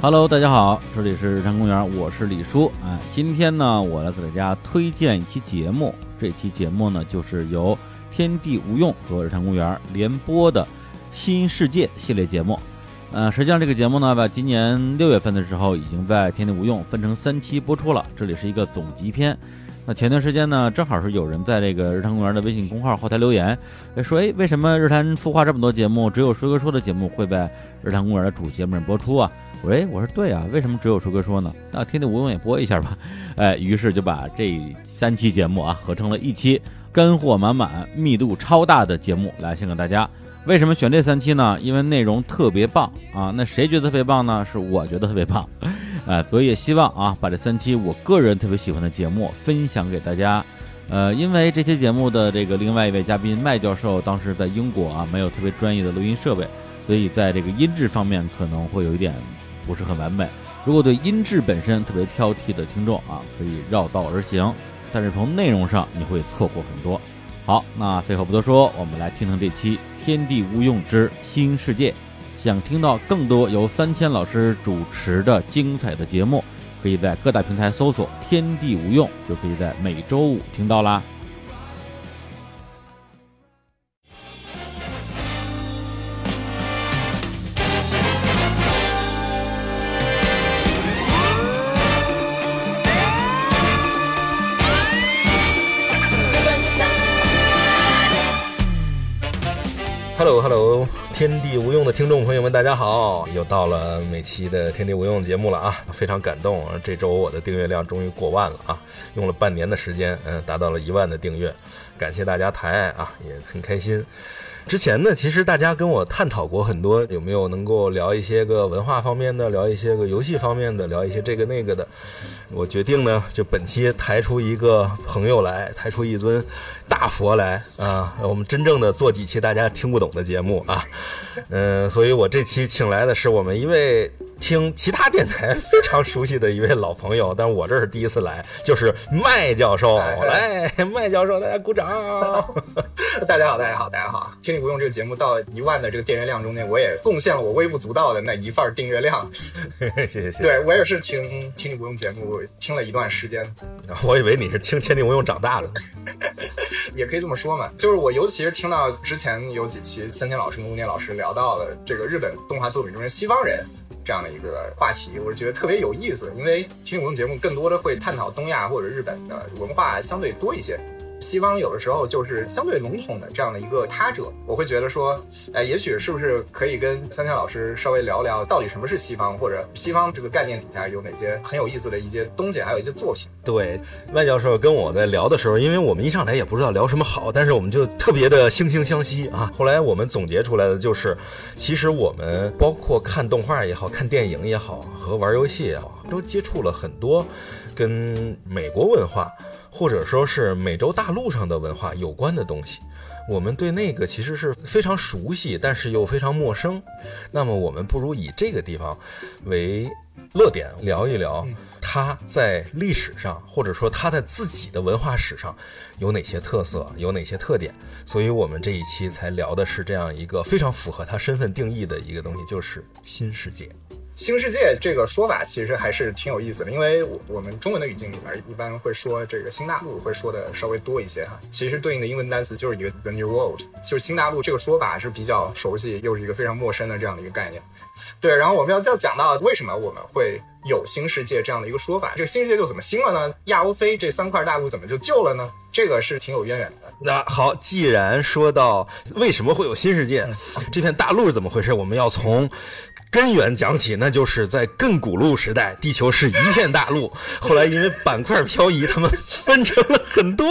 Hello，大家好，这里是日坛公园，我是李叔。哎，今天呢，我来给大家推荐一期节目。这期节目呢，就是由天地无用和日坛公园联播的《新世界》系列节目。呃，实际上这个节目呢，在今年六月份的时候，已经在天地无用分成三期播出了。这里是一个总集篇。那前段时间呢，正好是有人在这个日坛公园的微信公号后台留言，说：“哎，为什么日坛孵化这么多节目，只有说哥说的节目会在日坛公园的主节目播出啊？”我说：“我说对啊，为什么只有说哥说呢？那天地无用也播一下吧。”哎，于是就把这三期节目啊合成了一期干货满满、密度超大的节目来献给大家。为什么选这三期呢？因为内容特别棒啊！那谁觉得特别棒呢？是我觉得特别棒。哎，所以也希望啊，把这三期我个人特别喜欢的节目分享给大家。呃，因为这期节目的这个另外一位嘉宾麦教授当时在英国啊，没有特别专业的录音设备，所以在这个音质方面可能会有一点不是很完美。如果对音质本身特别挑剔的听众啊，可以绕道而行，但是从内容上你会错过很多。好，那废话不多说，我们来听听这期《天地无用之新世界》。想听到更多由三千老师主持的精彩的节目，可以在各大平台搜索“天地无用”，就可以在每周五听到啦。Hello，天地无用的听众朋友们，大家好！又到了每期的天地无用节目了啊，非常感动！这周我的订阅量终于过万了啊，用了半年的时间，嗯，达到了一万的订阅，感谢大家抬爱啊，也很开心。之前呢，其实大家跟我探讨过很多，有没有能够聊一些个文化方面的，聊一些个游戏方面的，聊一些这个那个的。我决定呢，就本期抬出一个朋友来，抬出一尊大佛来啊，我们真正的做几期大家听不懂的节目啊。嗯，所以我这期请来的是我们一位听其他电台非常熟悉的一位老朋友，但我这是第一次来，就是麦教授。来，麦教授，大家鼓掌。大家好，大家好，大家好。听你不用这个节目到一万的这个订阅量中间，我也贡献了我微不足道的那一份订阅量。谢 谢谢谢。对我也是听听你不用节目听了一段时间。我以为你是听天地无用长大的，也可以这么说嘛。就是我尤其是听到之前有几期三千老师跟吴念老师聊到了这个日本动画作品中的西方人这样的一个话题，我是觉得特别有意思。因为听我们节目更多的会探讨东亚或者日本的文化相对多一些。西方有的时候就是相对笼统的这样的一个他者，我会觉得说，哎，也许是不是可以跟三千老师稍微聊聊，到底什么是西方，或者西方这个概念底下有哪些很有意思的一些东西，还有一些作品。对，麦教授跟我在聊的时候，因为我们一上来也不知道聊什么好，但是我们就特别的惺惺相惜啊。后来我们总结出来的就是，其实我们包括看动画也好看电影也好，和玩游戏也好，都接触了很多跟美国文化。或者说是美洲大陆上的文化有关的东西，我们对那个其实是非常熟悉，但是又非常陌生。那么我们不如以这个地方为乐点，聊一聊它在历史上，或者说它在自己的文化史上有哪些特色，有哪些特点。所以我们这一期才聊的是这样一个非常符合它身份定义的一个东西，就是新世界。新世界这个说法其实还是挺有意思的，因为我我们中文的语境里面一般会说这个新大陆会说的稍微多一些哈。其实对应的英文单词就是一个 the new world，就是新大陆这个说法是比较熟悉，又是一个非常陌生的这样的一个概念。对，然后我们要要讲到为什么我们会有新世界这样的一个说法，这个新世界就怎么新了呢？亚欧非这三块大陆怎么就旧了呢？这个是挺有渊源的。那好，既然说到为什么会有新世界，这片大陆是怎么回事？我们要从。根源讲起，那就是在亘古陆时代，地球是一片大陆。后来因为板块漂移，他们分成了很多。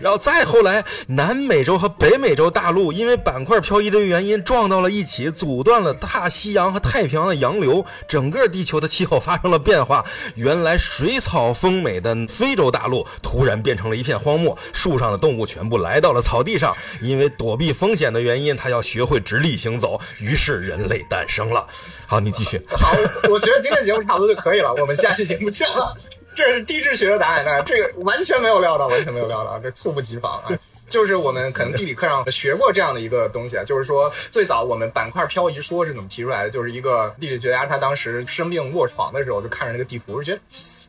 然后再后来，南美洲和北美洲大陆因为板块漂移的原因撞到了一起，阻断了大西洋和太平洋的洋流，整个地球的气候发生了变化。原来水草丰美的非洲大陆突然变成了一片荒漠，树上的动物全部来到了草地上。因为躲避风险的原因，它要学会直立行走，于是人类诞生。了，好，你继续。好，我觉得今天节目差不多就可以了。我们下期节目见了。这是地质学的答案，这个完全没有料到，完全没有料到，这猝不及防啊！就是我们可能地理课上学过这样的一个东西啊，就是说最早我们板块漂移说是怎么提出来的？就是一个地理学家他当时生病卧床的时候，就看着那个地图，就觉得，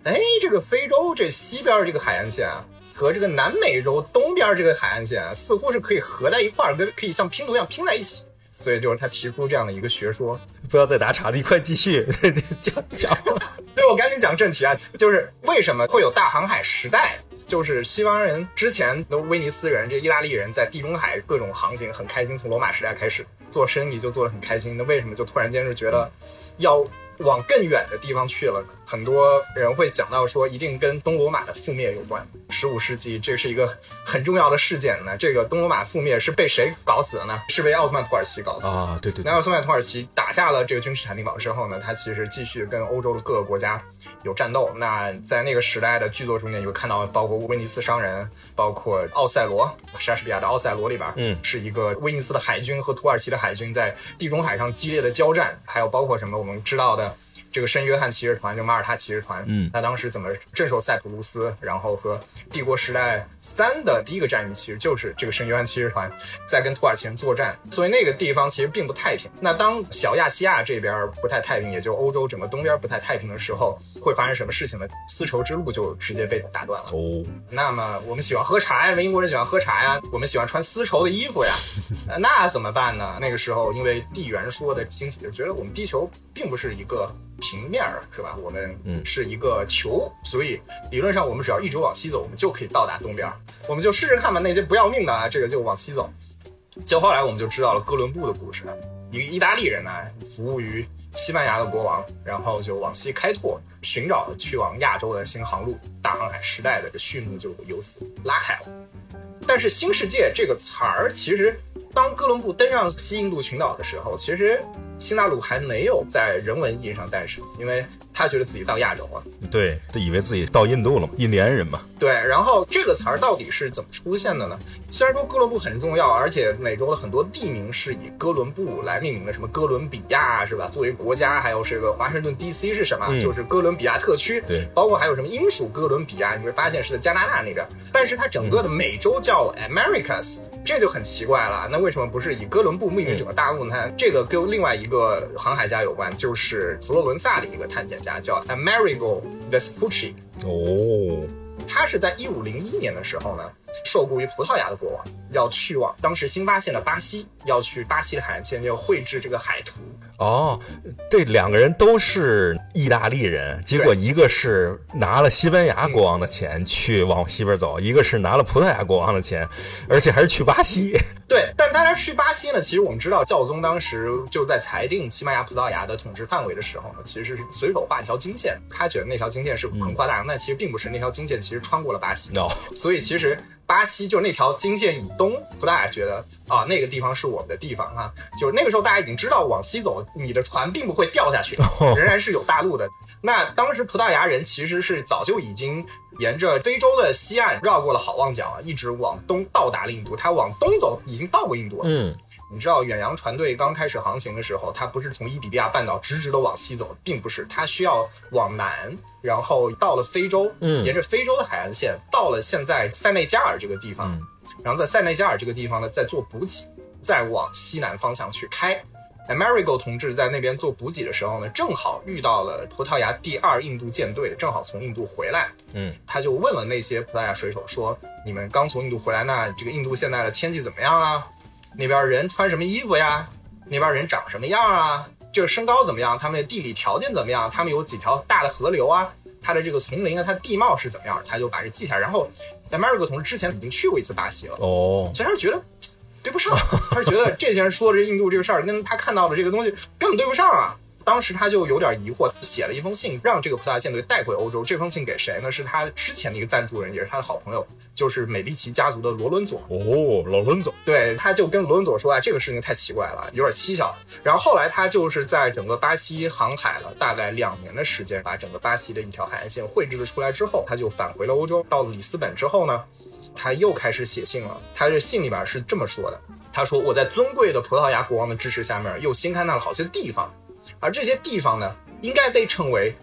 哎，这个非洲这西边这个海岸线啊。和这个南美洲东边这个海岸线啊，似乎是可以合在一块儿，跟可以像拼图一样拼在一起。所以就是他提出这样的一个学说。不要再打岔了，你快继续讲讲。对，我赶紧讲正题啊，就是为什么会有大航海时代？就是西方人之前的威尼斯人，这意大利人在地中海各种航行很开心，从罗马时代开始做生意就做得很开心。那为什么就突然间就觉得要？往更远的地方去了，很多人会讲到说，一定跟东罗马的覆灭有关。十五世纪，这是一个很重要的事件呢。这个东罗马覆灭是被谁搞死的呢？是被奥斯曼土耳其搞死啊！对对。那奥斯曼土耳其打下了这个君士坦丁堡之后呢，他其实继续跟欧洲的各个国家有战斗。那在那个时代的剧作中间，有看到包括威尼斯商人，包括奥赛罗，莎士比亚的《奥赛罗》里边，嗯，是一个威尼斯的海军和土耳其的海军在地中海上激烈的交战，还有包括什么我们知道的。这个圣约翰骑士团，就马耳他骑士团，嗯，他当时怎么镇守塞浦路斯，然后和帝国时代三的第一个战役，其实就是这个圣约翰骑士团在跟土耳其人作战，所以那个地方其实并不太平。那当小亚细亚这边不太太平，也就欧洲整个东边不太太平的时候，会发生什么事情呢？丝绸之路就直接被打断了。哦，那么我们喜欢喝茶呀，英国人喜欢喝茶呀，我们喜欢穿丝绸的衣服呀，那怎么办呢？那个时候因为地缘说的兴起，就觉得我们地球并不是一个。平面儿是吧？我们是一个球，所以理论上我们只要一直往西走，我们就可以到达东边。我们就试试看吧。那些不要命的啊，这个就往西走。就后来我们就知道了哥伦布的故事。一个意大利人呢，服务于西班牙的国王，然后就往西开拓，寻找去往亚洲的新航路。大航海时代的这序幕就由此拉开了。但是“新世界”这个词儿，其实当哥伦布登上西印度群岛的时候，其实。新大陆还没有在人文意义上诞生，因为他觉得自己到亚洲了。对，他以为自己到印度了嘛，印第安人嘛。对，然后这个词儿到底是怎么出现的呢？虽然说哥伦布很重要，而且美洲的很多地名是以哥伦布来命名的，什么哥伦比亚是吧？作为国家，还有这个华盛顿 D.C. 是什么？就是哥伦比亚特区。对，包括还有什么英属哥伦比亚，你会发现是在加拿大那边，但是它整个的美洲叫 Americas，这就很奇怪了。那为什么不是以哥伦布命名整个大陆呢？这个跟另外一个航海家有关，就是佛罗伦萨的一个探险家叫 Amerigo Vespucci。哦，他是在一五零一年的时候呢，受雇于葡萄牙的国王，要去往当时新发现的巴西，要去巴西的海岸线，要绘制这个海图。哦，这两个人都是意大利人，结果一个是拿了西班牙国王的钱去往西边走，一个是拿了葡萄牙国王的钱，而且还是去巴西。对，但大家去巴西呢，其实我们知道，教宗当时就在裁定西班牙、葡萄牙的统治范围的时候呢，其实是随手画一条经线，他觉得那条经线是横跨大洋，但其实并不是，那条经线其实穿过了巴西。哦，所以其实。巴西就是那条经线以东，葡萄牙觉得啊，那个地方是我们的地方啊。就是那个时候，大家已经知道往西走，你的船并不会掉下去，仍然是有大陆的。那当时葡萄牙人其实是早就已经沿着非洲的西岸绕过了好望角，一直往东到达了印度。他往东走，已经到过印度了。嗯。你知道远洋船队刚开始航行的时候，它不是从伊比利亚半岛直直的往西走，并不是，它需要往南，然后到了非洲，嗯，沿着非洲的海岸线，到了现在塞内加尔这个地方，然后在塞内加尔这个地方呢，再做补给，再往西南方向去开。Amerigo 同志在那边做补给的时候呢，正好遇到了葡萄牙第二印度舰队，正好从印度回来，嗯，他就问了那些葡萄牙水手说：“你们刚从印度回来，那这个印度现在的天气怎么样啊？”那边人穿什么衣服呀？那边人长什么样啊？这个身高怎么样？他们的地理条件怎么样？他们有几条大的河流啊？它的这个丛林啊，它地貌是怎么样？他就把这记下来。然后，America 同志之前已经去过一次巴西了，哦，所以他是觉得对不上，他是觉得这些人说的这印度这个事儿跟他看到的这个东西根本对不上啊。当时他就有点疑惑，写了一封信，让这个葡萄牙舰队带回欧洲。这封信给谁呢？是他之前的一个赞助人，也是他的好朋友，就是美第奇家族的罗伦佐。哦，老伦佐。对，他就跟罗伦佐说：“啊，这个事情太奇怪了，有点蹊跷。”然后后来他就是在整个巴西航海了大概两年的时间，把整个巴西的一条海岸线绘制了出来之后，他就返回了欧洲。到了里斯本之后呢，他又开始写信了。他这信里边是这么说的：“他说我在尊贵的葡萄牙国王的支持下面，又新勘探了好些地方。”而这些地方呢，应该被称为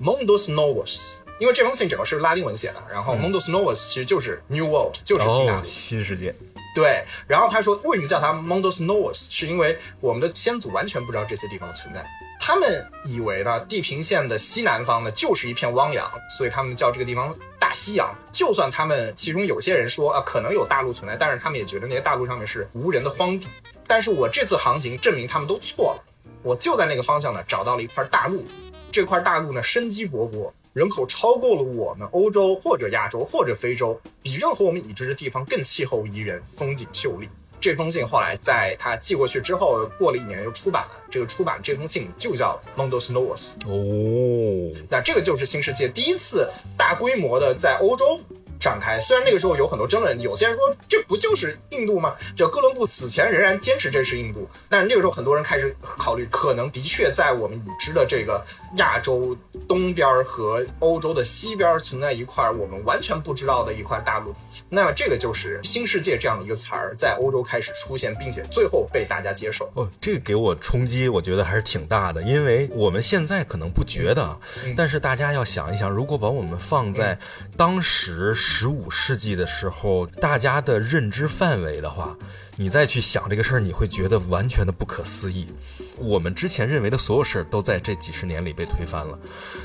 Mundos Novos，因为这封信整个是拉丁文写的，然后 Mundos Novos 其实就是 New World，就是新大哦陆。，新世界，对，然后他说，为什么叫它 Mundos Novos？是因为我们的先祖完全不知道这些地方的存在，他们以为呢，地平线的西南方呢就是一片汪洋，所以他们叫这个地方大西洋。就算他们其中有些人说啊，可能有大陆存在，但是他们也觉得那些大陆上面是无人的荒地。但是我这次航行证明他们都错了，我就在那个方向呢找到了一块大陆，这块大陆呢生机勃勃，人口超过了我们欧洲或者亚洲或者非洲，比任何我们已知的地方更气候宜人，风景秀丽。这封信后来在他寄过去之后，过了一年又出版了。这个出版这封信就叫 Mondos Novos。哦，那这个就是新世界第一次大规模的在欧洲展开。虽然那个时候有很多争论，有些人说这不就是印度吗？就哥伦布死前仍然坚持这是印度，但是那个时候很多人开始考虑，可能的确在我们已知的这个亚洲东边和欧洲的西边存在一块我们完全不知道的一块大陆。那么这个就是新世界这样的一个词儿在欧洲开始出现，并且最后被大家接受。哦，这个给我冲击，我觉得还是挺大的，因为我们现在可能不觉得，啊但是大家要想一想，如果把我们放在当时十五世纪的时候，大家的认知范围的话，你再去想这个事儿，你会觉得完全的不可思议。我们之前认为的所有事儿都在这几十年里被推翻了，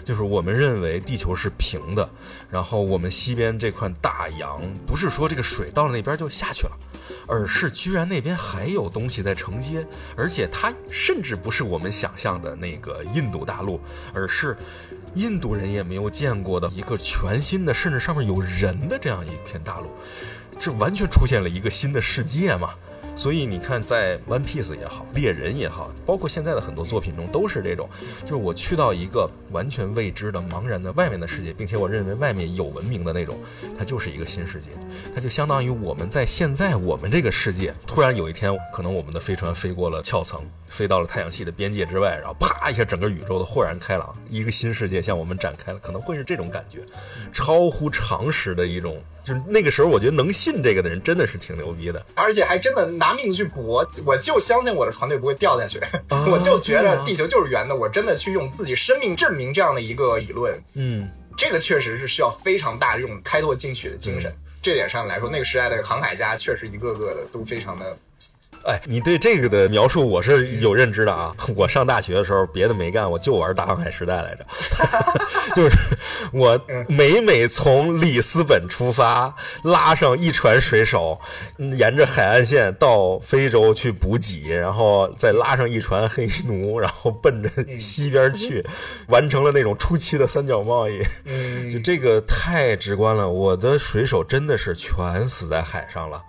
就是我们认为地球是平的，然后我们西边这块大洋不是说这个水到了那边就下去了。而是居然那边还有东西在承接，而且它甚至不是我们想象的那个印度大陆，而是印度人也没有见过的一个全新的，甚至上面有人的这样一片大陆，这完全出现了一个新的世界嘛。所以你看，在《One Piece》也好，《猎人》也好，包括现在的很多作品中，都是这种，就是我去到一个完全未知的、茫然的外面的世界，并且我认为外面有文明的那种，它就是一个新世界，它就相当于我们在现在我们这个世界，突然有一天，可能我们的飞船飞过了壳层，飞到了太阳系的边界之外，然后啪一下，整个宇宙的豁然开朗，一个新世界向我们展开了，可能会是这种感觉，超乎常识的一种。就是那个时候，我觉得能信这个的人真的是挺牛逼的。而且还真的拿命去搏，我就相信我的船队不会掉下去，啊我就觉得地球就是圆的，我真的去用自己生命证明这样的一个理论，嗯，这个确实是需要非常大的这种开拓进取的精神。嗯这点上来说，那个时代的航海家确实一个个的都非常的哎，你对这个的描述我是有认知的啊。我上大学的时候别的没干，我就玩大航海时代来着。就是我每每从里斯本出发，拉上一船水手，嗯沿着海岸线到非洲去补给，然后再拉上一船黑奴，然后奔着西边去，完成了那种初期的三角贸易。嗯就这个太直观了，我的水手真的是全死在海上了。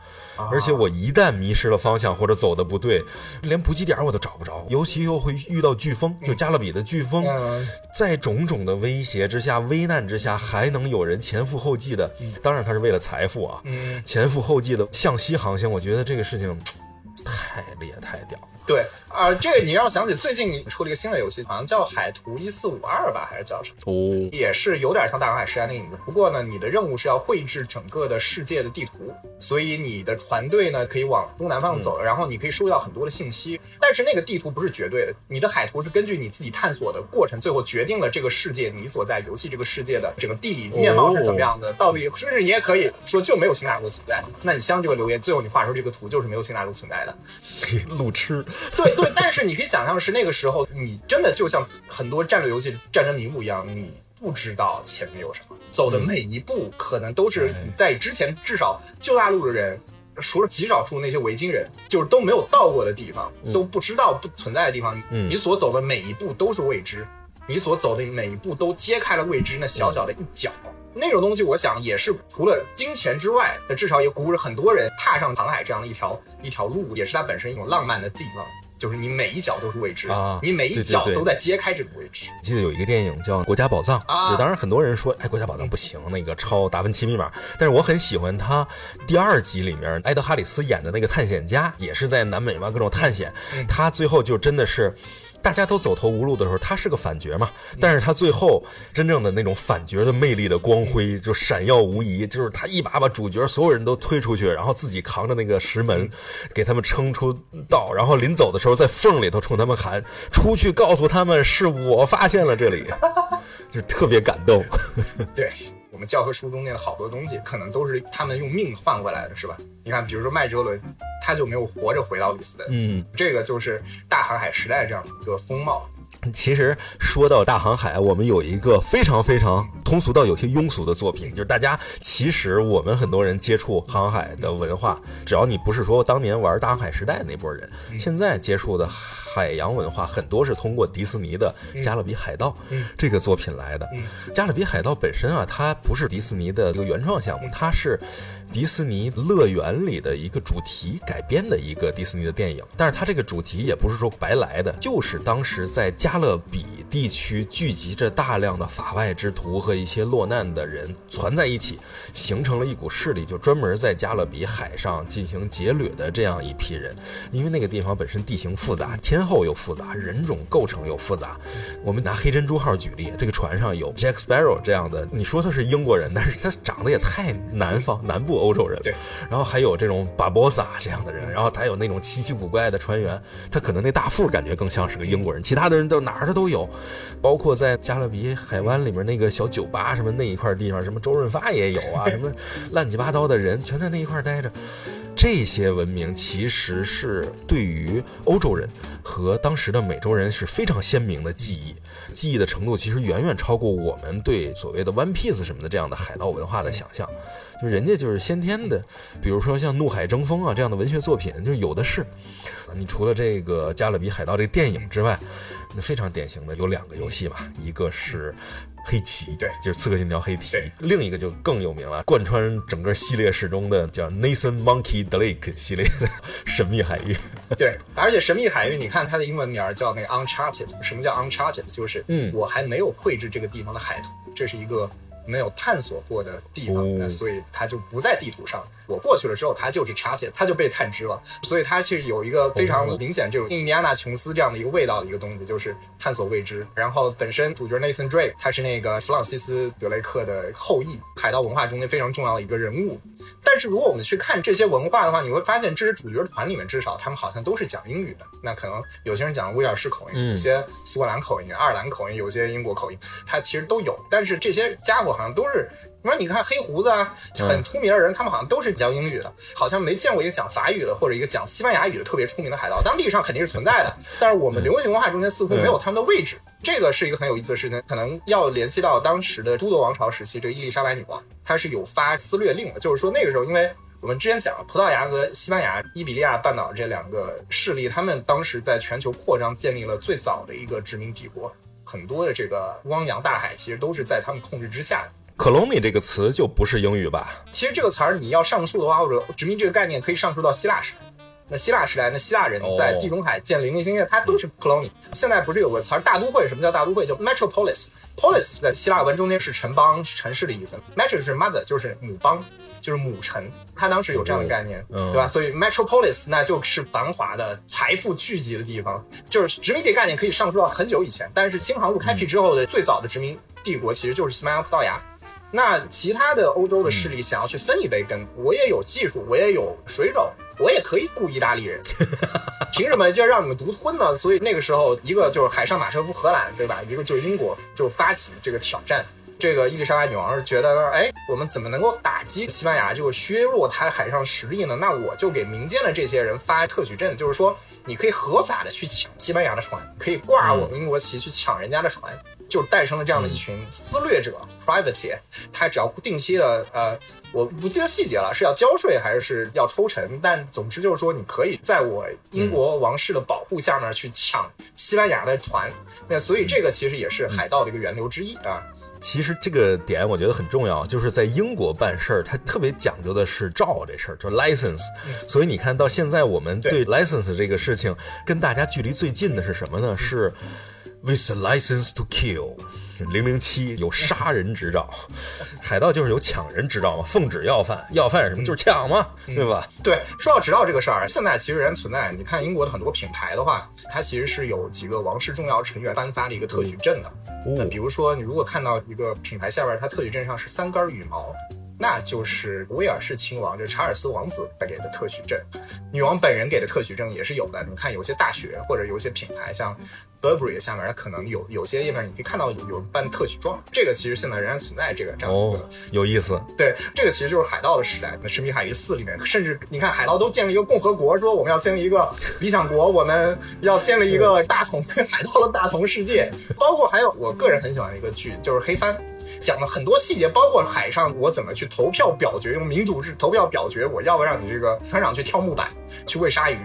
而且我一旦迷失了方向或者走的不对，连补给点我都找不着，尤其又会遇到飓风，就加勒比的飓风，嗯。在种种的威胁之下、危难之下，还能有人前赴后继的，当然他是为了财富啊，嗯，前赴后继的向西航行，我觉得这个事情 太厉害、太屌了。对啊、这个你让我想起最近你出了一个新的游戏，好像叫《海图一四五二》吧，还是叫什么？哦，也是有点像大航海时代那个影子。不过呢，你的任务是要绘制整个的世界的地图，所以你的船队呢可以往东南方走，然后你可以收集到很多的信息。但是那个地图不是绝对的，你的海图是根据你自己探索的过程，最后决定了这个世界你所在游戏这个世界的整个地理面貌是怎么样的。到底甚至你也可以说就没有新大陆存在，那你像这个留言，最后你画出这个图就是没有新大陆存在的。路痴，对 对，但是你可以想象是那个时候，你真的就像很多战略游戏《战争迷雾》一样，你不知道前面有什么，走的每一步可能都是你在之前至少旧大陆的人。除了极少数那些维京人，就是都没有到过的地方，都不知道不存在的地方，嗯你所走的每一步都是未知，你所走的每一步都揭开了未知那小小的一角。那种东西，我想也是除了金钱之外，那至少也鼓舞着很多人踏上航海这样的一条一条路，也是它本身一种浪漫的地方。就是你每一脚都是未知啊你每一脚都在揭开这个未知。记得有一个电影叫《国家宝藏》啊就当然很多人说，哎，《国家宝藏》不行，那个抄《达芬奇密码》，但是我很喜欢他第二集里面埃德哈里斯演的那个探险家，也是在南美嘛各种探险，他最后就真的是。大家都走投无路的时候，他是个反角嘛，但是他最后真正的那种反角的魅力的光辉就闪耀无疑，就是他一把把主角所有人都推出去，然后自己扛着那个石门，给他们撑出道，然后临走的时候在缝里头冲他们喊：“出去告诉他们是我发现了这里。”就特别感动。对我们教科书中间的好多东西，可能都是他们用命换回来的，是吧？你看，比如说麦哲伦，他就没有活着回到里斯本，嗯，这个就是大航海时代这样的一个风貌。其实说到大航海，我们有一个非常非常通俗到有些庸俗的作品，就是大家其实我们很多人接触航海的文化，只要你不是说当年玩大航海时代那波人，现在接触的海洋文化很多是通过迪士尼的《加勒比海盗》这个作品来的。《加勒比海盗》本身啊，它不是迪士尼的一个原创项目，它是。迪士尼乐园里的一个主题改编的一个迪士尼的电影，但是它这个主题也不是说白来的，就是当时在加勒比地区聚集着大量的法外之徒和一些落难的人攒在一起，形成了一股势力，就专门在加勒比海上进行劫掠的这样一批人。因为那个地方本身地形复杂，天候又复杂，人种构成又复杂。我们拿黑珍珠号举例，这个船上有 Jack Sparrow 这样的，你说他是英国人，但是他长得也太南方南部。欧洲人，对，然后还有这种巴博萨这样的人，然后还有那种奇奇古怪的船员，他可能那大副感觉更像是个英国人，其他的人都哪儿的都有，包括在加勒比海湾里面那个小酒吧什么那一块地方，什么周润发也有啊，什么乱七八糟的人全在那一块待着。这些文明其实是对于欧洲人和当时的美洲人是非常鲜明的记忆，记忆的程度其实远远超过我们对所谓的 One Piece 什么的这样的海盗文化的想象。就人家就是先天的，比如说像《怒海争锋》啊这样的文学作品，就有的是。你除了这个《加勒比海盗》这个电影之外，那非常典型的有两个游戏嘛，一个是。黑旗，对，就是《刺客信条：黑旗》。另一个就更有名了，贯穿整个系列始终的叫 Nathan Monkey Drake 系列的《神秘海域》。对，而且《神秘海域》，你看它的英文名叫那个 Uncharted。什么叫 Uncharted？就是嗯，我还没有绘制这个地方的海图，这是一个。没有探索过的地方，那所以它就不在地图上。我过去了之后，他就是插起来，它就被探知了。所以他其实有一个非常明显这种印第安纳琼斯这样的一个味道的一个东西，就是探索未知。然后本身主角 Nathan Drake 他是那个弗朗西斯德雷克的后裔，海盗文化中间非常重要的一个人物。但是如果我们去看这些文化的话，你会发现这些主角团里面至少他们好像都是讲英语的。那可能有些人讲威尔士口音，有些苏格兰口音、爱尔兰口音，有些英国口音，它其实都有。但是这些家伙。好像都是，你说你看黑胡子啊，很出名的人，他们好像都是讲英语的，好像没见过一个讲法语的或者一个讲西班牙语的特别出名的海盗。当然历史上肯定是存在的，但是我们流行文化中间似乎没有他们的位置。这个是一个很有意思的事情，可能要联系到当时的都铎王朝时期，这个伊丽莎白女王她是有发私掠令的，就是说那个时候，因为我们之前讲了葡萄牙和西班牙、伊比利亚半岛这两个势力，他们当时在全球扩张，建立了最早的一个殖民帝国。很多的这个汪洋大海，其实都是在他们控制之下。Colony 这个词就不是英语吧？其实这个词儿你要上溯的话，或者殖民这个概念可以上溯到希腊时代。那希腊时代，那希腊人在地中海建林立兴业，它都是 colony。现在不是有个词儿大都会？什么叫大都会？叫 metropolis。polis 在希腊文中间是城邦、城市的意思。metro 是 mother，就是母邦，就是母城。他当时有这样的概念，对吧？所以 metropolis 那就是繁华的、财富聚集的地方。就是殖民地概念可以上溯到很久以前，但是新航路开辟之后的最早的殖民帝国其实就是西班牙、葡萄牙。那其他的欧洲的势力想要去分一杯羹，我也有技术，我也有水手。我也可以雇意大利人，凭什么就要让你们独吞呢？所以那个时候，一个就是海上马车夫荷兰，对吧？一个就是英国，就发起这个挑战。这个伊丽莎白女王是觉得，哎，我们怎么能够打击西班牙，就削弱它海上实力呢？那我就给民间的这些人发特许证，就是说。你可以合法的去抢西班牙的船，可以挂我们英国旗去抢人家的船，就诞生了这样的一群私掠者 （privateer）。他只要定期的，呃，我不记得细节了，是要交税还是要抽成？但总之就是说，你可以在我英国王室的保护下面去抢西班牙的船。那所以这个其实也是海盗的一个源流之一啊。其实这个点我觉得很重要，就是在英国办事儿，他特别讲究的是照这事儿，叫 license。所以你看到现在我们对 license 这个事情跟大家距离最近的是什么呢？是 with a license to kill。零零七有杀人执照，海盗就是有抢人执照嘛，奉旨要饭，要饭是什么？就是抢嘛，对吧？对，说到执照这个事儿，现在其实仍然存在。你看英国的很多品牌的话，它其实是有几个王室重要成员颁发的一个特许证的。那比如说，你如果看到一个品牌下边，它特许证上是三根羽毛。那就是威尔士亲王，就是查尔斯王子他给的特许证，女王本人给的特许证也是有的。你看有些大学或者有些品牌，像 Burberry 下面，它可能有有些页面，你可以看到有有办特许状。这个其实现在仍然存在这个这样的。有意思。对，这个其实就是海盗的时代。那《神秘海域四》里面，甚至你看海盗都建立一个共和国，说我们要建立一个理想国，我们要建立一个大同 海盗的大同世界。包括还有我个人很喜欢的一个剧，就是《黑帆》。讲了很多细节，包括海上我怎么去投票表决，用民主制投票表决，我要不要让你这个船长去跳木板，去喂鲨鱼？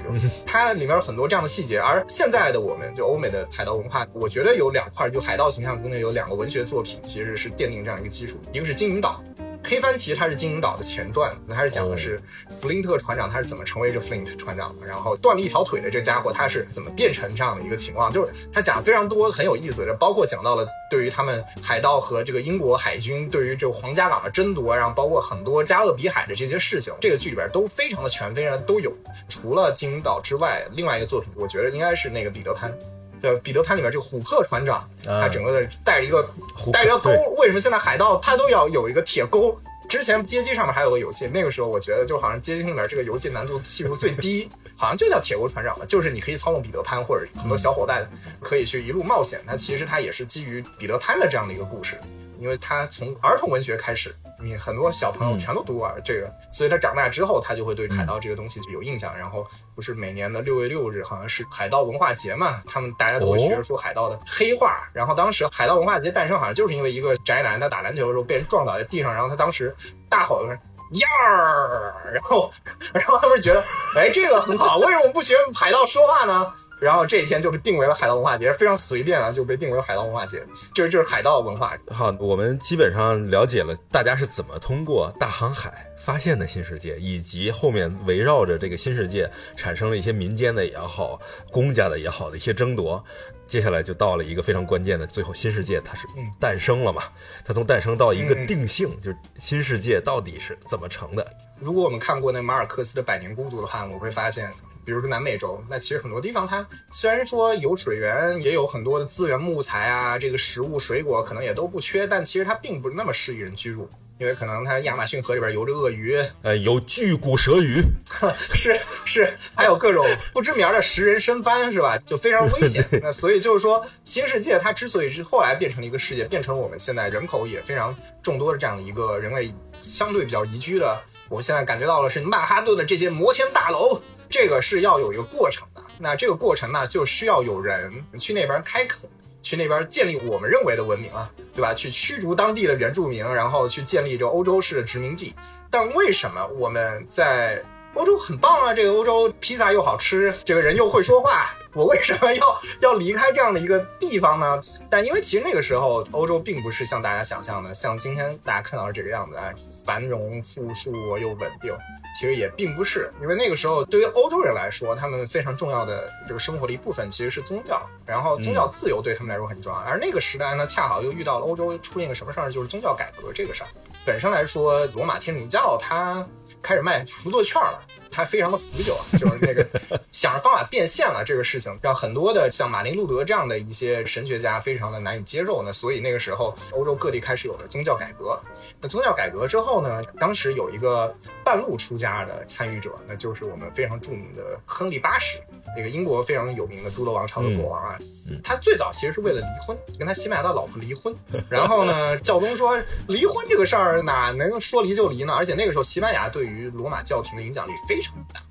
它里面有很多这样的细节。而现在的我们，就欧美的海盗文化，我觉得有两块，就海盗形象中间有两个文学作品，其实是奠定这样一个基础，一个是《金银岛》。黑帆其实它是金银岛的前传，它是讲的是弗林特船长他是怎么成为这 Flint 船长的，然后断了一条腿的这家伙他是怎么变成这样的一个情况，就是他讲非常多很有意思，包括讲到了对于他们海盗和这个英国海军对于这个皇家港的争夺，然后包括很多加勒比海的这些事情，这个剧里边都非常的全，非常都有。除了金银岛之外，另外一个作品我觉得应该是那个彼得潘。对，彼得潘里面这个虎克船长，他整个的带着一个带着钩，为什么现在海盗他都要有一个铁钩？之前街机上面还有个游戏，那个时候我觉得就好像街机里面这个游戏难度系数最低，好像就叫铁钩船长吧，就是你可以操纵彼得潘或者很多小伙伴可以去一路冒险。它其实它也是基于彼得潘的这样的一个故事。因为它从儿童文学开始，你很多小朋友全都读过这个，所以他长大之后，他就会对海盗这个东西就有印象。然后不是每年的六月六日好像是海盗文化节嘛，他们大家都会学着说海盗的黑话。然后当时海盗文化节诞生，好像就是因为一个宅男他打篮球的时候被人撞倒在地上，然后他当时大吼一声“ 呀儿”，然后然后他们觉得哎这个很好，为什么不学海盗说话呢？然后这一天就被定为了海盗文化节，非常随便啊，就被定为海盗文化节，就是就是海盗文化。好，我们基本上了解了大家是怎么通过大航海发现的新世界，以及后面围绕着这个新世界产生了一些民间的也好、公家的也好的一些争夺。接下来就到了一个非常关键的，最后新世界它是诞生了嘛？它从诞生到一个定性，就是新世界到底是怎么成的？如果我们看过那马尔克斯的《百年孤独》的话，我会发现。比如说南美洲，那其实很多地方它虽然说有水源，也有很多的资源，木材啊，这个食物、水果可能也都不缺，但其实它并不那么适宜人居住，因为可能它亚马逊河里边游着鳄鱼，呃，有巨骨舌鱼，是是，还有各种不知名的食人深帆，是吧？就非常危险。那所以就是说，新世界它之所以是后来变成了一个世界，变成了我们现在人口也非常众多的这样的一个人类相对比较宜居的，我现在感觉到的是曼哈顿的这些摩天大楼。这个是要有一个过程的，那这个过程呢，就需要有人去那边开垦，去那边建立我们认为的文明啊，对吧？去驱逐当地的原住民，然后去建立这个欧洲式的殖民地。但为什么我们在欧洲很棒啊？这个欧洲披萨又好吃，这个人又会说话，我为什么要要离开这样的一个地方呢？但因为其实那个时候欧洲并不是像大家想象的，像今天大家看到的这个样子啊，繁荣富庶又稳定。其实也并不是，因为那个时候对于欧洲人来说，他们非常重要的这个生活的一部分其实是宗教，然后宗教自由对他们来说很重要。而那个时代呢，恰好又遇到了欧洲出现一个什么事儿，就是宗教改革这个事儿。本身来说，罗马天主教它开始卖熟做券了。他非常的腐朽，就是那个 想着方法变现了这个事情，让很多的像马丁路德这样的一些神学家非常的难以接受呢。所以那个时候，欧洲各地开始有了宗教改革。那宗教改革之后呢，当时有一个半路出家的参与者，那就是我们非常著名的亨利八世，那个英国非常有名的都铎王朝的国王啊。他最早其实是为了离婚，跟他西班牙的老婆离婚。然后呢，教宗说离婚这个事儿哪能说离就离呢？而且那个时候西班牙对于罗马教廷的影响力非。非常大，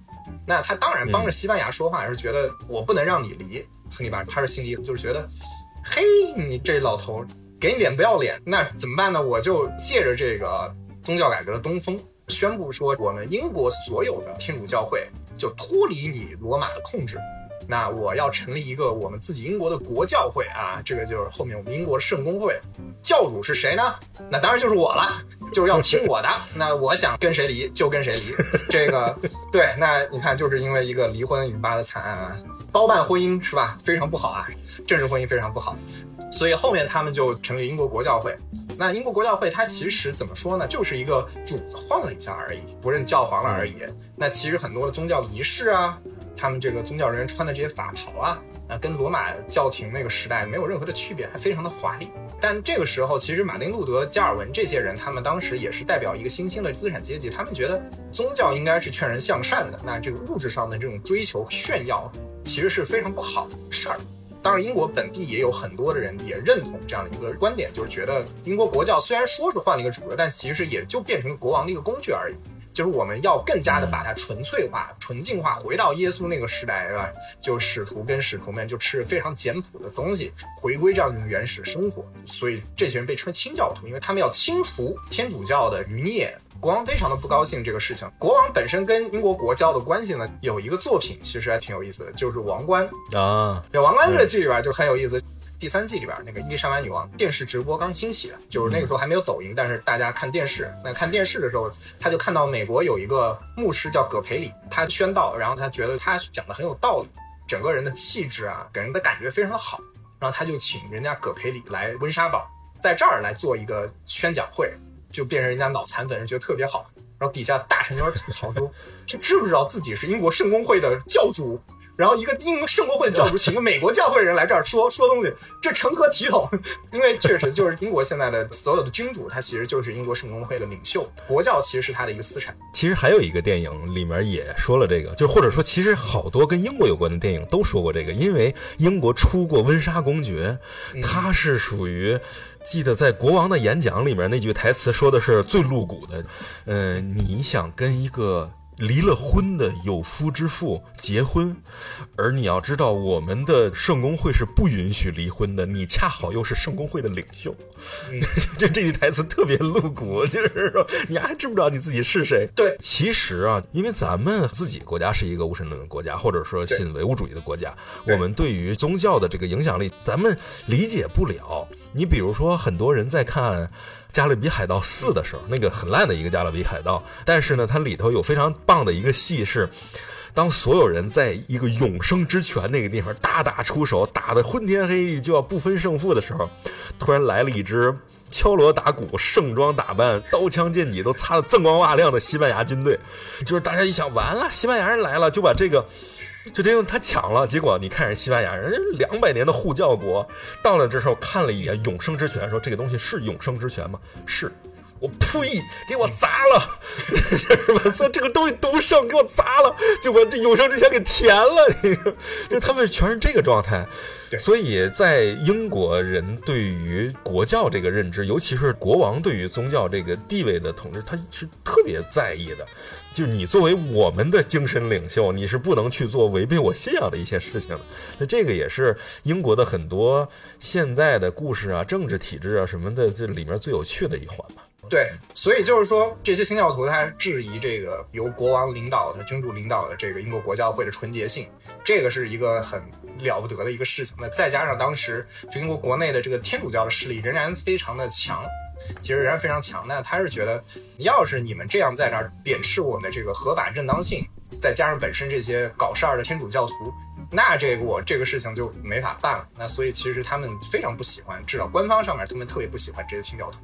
那他当然帮着西班牙说话，是觉得我不能让你离亨利八世，他是心里就是觉得，嘿，你这老头给你脸不要脸，那怎么办呢？我就借着这个宗教改革的东风，宣布说我们英国所有的天主教会就脱离你罗马的控制，那我要成立一个我们自己英国的国教会啊，这个就是后面我们英国的圣公会，教主是谁呢？那当然就是我了，就是要听我的。那我想跟谁离就跟谁离，这个对。那你看，就是因为一个离婚引发的惨案啊，包办婚姻是吧？非常不好啊，政治婚姻非常不好。所以后面他们就成立英国国教会。那英国国教会它其实怎么说呢？就是一个主子换了一下而已，不认教皇了而已。那其实很多的宗教仪式啊。他们这个宗教人员穿的这些法袍啊，啊，跟罗马教廷那个时代没有任何的区别，还非常的华丽。但这个时候，其实马丁路德、加尔文这些人，他们当时也是代表一个新兴的资产阶级，他们觉得宗教应该是劝人向善的。那这个物质上的这种追求炫耀，其实是非常不好的事儿。当然，英国本地也有很多的人也认同这样的一个观点，就是觉得英国国教虽然说是换了一个主流，但其实也就变成国王的一个工具而已。就是我们要更加的把它纯粹化、纯净化，回到耶稣那个时代，对吧？就使徒跟使徒们就吃非常简朴的东西，回归这样一种原始生活。所以这群人被称为清教徒，因为他们要清除天主教的余孽。国王非常的不高兴这个事情。国王本身跟英国国教的关系呢，有一个作品其实还挺有意思的，就是《王冠》啊。这《王冠》这个剧里边就很有意思。第三季里边，那个伊丽莎白女王电视直播刚兴起，就是那个时候还没有抖音，但是大家看电视。那看电视的时候，他就看到美国有一个牧师叫葛培理，他宣道，然后他觉得他讲的很有道理，整个人的气质啊，给人的感觉非常的好，然后他就请人家葛培理来温莎堡，在这儿来做一个宣讲会，就变成人家脑残粉，觉得特别好。然后底下大臣就吐槽说：“ 这知不知道自己是英国圣公会的教主？”然后一个英圣公会的教主请个美国教会的人来这儿说 说东西，这成何体统？因为确实就是英国现在的所有的君主，他其实就是英国圣公会的领袖，国教其实是他的一个私产。其实还有一个电影里面也说了这个，就或者说其实好多跟英国有关的电影都说过这个，因为英国出过温莎公爵，他是属于记得在国王的演讲里面那句台词说的是最露骨的，嗯，你想跟一个。离了婚的有夫之妇结婚，而你要知道，我们的圣公会是不允许离婚的。你恰好又是圣公会的领袖，这这句台词特别露骨，就是说你还知不知道你自己是谁？对，其实啊，因为咱们自己国家是一个无神论的国家，或者说信唯物主义的国家，我们对于宗教的这个影响力，咱们理解不了。你比如说，很多人在看。《加勒比海盗四》的时候，那个很烂的一个《加勒比海盗》，但是呢，它里头有非常棒的一个戏是，当所有人在一个永生之泉那个地方大打出手，打得昏天黑地，就要不分胜负的时候，突然来了一支敲锣打鼓、盛装打扮、刀枪剑戟都擦得锃光瓦亮的西班牙军队，就是大家一想，完了，西班牙人来了，就把这个。就这样，他抢了，结果你看人西班牙人，两百年的护教国，到了这时候看了一眼永生之泉，说这个东西是永生之泉吗？是，我呸，给我砸了，是吧？说这个东西都剩，给我砸了，就把这有生之泉给填了。就他们全是这个状态，所以在英国人对于国教这个认知，尤其是国王对于宗教这个地位的统治，他是特别在意的。就你作为我们的精神领袖，你是不能去做违背我信仰的一些事情的。那这个也是英国的很多现在的故事啊、政治体制啊什么的，这里面最有趣的一环嘛。对，所以就是说，这些新教徒他质疑这个由国王领导的君主领导的这个英国国教会的纯洁性，这个是一个很了不得的一个事情。那再加上当时就英国国内的这个天主教的势力仍然非常的强。其实仍然非常强，那他是觉得，要是你们这样在那儿贬斥我们的这个合法正当性，再加上本身这些搞事儿的天主教徒，那这个我这个事情就没法办了。那所以其实他们非常不喜欢，至少官方上面他们特别不喜欢这些清教徒。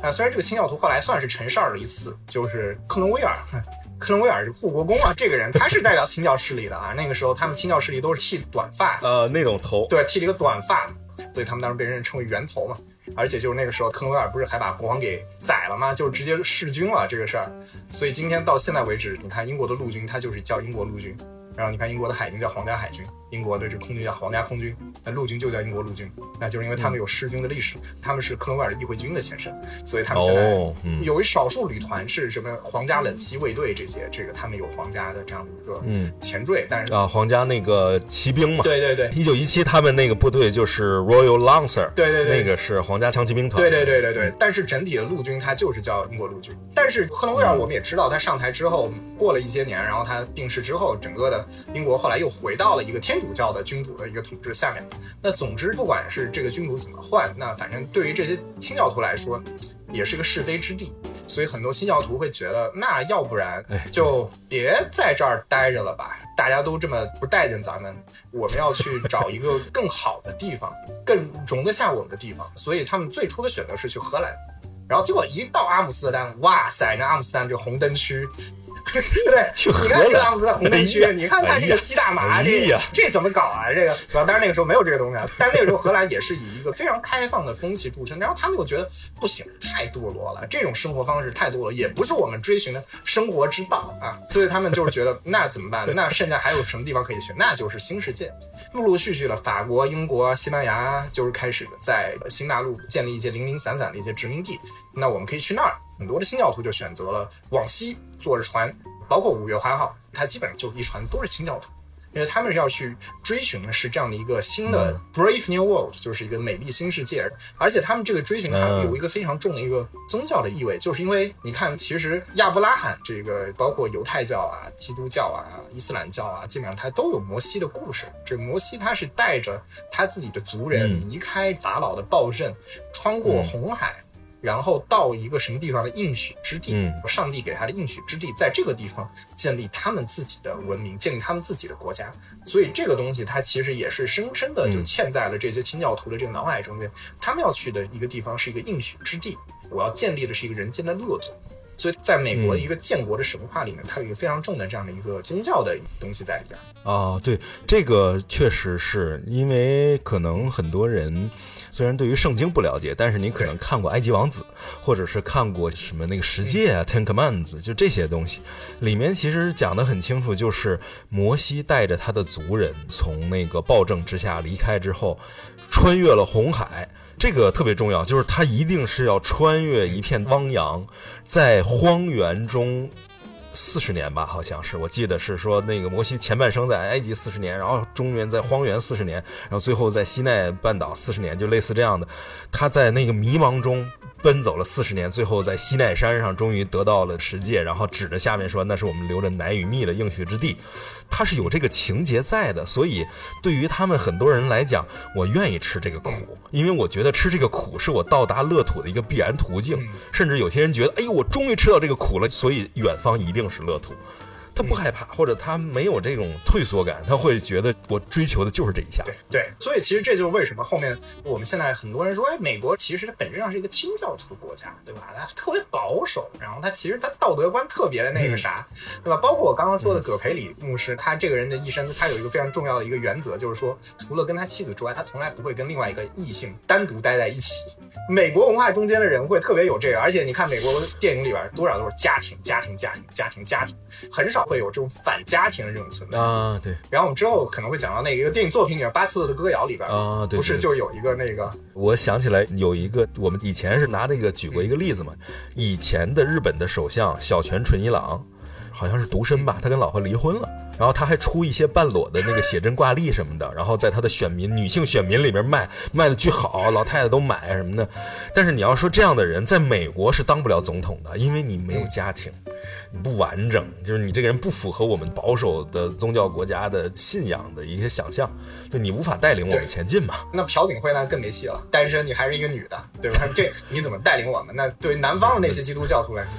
啊，虽然这个清教徒后来算是成事儿了一次，就是克伦威尔，克伦威尔是护国公啊，这个人他是代表清教势力的啊。那个时候他们清教势力都是剃短发，呃，那种头，对，剃了一个短发，所以他们当时被人称为圆头嘛。而且就是那个时候，克伦威尔不是还把国王给宰了吗？就直接弑君了这个事儿。所以今天到现在为止，你看英国的陆军，它就是叫英国陆军。然后你看英国的海军叫皇家海军，英国的这空军叫皇家空军，那陆军就叫英国陆军，那就是因为他们有弑军的历史，他们是克伦威尔议会军的前身，所以他们现在有一少数旅团是什么皇家冷溪卫队这些，这个他们有皇家的这样的一个前缀，但是啊，皇家那个骑兵嘛，对对对，一九一七他们那个部队就是 Royal Lancer，对对对，那个是皇家枪骑兵团，对对对对对，但是整体的陆军它就是叫英国陆军，但是克伦威尔我们也知道他上台之后过了一些年，然后他病逝之后，整个的英国后来又回到了一个天主主教的君主的一个统治下面。那总之，不管是这个君主怎么换，那反正对于这些清教徒来说，也是个是非之地。所以很多新教徒会觉得，那要不然就别在这儿待着了吧？大家都这么不待见咱们，我们要去找一个更好的地方，更容得下我们的地方。所以他们最初的选择是去荷兰，然后结果一到阿姆斯特丹，哇塞，那阿姆斯特丹这红灯区。对，你看这个阿姆斯特红灯区，你看看这个吸大麻，这这怎么搞啊？这个，当然那个时候没有这个东西，啊，但那个时候荷兰也是以一个非常开放的风气著称。然后他们又觉得不行，太堕落了，这种生活方式太堕落，也不是我们追寻的生活之道啊。所以他们就是觉得，那怎么办？那剩下还有什么地方可以去？那就是新世界。陆陆续续的，法国、英国、西班牙就是开始在新大陆建立一些零零散散的一些殖民地。那我们可以去那儿。很多的新教徒就选择了往西坐着船，包括五月花号，它基本上就一船都是清教徒，因为他们是要去追寻的是这样的一个新的 brave new world，就是一个美丽新世界。而且他们这个追寻它有一个非常重的一个宗教的意味，就是因为你看，其实亚伯拉罕这个包括犹太教啊、基督教啊、伊斯兰教啊，基本上它都有摩西的故事。这摩西他是带着他自己的族人离开法老的暴政，穿过红海。然后到一个什么地方的应许之地，上帝给他的应许之地，在这个地方建立他们自己的文明，建立他们自己的国家。所以这个东西，它其实也是深深的就嵌在了这些清教徒的这个脑海中间。他们要去的一个地方是一个应许之地，我要建立的是一个人间的乐土。所以，在美国的一个建国的神话里面，它有一个非常重的这样的一个宗教的东西在里边。啊，对，这个确实是因为可能很多人虽然对于圣经不了解，但是你可能看过《埃及王子》，或者是看过什么那个十诫啊，《Ten Commands》，就这些东西，里面其实讲的很清楚，就是摩西带着他的族人从那个暴政之下离开之后，穿越了红海。这个特别重要，就是他一定是要穿越一片汪洋，在荒原中四十年吧，好像是，我记得是说那个摩西前半生在埃及四十年，然后中原在荒原四十年，然后最后在西奈半岛四十年，就类似这样的，他在那个迷茫中。奔走了四十年，最后在西奈山上终于得到了十戒，然后指着下面说：“那是我们留着奶与蜜的应许之地。”他是有这个情节在的，所以对于他们很多人来讲，我愿意吃这个苦，因为我觉得吃这个苦是我到达乐土的一个必然途径。甚至有些人觉得：“哎呦，我终于吃到这个苦了，所以远方一定是乐土。”他不害怕，或者他没有这种退缩感，他会觉得我追求的就是这一下。对对，所以其实这就是为什么后面我们现在很多人说，哎，美国其实它本质上是一个清教徒国家，对吧？它特别保守，然后它其实它道德观特别的那个啥，对吧？包括我刚刚说的葛培理牧师，他这个人的一生，他有一个非常重要的一个原则，就是说，除了跟他妻子之外，他从来不会跟另外一个异性单独待在一起。美国文化中间的人会特别有这个，而且你看美国电影里边多少都是家庭、家庭、家庭、家庭、家庭，很少会有这种反家庭的这种存在啊。对。然后我们之后可能会讲到那个电影作品里面，巴斯特的歌谣里边啊，不是就有一个那个？我想起来有一个，我们以前是拿那个举过一个例子嘛。以前的日本的首相小泉纯一郎，好像是独身吧，他跟老婆离婚了。然后他还出一些半裸的那个写真挂历什么的，然后在他的选民女性选民里面卖，卖的巨好，老太太都买什么的。但是你要说这样的人在美国是当不了总统的，因为你没有家庭，你不完整，就是你这个人不符合我们保守的宗教国家的信仰的一些想象，就你无法带领我们前进嘛。那朴槿惠那更没戏了，单身你还是一个女的，对吧？这你怎么带领我们？那 对于南方的那些基督教徒来说。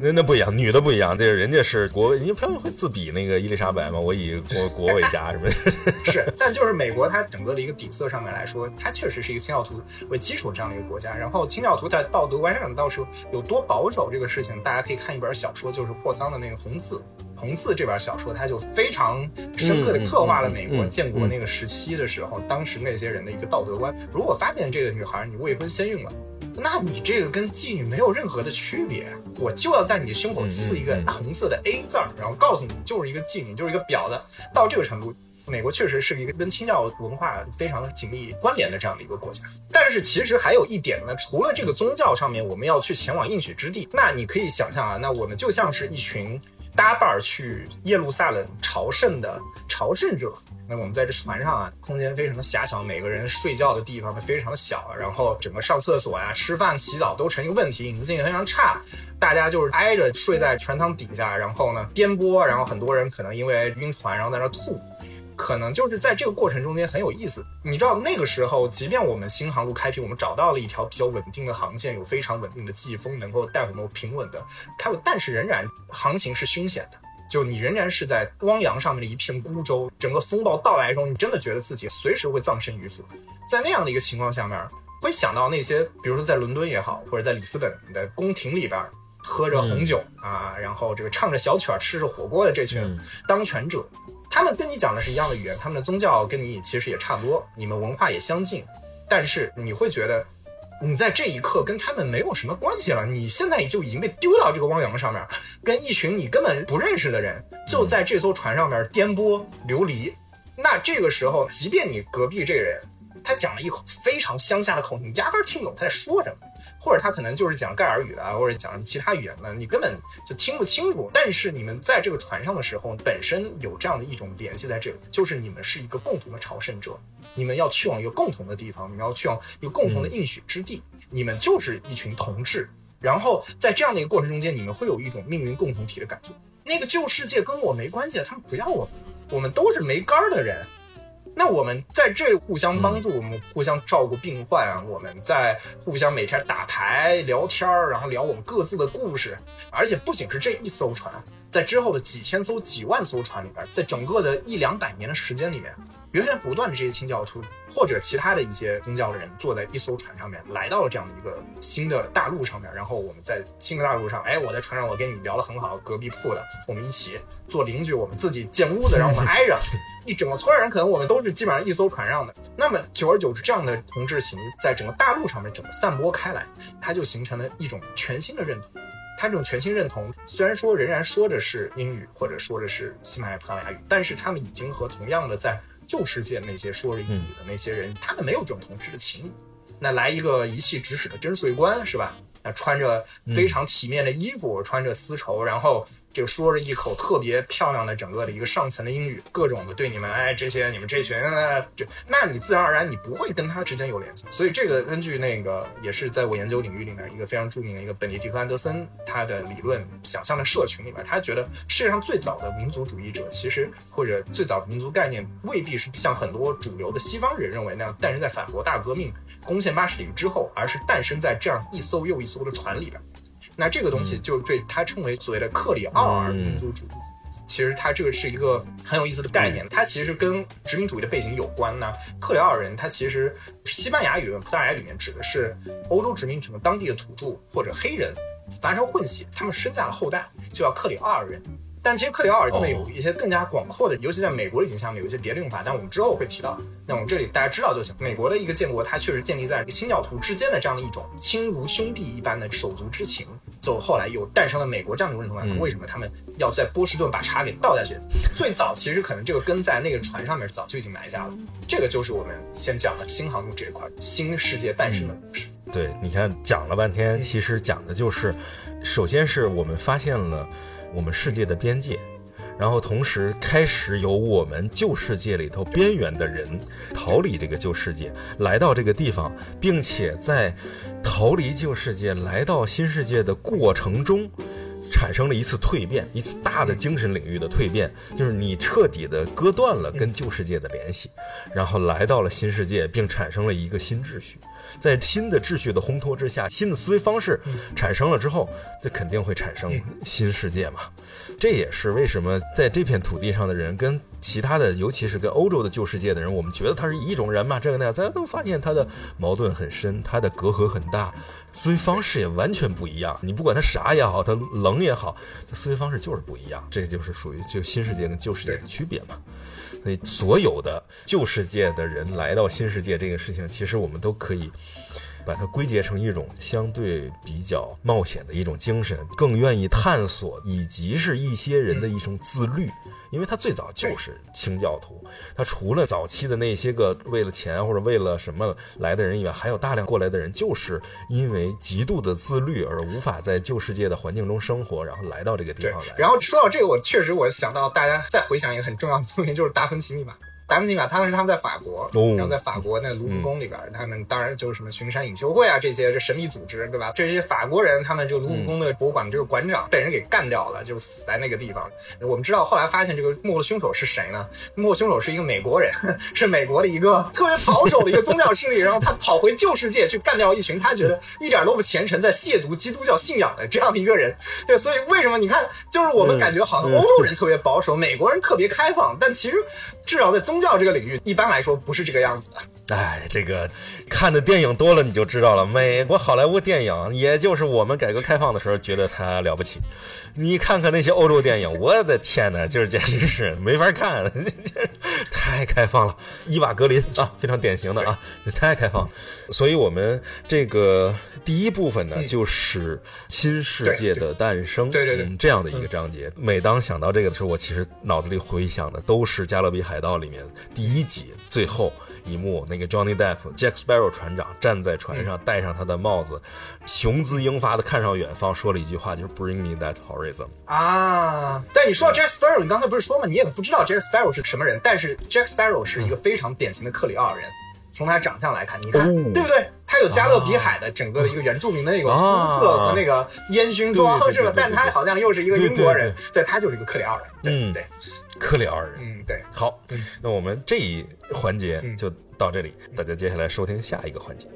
那那不一样，女的不一样，这人家是国，人家朴槿惠自比那个伊丽莎白嘛，我以国国为家，是不是？是，但就是美国它整个的一个底色上面来说，它确实是一个清教徒为基础这样的一个国家。然后清教徒在道德观上到时候有多保守这个事情，大家可以看一本小说，就是霍桑的那个《红字》。《红字》这本小说，它就非常深刻的刻画了美国建国那个时期的时候，当时那些人的一个道德观。如果发现这个女孩你未婚先孕了。那你这个跟妓女没有任何的区别，我就要在你胸口刺一个红色的 A 字儿，然后告诉你就是一个妓女，就是一个婊子。到这个程度，美国确实是一个跟清教文化非常紧密关联的这样的一个国家。但是其实还有一点呢，除了这个宗教上面我们要去前往应许之地，那你可以想象啊，那我们就像是一群搭伴儿去耶路撒冷朝圣的朝圣者。那我们在这船上啊，空间非常的狭小，每个人睡觉的地方都非常的小，然后整个上厕所呀、吃饭、洗澡都成一个问题，隐私性非常差。大家就是挨着睡在船舱底下，然后呢颠簸，然后很多人可能因为晕船，然后在那吐。可能就是在这个过程中间很有意思。你知道那个时候，即便我们新航路开辟，我们找到了一条比较稳定的航线，有非常稳定的季风，能够带我们平稳的开，但是仍然航行是凶险的。就你仍然是在汪洋上面的一片孤舟，整个风暴到来中，你真的觉得自己随时会葬身鱼腹。在那样的一个情况下面，会想到那些，比如说在伦敦也好，或者在里斯本的宫廷里边。喝着红酒啊，然后这个唱着小曲儿，吃着火锅的这群当权者，他们跟你讲的是一样的语言，他们的宗教跟你其实也差不多，你们文化也相近，但是你会觉得你在这一刻跟他们没有什么关系了，你现在就已经被丢到这个汪洋上面，跟一群你根本不认识的人就在这艘船上面颠簸流离。那这个时候，即便你隔壁这个人他讲了一口非常乡下的口音，压根儿听不懂他在说什么。或者他可能就是讲盖尔语的，或者讲其他语言的，你根本就听不清楚。但是你们在这个船上的时候，本身有这样的一种联系在这里，就是你们是一个共同的朝圣者，你们要去往一个共同的地方，你们要去往一个共同的应许之地，你们就是一群同志。然后在这样的一个过程中间，你们会有一种命运共同体的感觉。那个旧世界跟我没关系，他们不要我，我们都是没杆儿的人。那我们在这互相帮助，我们互相照顾病患啊，我们在互相每天打牌聊天儿，然后聊我们各自的故事。而且不仅是这一艘船，在之后的几千艘、几万艘船里边，在整个的一两百年的时间里面。源源不断的这些清教徒或者其他的一些宗教的人坐在一艘船上面，来到了这样的一个新的大陆上面。然后我们在新的大陆上，哎，我在船上，我跟你聊得很好，隔壁铺的，我们一起做邻居，我们自己建屋子，然后我们挨着，一整个村人可能我们都是基本上一艘船上的。那么久而久之，这样的同志情在整个大陆上面整个散播开来，它就形成了一种全新的认同。他这种全新认同，虽然说仍然说的是英语或者说的是西班牙葡萄牙语，但是他们已经和同样的在。旧世界那些说着英语的那些人，他们没有这种同志的情谊。那来一个一气指使的征税官，是吧？那穿着非常体面的衣服，穿着丝绸，然后。就说着一口特别漂亮的整个的一个上层的英语，各种的对你们，哎，这些你们这群，这，那你自然而然你不会跟他之间有联系。所以这个根据那个也是在我研究领域里面一个非常著名的一个本尼迪克安德森他的理论想象的社群里面，他觉得世界上最早的民族主义者其实或者最早的民族概念未必是像很多主流的西方人认为那样诞生在法国大革命攻陷巴士底之后，而是诞生在这样一艘又一艘的船里边。那这个东西就对他称为所谓的克里奥尔民族主义，其实它这个是一个很有意思的概念，它其实跟殖民主义的背景有关呢。克里奥尔人，他其实西班牙语、葡萄牙语里面指的是欧洲殖民什么当地的土著或者黑人发生混血，他们生下了后代，就叫克里奥尔人。但其实克里奥尔他们有一些更加广阔的，尤其在美国的语境下面有一些别的用法，但我们之后会提到。那我们这里大家知道就行。美国的一个建国，它确实建立在清教徒之间的这样的一种亲如兄弟一般的手足之情，就后来又诞生了美国这样的认同感。为什么他们要在波士顿把茶给倒下去？最早其实可能这个根在那个船上面早就已经埋下了。这个就是我们先讲的新航路这一块，新世界诞生的故事。对，你看讲了半天，其实讲的就是，首先是我们发现了。我们世界的边界，然后同时开始有我们旧世界里头边缘的人逃离这个旧世界，来到这个地方，并且在逃离旧世界来到新世界的过程中，产生了一次蜕变，一次大的精神领域的蜕变，就是你彻底的割断了跟旧世界的联系，然后来到了新世界，并产生了一个新秩序。在新的秩序的烘托之下，新的思维方式产生了之后，这肯定会产生新世界嘛。这也是为什么在这片土地上的人跟其他的，尤其是跟欧洲的旧世界的人，我们觉得他是一种人嘛。这个那样，大家都发现他的矛盾很深，他的隔阂很大，思维方式也完全不一样。你不管他傻也好，他冷也好，他思维方式就是不一样。这就是属于就新世界跟旧世界的区别嘛。所以，所有的旧世界的人来到新世界这个事情，其实我们都可以把它归结成一种相对比较冒险的一种精神，更愿意探索，以及是一些人的一种自律。因为他最早就是清教徒，他除了早期的那些个为了钱或者为了什么来的人以外，还有大量过来的人，就是因为极度的自律而无法在旧世界的环境中生活，然后来到这个地方来。然后说到这个，我确实我想到大家再回想一个很重要的作品，就是达芬奇密码。达芬奇嘛，当时他们在法国，哦然后在法国那卢浮宫里边，他们当然就是什么巡山隐修会啊这些这神秘组织，对吧？这些法国人，他们这个卢浮宫的博物馆的这个馆长被人给干掉了，就死在那个地方。我们知道后来发现这个幕后凶手是谁呢？幕后凶手是一个美国人，是美国的一个特别保守的一个宗教势力，然后他跑回旧世界去干掉一群他觉得一点都不虔诚，在亵渎基督教信仰的这样的一个人。对，所以为什么你看，就是我们感觉好像欧洲人特别保守，美国人特别开放，但其实至少在宗教这个领域，一般来说不是这个样子的。哎，这个看的电影多了你就知道了。美国好莱坞电影，也就是我们改革开放的时候觉得它了不起。你看看那些欧洲电影，我的天哪，就是简直是没法看，太开放了。伊瓦格林啊，非常典型的啊，太开放了。所以我们这个第一部分呢，就是新世界的诞生，对对对嗯这样的一个章节。每当想到这个的时候，我其实脑子里回想的都是《加勒比海盗》里面第一集最后一幕，那个 Johnny Depp Jack Sparrow 船长站在船上，戴上他的帽子，雄姿英发的看上远方，说了一句话，就是 “Bring me that horizon”。啊！但你说到 Jack Sparrow，你刚才不是说吗？你也不知道 Jack Sparrow 是什么人，但是 Jack Sparrow 是一个非常典型的克里奥尔人。从他长相来看，你看、哦对不对？他有加勒比海的整个的一个原住民的那个肤色和那个烟熏妆，是吧但他好像又是一个英国人对，对他就是一个克里奥尔人。对嗯对，克里奥尔人。嗯，对。好，那我们这一环节嗯就到这里，大家接下来收听下一个环节。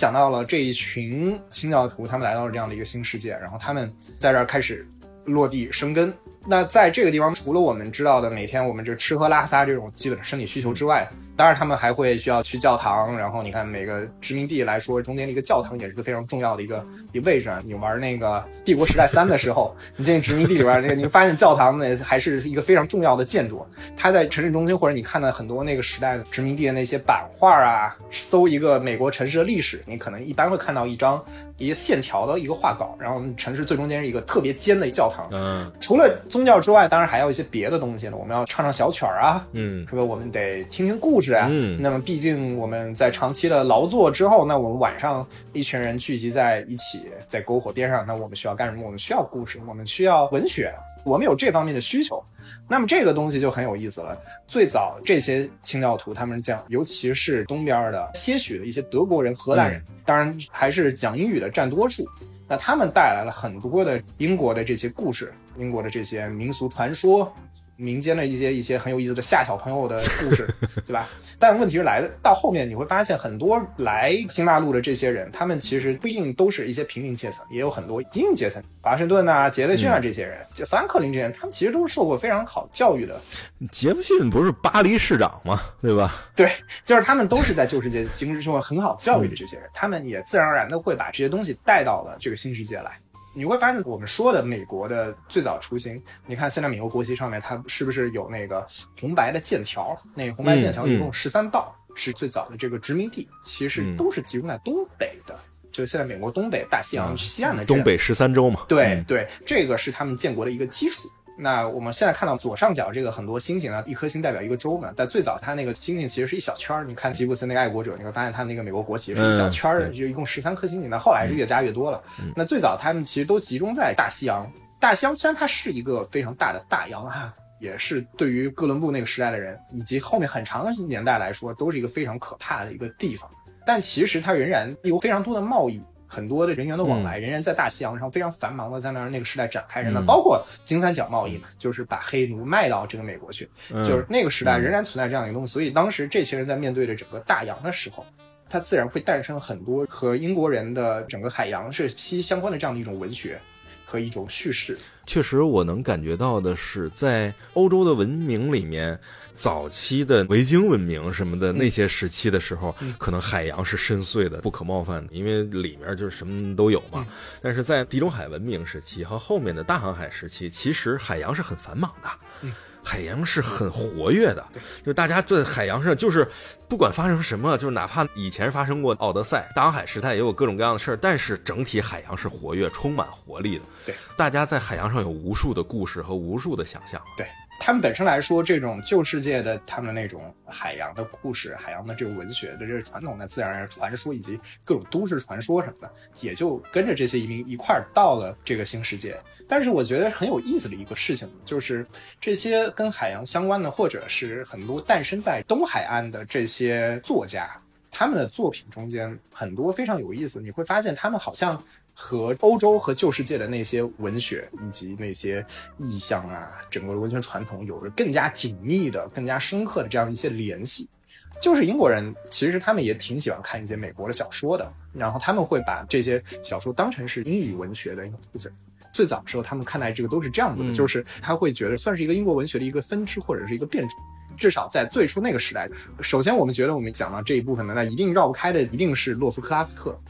讲到了这一群清教徒，他们来到了这样的一个新世界，然后他们在这儿开始落地生根。那在这个地方，除了我们知道的每天我们这吃喝拉撒这种基本生理需求之外，当然他们还会需要去教堂。然后你看每个殖民地来说，中间的一个教堂也是个非常重要的一个一位置。你玩那个《帝国时代三》的时候，你进殖民地里边，那个你发现教堂呢还是一个非常重要的建筑。它在城市中心，或者你看到很多那个时代的殖民地的那些版画啊，搜一个美国城市的历史，你可能一般会看到一张一个线条的一个画稿，然后城市最中间是一个特别尖的教堂。嗯除了宗教之外，当然还有一些别的东西呢。我们要唱唱小曲儿啊，嗯是吧？我们得听听故事啊。嗯那么毕竟我们在长期的劳作之后，那我们晚上一群人聚集在一起，在篝火边上，那我们需要干什么？我们需要故事，我们需要文学，我们有这方面的需求。那么这个东西就很有意思了。最早这些清教徒他们讲，尤其是东边的些许的一些德国人、荷兰人，当然还是讲英语的占多数。那他们带来了很多的英国的这些故事，英国的这些民俗传说，民间的一些一些很有意思的吓小朋友的故事，对吧？但问题是来的到后面，你会发现很多来新大陆的这些人，他们其实不一定都是一些平民阶层，也有很多精英阶层，华盛顿啊、杰斐逊啊这些人，就富兰克林这些人，他们其实都是受过非常好教育的，杰弗逊不是巴黎市长吗？对吧？对，就是他们都是在旧世界经受过很好教育的这些人，他们也自然而然的会把这些东西带到了这个新世界来。你会发现，我们说的美国的最早雏形，你看现在美国国旗上面它是不是有那个红白的剑条？那个红白剑条一共十三道，是最早的这个殖民地，其实都是集中在东北的，就是现在美国东北大西洋西岸的东北十三州嘛。对对，这个是他们建国的一个基础。那我们现在看到左上角这个很多星星呢，一颗星代表一个州嘛。但最早它那个星星其实是一小圈儿。你看吉布森那个爱国者，你会发现他们那个美国国旗是一小圈儿的，就一共十三颗星星。那后来是越加越多了。那最早他们其实都集中在大西洋。大西洋虽然它是一个非常大的大洋啊，也是对于哥伦布那个时代的人以及后面很长的年代来说，都是一个非常可怕的一个地方。但其实它仍然有非常多的贸易。很多的人员的往来仍然在大西洋上非常繁忙的在那儿那个时代展开着呢，包括金三角贸易嘛，就是把黑奴卖到这个美国去，就是那个时代仍然存在这样一个东西。所以当时这些人在面对着整个大洋的时候，他自然会诞生很多和英国人的整个海洋是息息相关的这样的一种文学和一种叙事。确实，我能感觉到的是，在欧洲的文明里面。早期的维京文明什么的那些时期的时候，可能海洋是深邃的、不可冒犯的，因为里面就是什么都有嘛。但是在地中海文明时期和后面的大航海时期，其实海洋是很繁忙的，海洋是很活跃的。就大家在海洋上，就是不管发生什么，就是哪怕以前发生过奥德赛、大航海时代也有各种各样的事儿，但是整体海洋是活跃、充满活力的。对，大家在海洋上有无数的故事和无数的想象。对。他们本身来说，这种旧世界的他们那种海洋的故事、海洋的这种文学的这个传统的自然传说以及各种都市传说什么的，也就跟着这些移民一块儿到了这个新世界。但是我觉得很有意思的一个事情，就是这些跟海洋相关的，或者是很多诞生在东海岸的这些作家，他们的作品中间很多非常有意思。你会发现，他们好像。和欧洲和旧世界的那些文学以及那些意象啊，整个文学传统有着更加紧密的、更加深刻的这样一些联系。就是英国人其实他们也挺喜欢看一些美国的小说的，然后他们会把这些小说当成是英语文学的一部分。最早的时候，他们看待这个都是这样子的，就是他会觉得算是一个英国文学的一个分支或者是一个变种。至少在最初那个时代，首先我们觉得我们讲到这一部分的，那一定绕不开的一定是洛夫克拉夫特。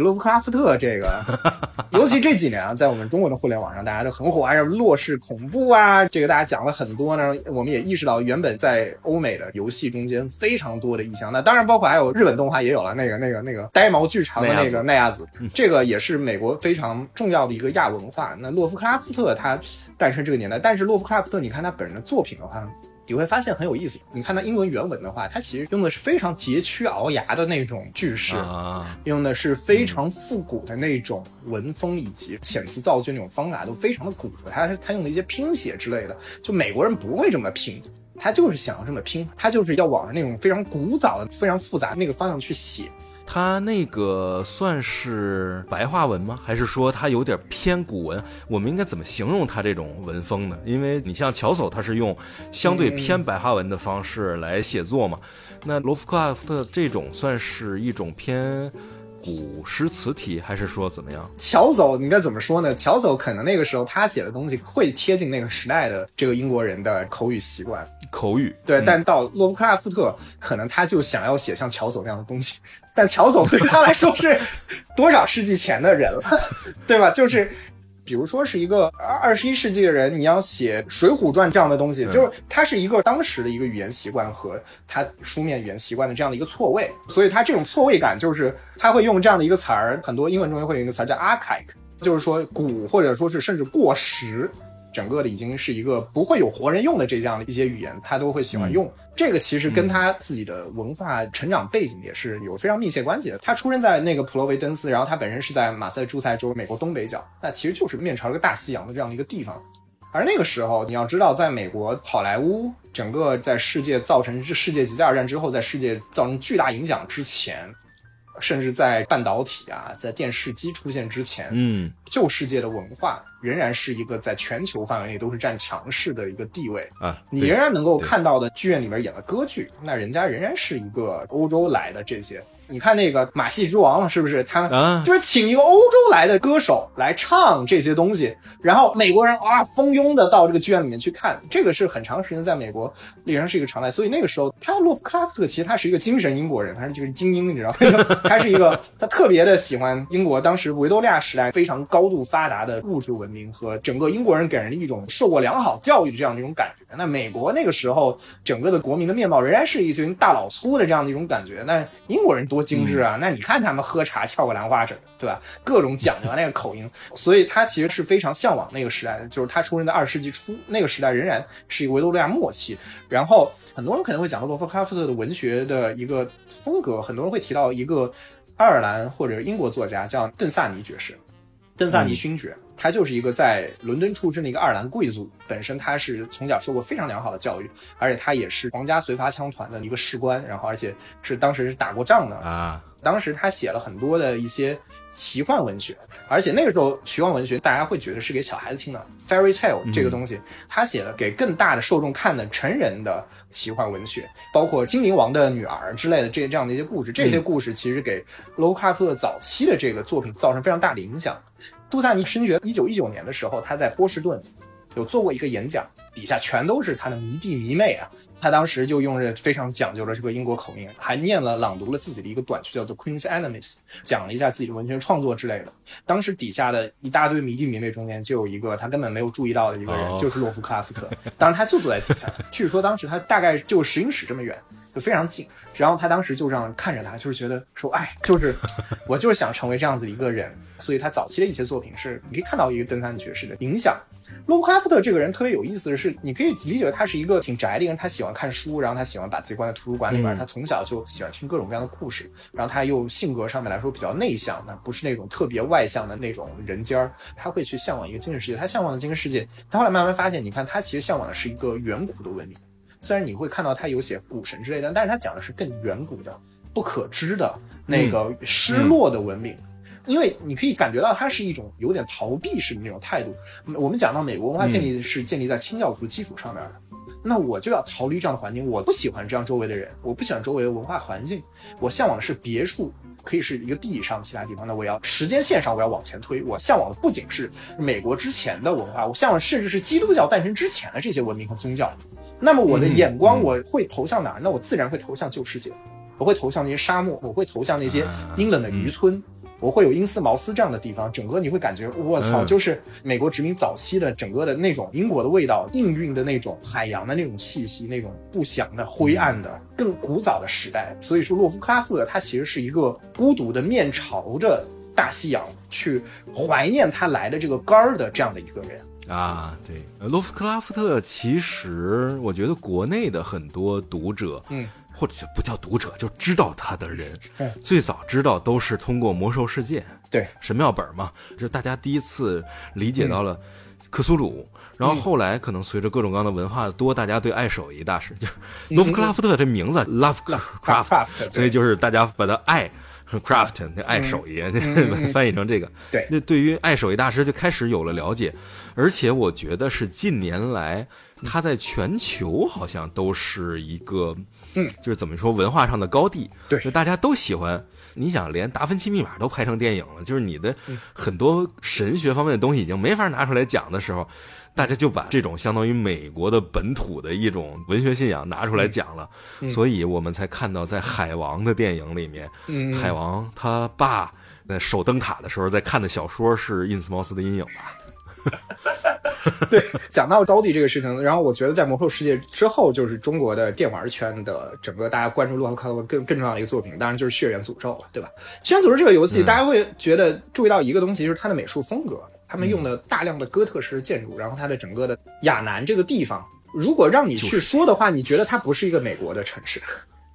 洛夫克拉夫特这个，尤其这几年啊，在我们中国的互联网上，大家都很火啊，什么洛氏恐怖啊，这个大家讲了很多呢。我们也意识到，原本在欧美的游戏中间非常多的意象，那当然包括还有日本动画也有了，那个那个那个呆毛巨长的那个奈亚子，这个也是美国非常重要的一个亚文化。那洛夫克拉夫特他诞生这个年代，但是洛夫克拉夫特，你看他本人的作品的话。你会发现很有意思。你看它英文原文的话，它其实用的是非常佶屈聱牙的那种句式，用的是非常复古的那种文风以及遣词造句那种方法，都非常的古。它它用的一些拼写之类的，就美国人不会这么拼，他就是想要这么拼，他就是要往那种非常古早的、非常复杂那个方向去写。他那个算是白话文吗？还是说他有点偏古文？我们应该怎么形容他这种文风呢？因为你像乔叟，他是用相对偏白话文的方式来写作嘛。那罗夫克拉夫特这种算是一种偏古诗词体，还是说怎么样？乔叟应该怎么说呢？乔叟可能那个时候他写的东西会贴近那个时代的这个英国人的口语习惯，口语对。但到洛夫克拉夫特，可能他就想要写像乔叟那样的东西。但乔总对他来说是多少世纪前的人了，对吧？就是，比如说是一个二十一世纪的人，你要写《水浒传》这样的东西，就是它是一个当时的一个语言习惯和他书面语言习惯的这样的一个错位，所以他这种错位感就是他会用这样的一个词儿，很多英文中间会有一个词儿叫 archaic，就是说古或者说是甚至过时。整个的已经是一个不会有活人用的这样的一些语言，他都会喜欢用。这个其实跟他自己的文化成长背景也是有非常密切关系的。他出生在那个普罗维登斯，然后他本身是在马赛诸塞州，美国东北角，那其实就是面朝一个大西洋的这样的一个地方。而那个时候，你要知道，在美国好莱坞整个在世界造成世界级在二战之后，在世界造成巨大影响之前。甚至在半导体啊，在电视机出现之前，嗯，旧世界的文化仍然是一个在全球范围内都是占强势的一个地位。啊，你仍然能够看到的剧院里面演的歌剧，那人家仍然是一个欧洲来的这些。你看那个马戏之王了，是不是？他就是请一个欧洲来的歌手来唱这些东西，然后美国人啊蜂拥的到这个剧院里面去看，这个是很长时间在美国历史上是一个常态。所以那个时候，他洛夫克拉夫特其实他是一个精神英国人，他是就是精英，你知道吗？他是一个他特别的喜欢英国当时维多利亚时代非常高度发达的物质文明和整个英国人给人一种受过良好教育的这样的一种感觉。那美国那个时候整个的国民的面貌仍然是一群大老粗的这样的一种感觉。那英国人多精致啊！那你看他们喝茶翘个兰花指，对吧？各种讲究啊，那个口音，所以他其实是非常向往那个时代的，就是他出生在二十世纪初，那个时代仍然是一个维多利亚末期。然后很多人可能会讲到罗夫克拉夫特的文学的一个风格，很多人会提到一个爱尔兰或者英国作家叫邓萨尼爵士。邓萨尼勋爵，他就是一个在伦敦出生的一个爱尔兰贵族，本身他是从小受过非常良好的教育，而且他也是皇家随发枪团的一个士官，然后而且是当时是打过仗的，啊，当时他写了很多的一些奇幻文学，而且那个时候奇幻文学大家会觉得是给小孩子听的 fairy tale 这个东西，他写了给更大的受众看的成人的奇幻文学，包括精灵王的女儿之类的这这样的一些故事，这些故事其实给罗卡夫特早期的这个作品造成非常大的影响。杜萨尼勋爵一九一九年的时候，他在波士顿有做过一个演讲，底下全都是他的迷弟迷妹啊。他当时就用着非常讲究的这个英国口音，还念了朗读了自己的一个短剧，叫做《Queen's Enemies》，讲了一下自己的文学创作之类的。当时底下的一大堆迷弟迷妹中间，就有一个他根本没有注意到的一个人，哦就是洛夫克拉夫特。当然他就坐在底下，据说当时他大概就石英尺这么远。就非常近，然后他当时就这样看着他，就是觉得说，哎，就是我就是想成为这样子的一个人，所以他早期的一些作品是你可以看到一个登山爵士的影响。洛夫克拉夫特这个人特别有意思的是，你可以理解为他是一个挺宅的人，他喜欢看书，然后他喜欢把自己关在图书馆里边，嗯他从小就喜欢听各种各样的故事，然后他又性格上面来说比较内向，那不是那种特别外向的那种人尖儿，他会去向往一个精神世界，他向往的精神世界，他后来慢慢发现，你看他其实向往的是一个远古的文明。虽然你会看到他有写古神之类的，但是他讲的是更远古的、不可知的那个失落的文明。因为你可以感觉到它是一种有点逃避式的那种态度。我们讲到美国文化建立是建立在清教徒基础上面的，那我就要逃离这样的环境，我不喜欢这样周围的人，我不喜欢周围的文化环境，我向往的是别处，可以是一个地理上其他地方。那我要时间线上我要往前推，我向往的不仅是美国之前的文化，我向往甚至是基督教诞生之前的这些文明和宗教。那么我的眼光我会投向哪儿？那我自然会投向旧世界，我会投向那些沙漠，我会投向那些阴冷的渔村。我会有因斯茅斯这样的地方，整个你会感觉我操，嗯就是美国殖民早期的整个的那种英国的味道，应运的那种海洋的那种气息，那种不祥的、灰暗的、更古早的时代。所以说，洛夫克拉夫特他其实是一个孤独的面朝着大西洋去怀念他来的这个杆儿的这样的一个人。啊，对，呃洛夫克拉夫特其实我觉得国内的很多读者，嗯，或者不叫读者，就知道他的人，嗯。最早知道都是通过《魔兽世界》对，神庙本嘛，这大家第一次理解到了克苏鲁。然后后来可能随着各种各样的文化的多，大家对爱手艺大师，就是洛夫克拉夫特这名字 Lovecraft，Lovecraft，对。所以就是大家把它爱 craft 那爱手艺 翻译成这个，对。那对于爱手艺大师就开始有了了解，而且我觉得是近年来他在全球好像都是一个，嗯，就是怎么说文化上的高地，对。就大家都喜欢。你想，连《达芬奇密码》都拍成电影了，就是你的很多神学方面的东西已经没法拿出来讲的时候，大家就把这种相当于美国的本土的一种文学信仰拿出来讲了，所以我们才看到在海王的电影里面，嗯。海王他爸在守灯塔的时候在看的小说是印斯茅斯的阴影吧？对，讲到高地这个事情，然后我觉得在魔兽世界之后，就是中国的电玩圈的整个大家关注洛夫克拉夫特更更重要的一个作品，当然就是《血缘诅咒》了，对吧？《血缘诅咒》这个游戏，大家会觉得注意到一个东西，就是它的美术风格，他们用的大量的哥特式建筑，然后它的整个的亚南这个地方，如果让你去说的话，你觉得它不是一个美国的城市。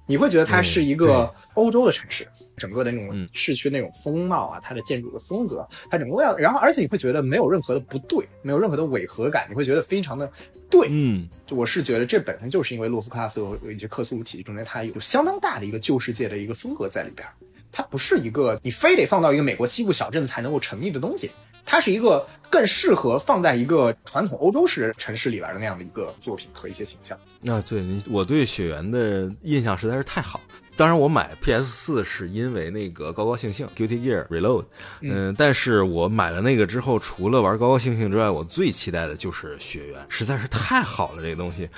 你会觉得它是一个欧洲的城市，整个的那种市区那种风貌啊，它的建筑的风格，它整个样，然后而且你会觉得没有任何的不对，没有任何的违和感，你会觉得非常的对。嗯，我是觉得这本身就是因为洛夫克拉夫特以及克苏鲁体系中间，它有相当大的一个旧世界的一个风格在里边儿，它不是一个你非得放到一个美国西部小镇才能够成立的东西。它是一个更适合放在一个传统欧洲式城市里边的那样的一个作品和一些形象。那，对你，我对雪原的印象实在是太好。当然，我买 PS 四是因为那个高高兴兴 Guilty Gear Reload，嗯，但是我买了那个之后，除了玩高高兴兴之外，我最期待的就是雪原，实在是太好了，这个东西。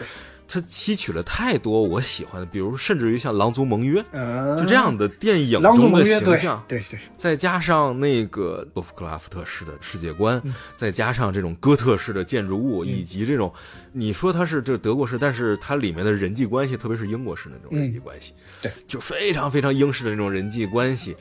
它吸取了太多我喜欢的，比如甚至于像《狼族盟约》，就这样的电影中的形象，对对，再加上那个洛夫克拉夫特式的世界观，再加上这种哥特式的建筑物，以及这种你说它是这德国式，但是它里面的人际关系，特别是英国式的那种人际关系，对，就非常非常英式的那种人际关系，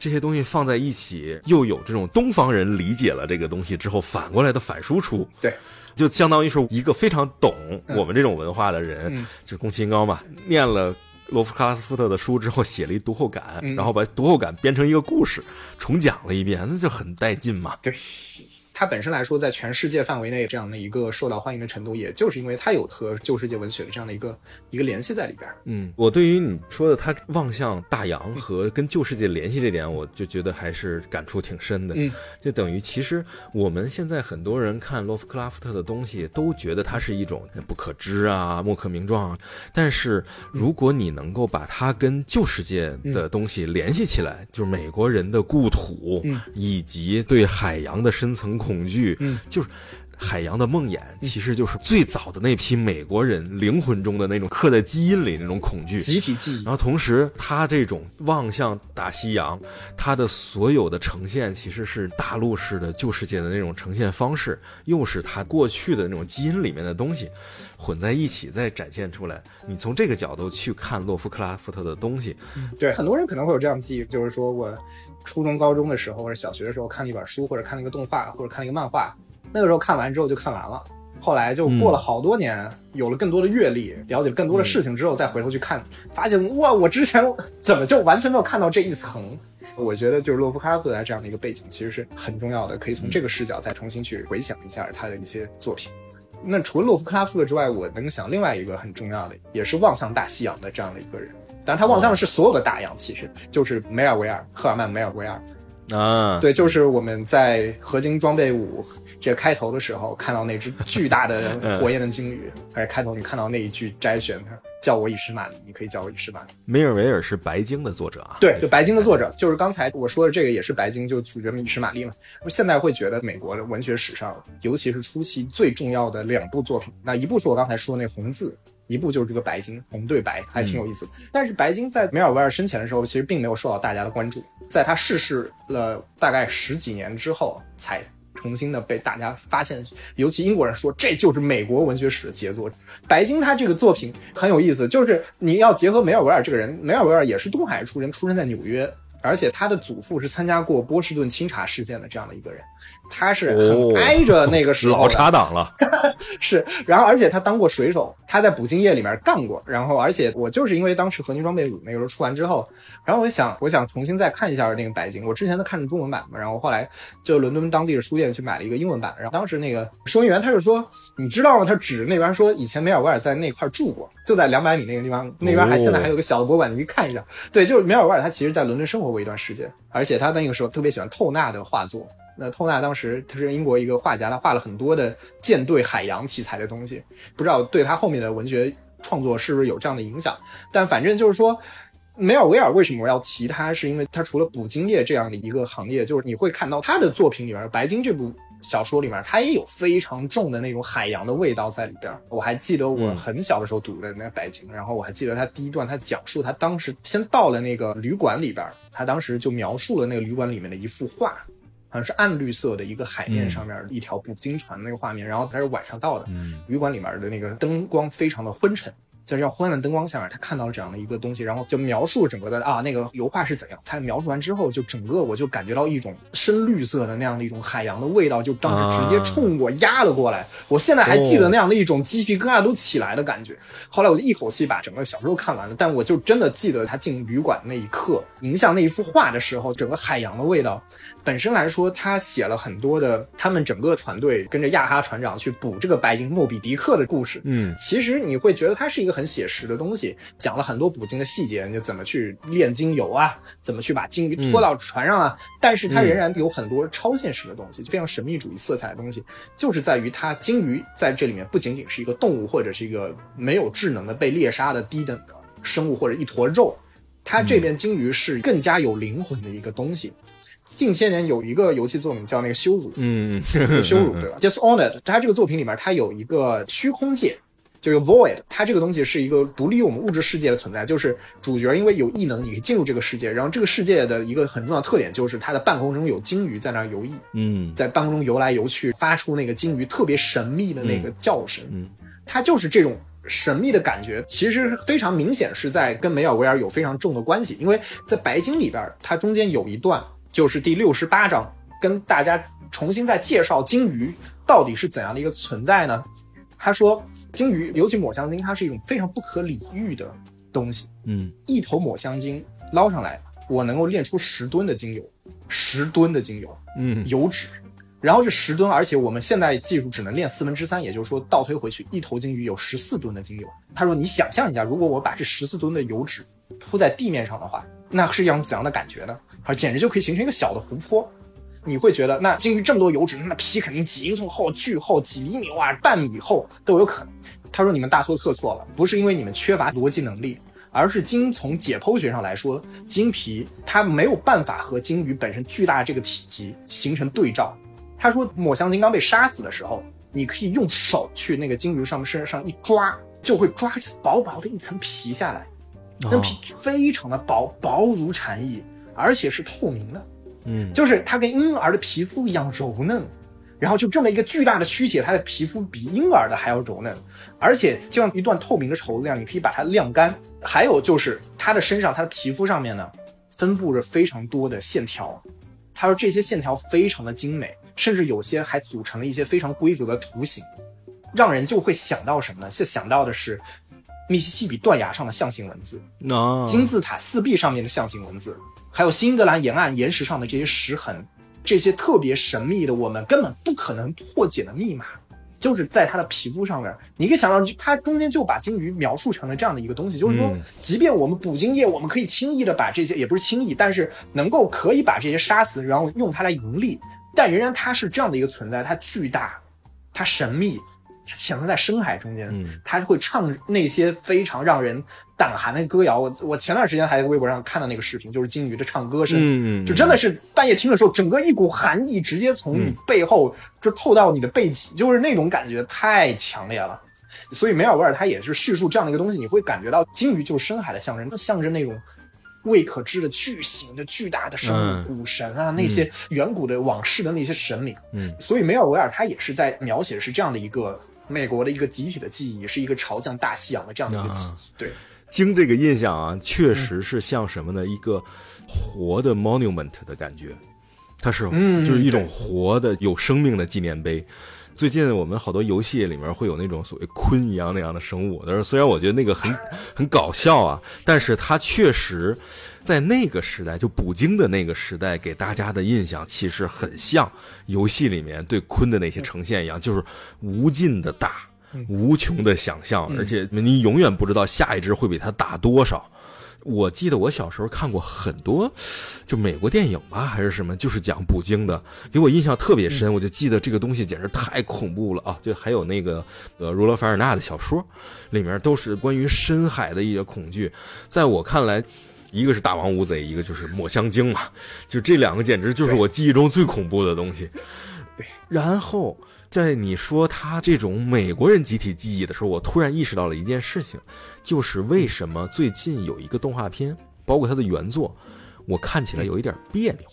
这些东西放在一起，又有这种东方人理解了这个东西之后反过来的反输出，对。就相当于是一个非常懂我们这种文化的人，就是宫崎英高嘛，念了罗夫克拉夫特的书之后，写了一读后感，然后把读后感编成一个故事，重讲了一遍，那就很带劲嘛。对。它本身来说，在全世界范围内这样的一个受到欢迎的程度，也就是因为它有和旧世界文学的这样的一个一个联系在里边。嗯，我对于你说的它望向大洋和跟旧世界联系这点，我就觉得还是感触挺深的。嗯，就等于其实我们现在很多人看洛夫克拉夫特的东西，都觉得它是一种不可知啊、莫可名状。啊但是如果你能够把它跟旧世界的东西联系起来，就是美国人的故土，以及对海洋的深层恐。惧，嗯，就是海洋的梦魇，其实就是最早的那批美国人灵魂中的那种刻在基因里那种恐惧，集体记忆。然后同时，他这种望向大西洋，他的所有的呈现其实是大陆式的旧世界的那种呈现方式，又是他过去的那种基因里面的东西混在一起再展现出来。你从这个角度去看洛夫克拉夫特的东西，对很多人可能会有这样记忆，就是说我。初中、高中的时候，或者小学的时候，看了一本书，或者看了一个动画，或者看了一个漫画，那个时候看完之后就看完了。后来就过了好多年，有了更多的阅历，了解更多的事情之后，再回头去看，发现哇，我之前怎么就完全没有看到这一层？我觉得就是洛夫克拉夫特这样的一个背景其实是很重要的，可以从这个视角再重新去回想一下他的一些作品。那除了洛夫克拉夫特之外，我能想另外一个很重要的，也是望向大西洋的这样的一个人。但他望向的是所有的大洋，其实就是梅尔维尔，赫尔曼·梅尔维尔。啊，对，就是我们在合金装备五这开头的时候看到那只巨大的 火焰的鲸鱼，而且开头你看到那一句摘选，叫我以实玛丽，你可以叫我以实玛丽。梅尔维尔是白鲸的作者啊，对，就白鲸的作者，就是刚才我说的这个也是白鲸，就主角以实玛丽嘛。现在会觉得美国的文学史上，尤其是初期最重要的两部作品，那一部是我刚才说那红字。一部就是这个白金红对白，还挺有意思的。但是白金在梅尔维尔生前的时候，其实并没有受到大家的关注，在他逝世了大概十几年之后，才重新的被大家发现。尤其英国人说，这就是美国文学史的杰作。白金他这个作品很有意思，就是你要结合梅尔维尔这个人，梅尔维尔也是东海出身，出生在纽约。而且他的祖父是参加过波士顿清查事件的这样的一个人，他是很挨着那个时候老茶党了，是。然后，而且他当过水手，他在捕鲸业里面干过。然后，而且我就是因为当时合金装备五那个时候出完之后，然后我想，我想重新再看一下那个白鲸。我之前都看着中文版嘛，然后后来就伦敦当地的书店去买了一个英文版。然后当时那个收银员他就说：“你知道吗？”他指着那边说：“以前梅尔维尔在那块住过，就在两百米那个地方，那边还现在还有个小的博物馆，你可以看一下。”对，就是梅尔维尔他其实在伦敦生活。过一段时间，而且他那个时候特别喜欢透纳的画作。那透纳当时他是英国一个画家，他画了很多的舰队、海洋题材的东西，不知道对他后面的文学创作是不是有这样的影响。但反正就是说，梅尔维尔为什么我要提他，是因为他除了捕鲸业这样的一个行业，就是你会看到他的作品里面，《白鲸》这部。小说里面，他也有非常重的那种海洋的味道在里边。我还记得我很小的时候读的那个《白鲸》，然后我还记得他第一段，他讲述他当时先到了那个旅馆里边，他当时就描述了那个旅馆里面的一幅画，好像是暗绿色的一个海面上面一条捕鲸船那个画面，然后他是晚上到的，旅馆里面的那个灯光非常的昏沉。在这样昏暗的灯光下面，他看到了这样的一个东西，然后就描述整个的啊，那个油画是怎样。他描述完之后，就整个我就感觉到一种深绿色的那样的一种海洋的味道，就当时直接冲我压了过来。我现在还记得那样的一种鸡皮疙瘩都起来的感觉。后来我就一口气把整个小说看完了，但我就真的记得他进旅馆那一刻，迎向那一幅画的时候，整个海洋的味道。本身来说，他写了很多的他们整个船队跟着亚哈船长去捕这个白鲸莫比迪克的故事。嗯，其实你会觉得它是一个。很写实的东西，讲了很多捕鲸的细节，你就怎么去炼鲸油啊，怎么去把鲸鱼拖到船上啊。但是它仍然有很多超现实的东西，非常神秘主义色彩的东西，就是在于它鲸鱼在这里面不仅仅是一个动物或者是一个没有智能的被猎杀的低等的生物或者一坨肉，它这边鲸鱼是更加有灵魂的一个东西。近些年有一个游戏作品叫那个羞辱，嗯，羞辱 对吧？Dishonored，它这个作品里面它有一个虚空界，就是 Void，它这个东西是一个独立于我们物质世界的存在，就是主角因为有异能，你可以进入这个世界，然后这个世界的一个很重要的特点就是它的半空中有鲸鱼在那儿游弋，嗯。在半空中游来游去，发出那个鲸鱼特别神秘的那个叫声，嗯。它就是这种神秘的感觉，其实非常明显是在跟梅尔维尔有非常重的关系，因为在白鲸里边，它中间有一段就是第六十八章，跟大家重新再介绍鲸鱼到底是怎样的一个存在呢？他说，鲸鱼，尤其抹香鲸，它是一种非常不可理喻的东西。嗯一头抹香鲸捞上来，我能够炼出十吨的精油，十吨的精油，嗯油脂。然后这十吨，而且我们现在技术只能炼四分之三，也就是说倒推回去，一头鲸鱼有十四吨的精油。他说，你想象一下，如果我把这十四吨的油脂铺在地面上的话，那是一种怎样的感觉呢？而简直就可以形成一个小的湖泊。你会觉得，那鲸鱼这么多油脂，那皮肯定几英寸厚、巨厚、几厘米哇、半米厚都有可能。他说你们大错特错了，不是因为你们缺乏逻辑能力，而是鲸从解剖学上来说，鲸皮它没有办法和鲸鱼本身巨大的这个体积形成对照。他说抹香鲸刚被杀死的时候，你可以用手去那个鲸鱼上面身上一抓，就会抓起薄薄的一层皮下来，那皮非常的薄，薄如蝉翼，而且是透明的。嗯就是它跟婴儿的皮肤一样柔嫩，然后就这么一个巨大的躯体，它的皮肤比婴儿的还要柔嫩，而且就像一段透明的绸子一样，你可以把它晾干。还有就是它的身上，它的皮肤上面呢，分布着非常多的线条。他说这些线条非常的精美，甚至有些还组成了一些非常规则的图形，让人就会想到什么呢？就想到的是密西西比断崖上的象形文字。啊金字塔四壁上面的象形文字，还有新英格兰沿岸岩石上的这些石痕，这些特别神秘的，我们根本不可能破解的密码，就是在它的皮肤上面。你可以想到，它中间就把鲸鱼描述成了这样的一个东西，就是说嗯，即便我们捕鲸业，我们可以轻易的把这些，也不是轻易，但是能够可以把这些杀死，然后用它来盈利，但仍然它是这样的一个存在，它巨大，它神秘。它潜藏在深海中间，嗯它会唱那些非常让人胆寒的歌谣。我我前段时间还在微博上看到那个视频，就是鲸鱼的唱歌声，嗯就真的是半夜听的时候，整个一股寒意直接从你背后就透到你的背脊，就是那种感觉太强烈了。所以梅尔维尔他也是叙述这样的一个东西，你会感觉到鲸鱼就是深海的象征，它象征那种未可知的巨型的巨大的生物，嗯古神啊，那些远古的往事的那些神灵。嗯，所以梅尔维尔他也是在描写的是这样的一个美国的一个集体的记忆，也是一个朝向大西洋的这样的一个记忆。啊对，经这个印象啊，确实是像什么呢？一个活的 monument 的感觉，它是嗯就是一种活的有生命的纪念碑。最近我们好多游戏里面会有那种所谓鲲一样那样的生物，但是虽然我觉得那个很 很搞笑啊，但是它确实在那个时代，就捕鲸的那个时代，给大家的印象其实很像游戏里面对鲲的那些呈现一样，就是无尽的大。无穷的想象，而且你永远不知道下一只会比它大多少。我记得我小时候看过很多，就美国电影吧，还是什么，就是讲捕鲸的，给我印象特别深。我就记得这个东西简直太恐怖了啊！就还有那个呃儒勒·凡尔纳的小说，里面都是关于深海的一些恐惧。在我看来，一个是大王乌贼，一个就是抹香鲸嘛，就这两个简直就是我记忆中最恐怖的东西。对，然后。在你说他这种美国人集体记忆的时候，我突然意识到了一件事情，就是为什么最近有一个动画片，包括它的原作，我看起来有一点别扭，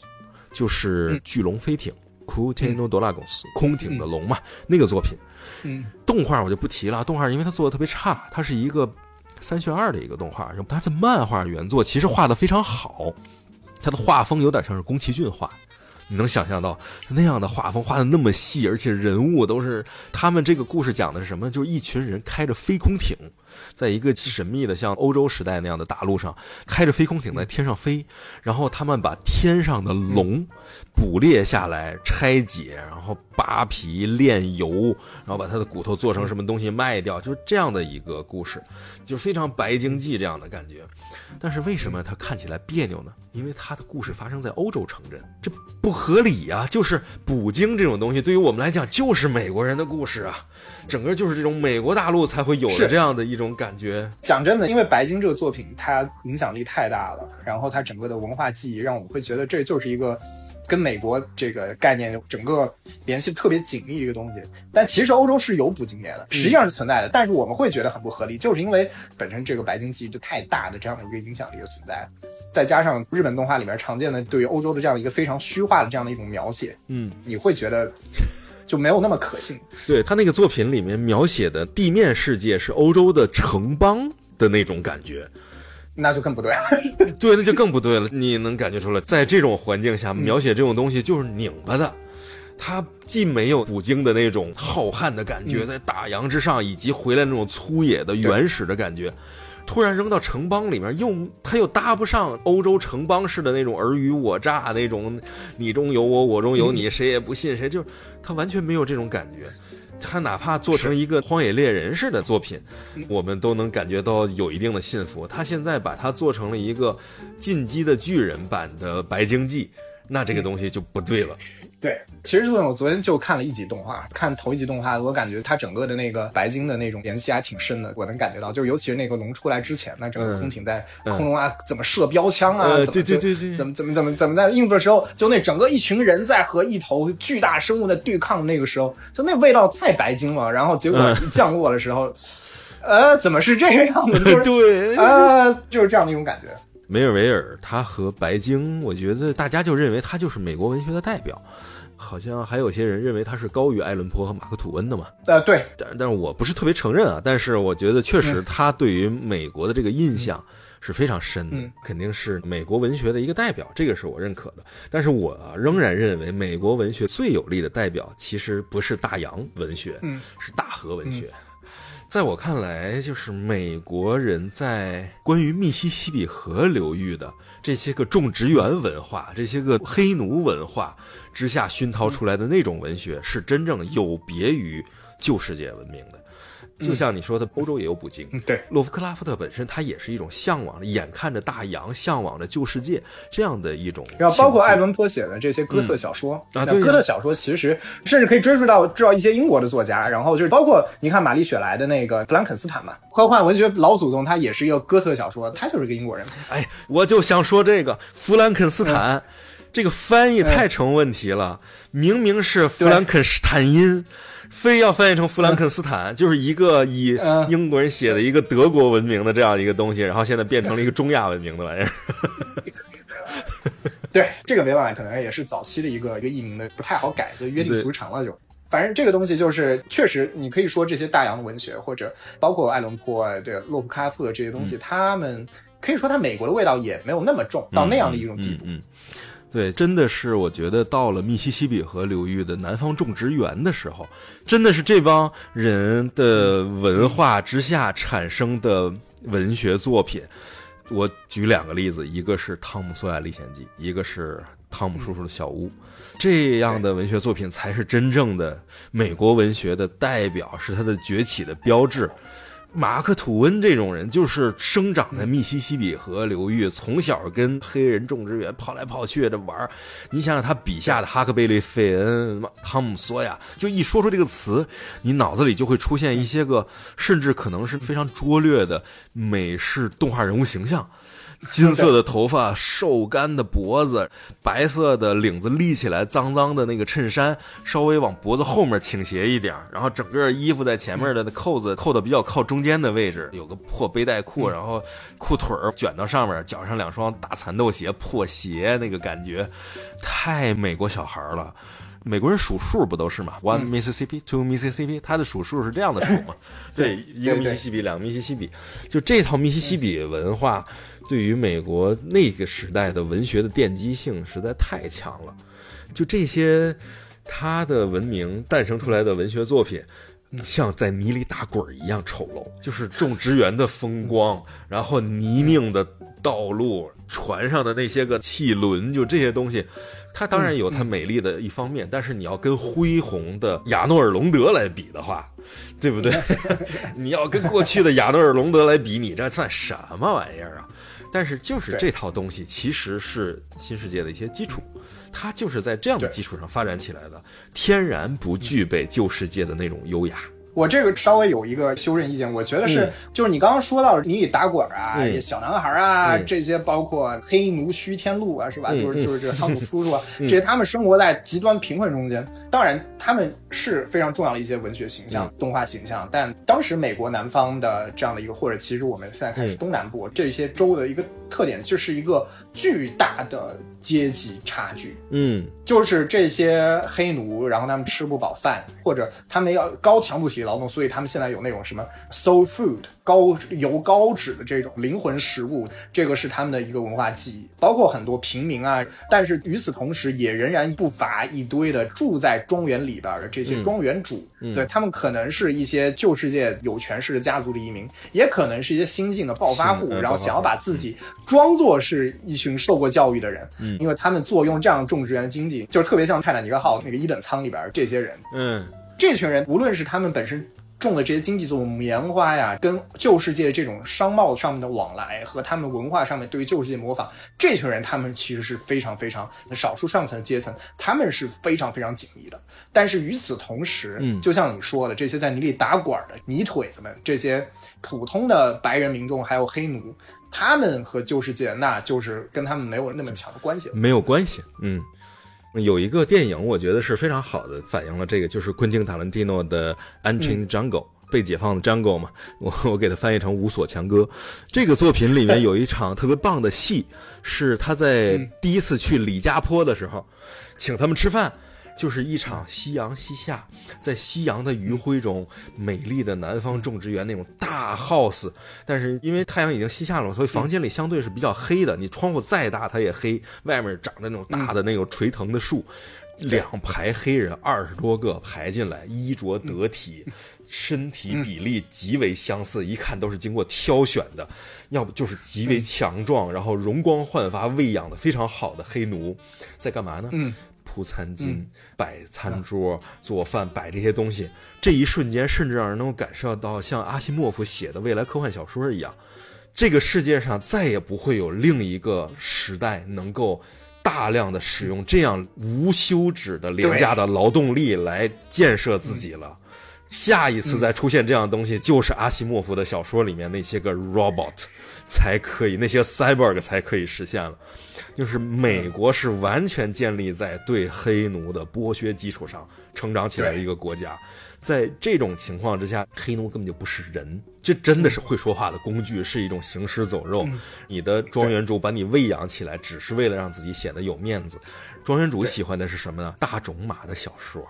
就是《巨龙飞艇》（Kuteno Dragons） 空艇的龙嘛，那个作品。嗯，动画我就不提了，动画因为它做的特别差，它是一个三选二的一个动画，它的漫画原作其实画的非常好，它的画风有点像是宫崎骏画。你能想象到那样的画风画的那么细，而且人物都是他们这个故事讲的是什么？就是一群人开着飞空艇，在一个神秘的像欧洲时代那样的大陆上，开着飞空艇在天上飞，然后他们把天上的龙捕猎下来，拆解，然后扒皮炼油，然后把它的骨头做成什么东西卖掉，就是这样的一个故事，就是非常白经济这样的感觉。但是为什么它看起来别扭呢？因为它的故事发生在欧洲城镇，这不合理呀、就是捕鲸这种东西，对于我们来讲就是美国人的故事啊，整个就是这种美国大陆才会有的这样的一种感觉。讲真的，因为白鲸这个作品它影响力太大了，然后它整个的文化记忆让我会觉得这就是一个跟美国这个概念整个联系特别紧密的一个东西。但其实欧洲是有捕鲸业的，实际上是存在的，但是我们会觉得很不合理，就是因为本身这个白鲸记忆就太大的这样的一个影响力的存在，再加上日本动画里面常见的对于欧洲的这样一个非常虚化的这样的一种描写，嗯，你会觉得就没有那么可信。对他那个作品里面描写的地面世界是欧洲的城邦的那种感觉，那就更不对了。对，那就更不对了。你能感觉出来，在这种环境下描写这种东西就是拧巴的。它既没有捕鲸的那种浩瀚的感觉，在大洋之上，以及回来那种粗野的原始的感觉，突然扔到城邦里面，又他又搭不上欧洲城邦式的那种尔虞我诈那种你中有我，我中有你，谁也不信谁，就是它完全没有这种感觉。他哪怕做成一个荒野猎人式的作品，我们都能感觉到有一定的信服。他现在把它做成了一个进击的巨人版的白鲸记，那这个东西就不对了。对，其实这个我昨天就看了一集动画，看头一集动画，我感觉它整个的那个白鲸的那种联系还挺深的，我能感觉到，就是尤其是那个龙出来之前，那整个空艇在空中啊，怎么射标枪啊，呃怎么对对对对怎么怎么怎么怎么在应付的时候，就那整个一群人在和一头巨大生物在对抗，那个时候就那味道太白鲸了，然后结果降落的时候，呃，怎么是这个样子？就是对呃，就是这样的一种感觉。梅尔维尔他和白鲸，我觉得大家就认为他就是美国文学的代表，好像还有些人认为他是高于爱伦坡和马克吐温的嘛。呃，对，但但是我不是特别承认啊，但是我觉得确实他对于美国的这个印象是非常深的，嗯肯定是美国文学的一个代表，这个是我认可的。但是我仍然认为美国文学最有力的代表其实不是大洋文学，嗯是大河文学。在我看来，就是美国人在关于密西西比河流域的这些个种植园文化、这些个黑奴文化之下熏陶出来的那种文学，是真正有别于旧世界文明的。就像你说的，欧洲也有捕鲸。嗯，对，洛夫克拉夫特本身，他也是一种向往着、眼看着大洋、向往着旧世界这样的一种。然后包括爱伦坡写的这些哥特小说，那啊对呀哥特小说其实甚至可以追溯到知道一些英国的作家，然后就是包括你看玛丽雪莱的那个《弗兰肯斯坦》嘛，科幻文学老祖宗，他也是一个哥特小说，他就是一个英国人。哎，我就想说这个弗兰肯斯坦，这个翻译太成问题了。明明是弗兰肯斯坦因，非要翻译成弗兰肯斯坦，就是一个以嗯英国人写的一个德国文明的这样一个东西，然后现在变成了一个中亚文明的玩意儿。对，这个没办法，可能也是早期的一个一个译名的不太好改，就约定俗成了就。反正这个东西就是，确实你可以说这些大洋的文学，或者包括爱伦坡啊、对洛夫克拉夫特这些东西，他们可以说他美国的味道也没有那么重，到那样的一种地步。嗯，嗯对，真的是我觉得到了密西西比河流域的南方种植园的时候，真的是这帮人的文化之下产生的文学作品。我举两个例子，一个是《汤姆·索亚历险记》，一个是《汤姆叔叔的小屋》。这样的文学作品才是真正的美国文学的代表，是它的崛起的标志。马克·吐温这种人，就是生长在密西西比河流域，从小跟黑人种植园跑来跑去的玩。你想想他笔下的哈克贝利·费恩、汤姆·索亚，就一说出这个词，你脑子里就会出现一些个，甚至可能是非常拙劣的美式动画人物形象。金色的头发，瘦干的脖子，白色的领子立起来，脏脏的那个衬衫稍微往脖子后面倾斜一点，然后整个衣服在前面的扣子扣的比较靠中间的位置，有个破背带裤，然后裤腿儿卷到上面，脚上两双大蚕豆鞋，破鞋那个感觉，太美国小孩儿了。美国人数数不都是嘛？One Mississippi, two Mississippi，他的数数是这样的数嘛？对，一个密西西比，两个密西西比，就这套密西西比文化，对于美国那个时代的文学的奠基性实在太强了。就这些，他的文明诞生出来的文学作品。像在泥里打滚一样丑陋，就是种植园的风光，然后泥泞的道路，船上的那些个汽轮，就这些东西，它当然有它美丽的一方面，但是你要跟恢宏的亚诺尔隆德来比的话，对不对？你要跟过去的亚诺尔隆德来比，你这算什么玩意儿啊？但是就是这套东西其实是新世界的一些基础。它就是在这样的基础上发展起来的，天然不具备旧世界的那种优雅。我这个稍微有一个修正意见，我觉得是，就是你刚刚说到你里打滚啊，小男孩啊，这些包括黑奴虚天禄啊，是吧？就是就是这个汤姆叔叔啊，这些他们生活在极端贫困中间，当然他们是非常重要的一些文学形象、动画形象，但当时美国南方的这样的一个，或者其实我们现在开始东南部这些州的一个特点，就是一个巨大的。阶级差距，嗯，就是这些黑奴，然后他们吃不饱饭，或者他们要高强度体力劳动，所以他们现在有那种什么 soul food。高油高脂的这种灵魂食物，这个是他们的一个文化记忆，包括很多平民啊。但是与此同时，也仍然不乏一堆的住在庄园里边的这些庄园主，对他们可能是一些旧世界有权势的家族的移民，也可能是一些新晋的暴发户，然后想要把自己装作是一群受过教育的人，因为他们坐拥这样种植园的经济，就是特别像泰坦尼克号那个一等舱里边这些人，嗯，这群人无论是他们本身。种的这些经济作物，棉花呀，跟旧世界这种商贸上面的往来，和他们文化上面对于旧世界模仿，这群人他们其实是非常非常少数上层阶层，他们是非常非常紧密的。但是与此同时，嗯，就像你说的，这些在泥里打滚的泥腿子们，这些普通的白人民众还有黑奴，他们和旧世界那就是跟他们没有那么强的关系，没有关系，嗯。有一个电影，我觉得是非常好的反映了这个，就是昆汀·塔伦蒂诺的《Unchained Jungle》被解放的 Jungle 嘛，我我给它翻译成《无所强哥》。这个作品里面有一场特别棒的戏，是他在第一次去李家坡的时候，请他们吃饭。就是一场夕阳西下，在夕阳的余晖中，美丽的南方种植园那种大 house，但是因为太阳已经西下了，所以房间里相对是比较黑的。你窗户再大，它也黑。外面长着那种大的那种垂藤的树，两排黑人二十多个排进来，衣着得体，身体比例极为相似，一看都是经过挑选的，要不就是极为强壮，然后容光焕发、喂养的非常好的黑奴，在干嘛呢？嗯。铺餐巾、摆餐桌、做饭、摆这些东西，这一瞬间甚至让人能够感受到像阿西莫夫写的未来科幻小说一样，这个世界上再也不会有另一个时代能够大量的使用这样无休止的廉价的劳动力来建设自己了。下一次再出现这样的东西，就是阿西莫夫的小说里面那些个 robot 才可以，那些 cyborg 才可以实现了。就是美国是完全建立在对黑奴的剥削基础上成长起来的一个国家，在这种情况之下，黑奴根本就不是人，这真的是会说话的工具，是一种行尸走肉。你的庄园主把你喂养起来，只是为了让自己显得有面子。庄园主喜欢的是什么呢？大种马的小说，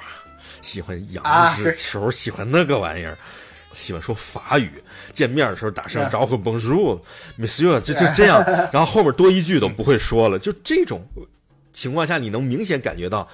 喜欢羊脂球，喜欢那个玩意儿。喜欢说法语，见面的时候打声招呼，Bonjour，Monsieur，就就这样，然后后面多一句都不会说了。就这种情况下，你能明显感觉到，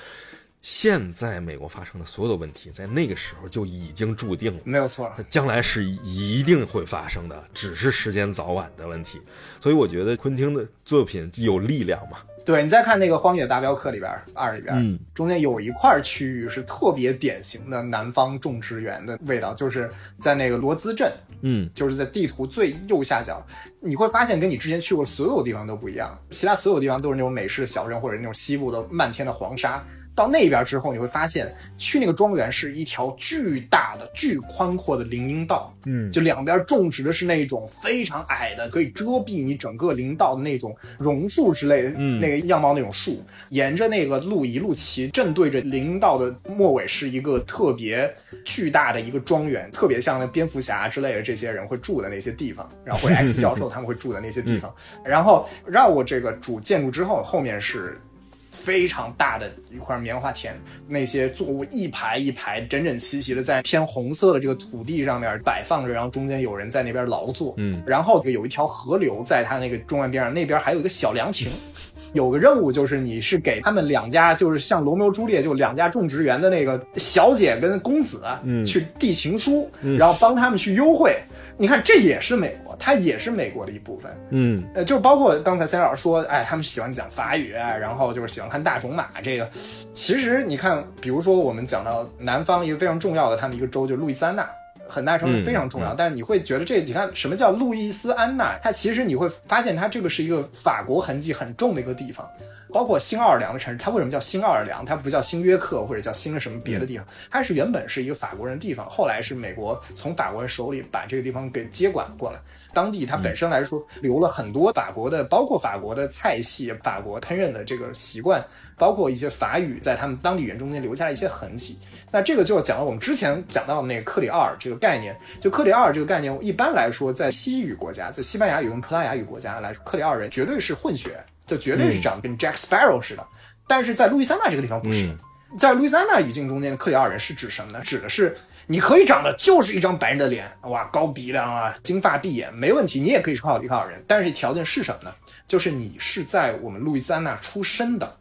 现在美国发生的所有的问题，在那个时候就已经注定了，没有错，将来是一定会发生的，只是时间早晚的问题。所以我觉得昆汀的作品有力量嘛。对你再看那个《荒野大镖客》里边二里边，中间有一块区域是特别典型的南方种植园的味道，就是在那个罗兹镇，嗯，就是在地图最右下角，你会发现跟你之前去过所有地方都不一样，其他所有地方都是那种美式的小镇或者那种西部的漫天的黄沙。到那边之后，你会发现去那个庄园是一条巨大的、巨宽阔的林荫道，嗯，就两边种植的是那种非常矮的，可以遮蔽你整个林道的那种榕树之类的，嗯，那个样貌那种树。沿着那个路一路骑，正对着林道的末尾是一个特别巨大的一个庄园，特别像那蝙蝠侠之类的这些人会住的那些地方，然后或者 X 教授 他们会住的那些地方。然后绕过这个主建筑之后，后面是。非常大的一块棉花田，那些作物一排一排整整齐齐的在偏红色的这个土地上面摆放着，然后中间有人在那边劳作，嗯，然后有一条河流在它那个中岸边上，那边还有一个小凉亭。有个任务就是你是给他们两家，就是像罗密欧朱丽叶，就两家种植园的那个小姐跟公子，嗯去递情书，然后帮他们去幽会。你看，这也是美国，它也是美国的一部分。嗯呃，就包括刚才三老师说，哎，他们喜欢讲法语，啊然后就是喜欢看大种马。这个，其实你看，比如说我们讲到南方一个非常重要的他们一个州，就是路易斯安那。很大程度非常重要，但是你会觉得这，你看什么叫路易斯安那？它其实你会发现，它这个是一个法国痕迹很重的一个地方。包括新奥尔良的城市，它为什么叫新奥尔良？它不叫新约克或者叫新的什么别的地方？它是原本是一个法国人地方，后来是美国从法国人手里把这个地方给接管过来。当地它本身来说留了很多法国的，包括法国的菜系、法国烹饪的这个习惯，包括一些法语在他们当地语言中间留下了一些痕迹。那这个就要讲到我们之前讲到的那个克里奥尔这个概念。就克里奥尔这个概念，一般来说在西语国家，在西班牙语跟葡萄牙语国家来说，克里奥尔人绝对是混血。就绝对是长得跟 Jack Sparrow 似的，但是在路易斯安那这个地方不是。在路易斯安那语境中间，克里奥尔人是指什么呢？指的是你可以长得就是一张白人的脸，哇，高鼻梁啊，金发碧眼，没问题，你也可以是克里奥尔人。但是条件是什么呢？就是你是在我们路易斯安那出生的，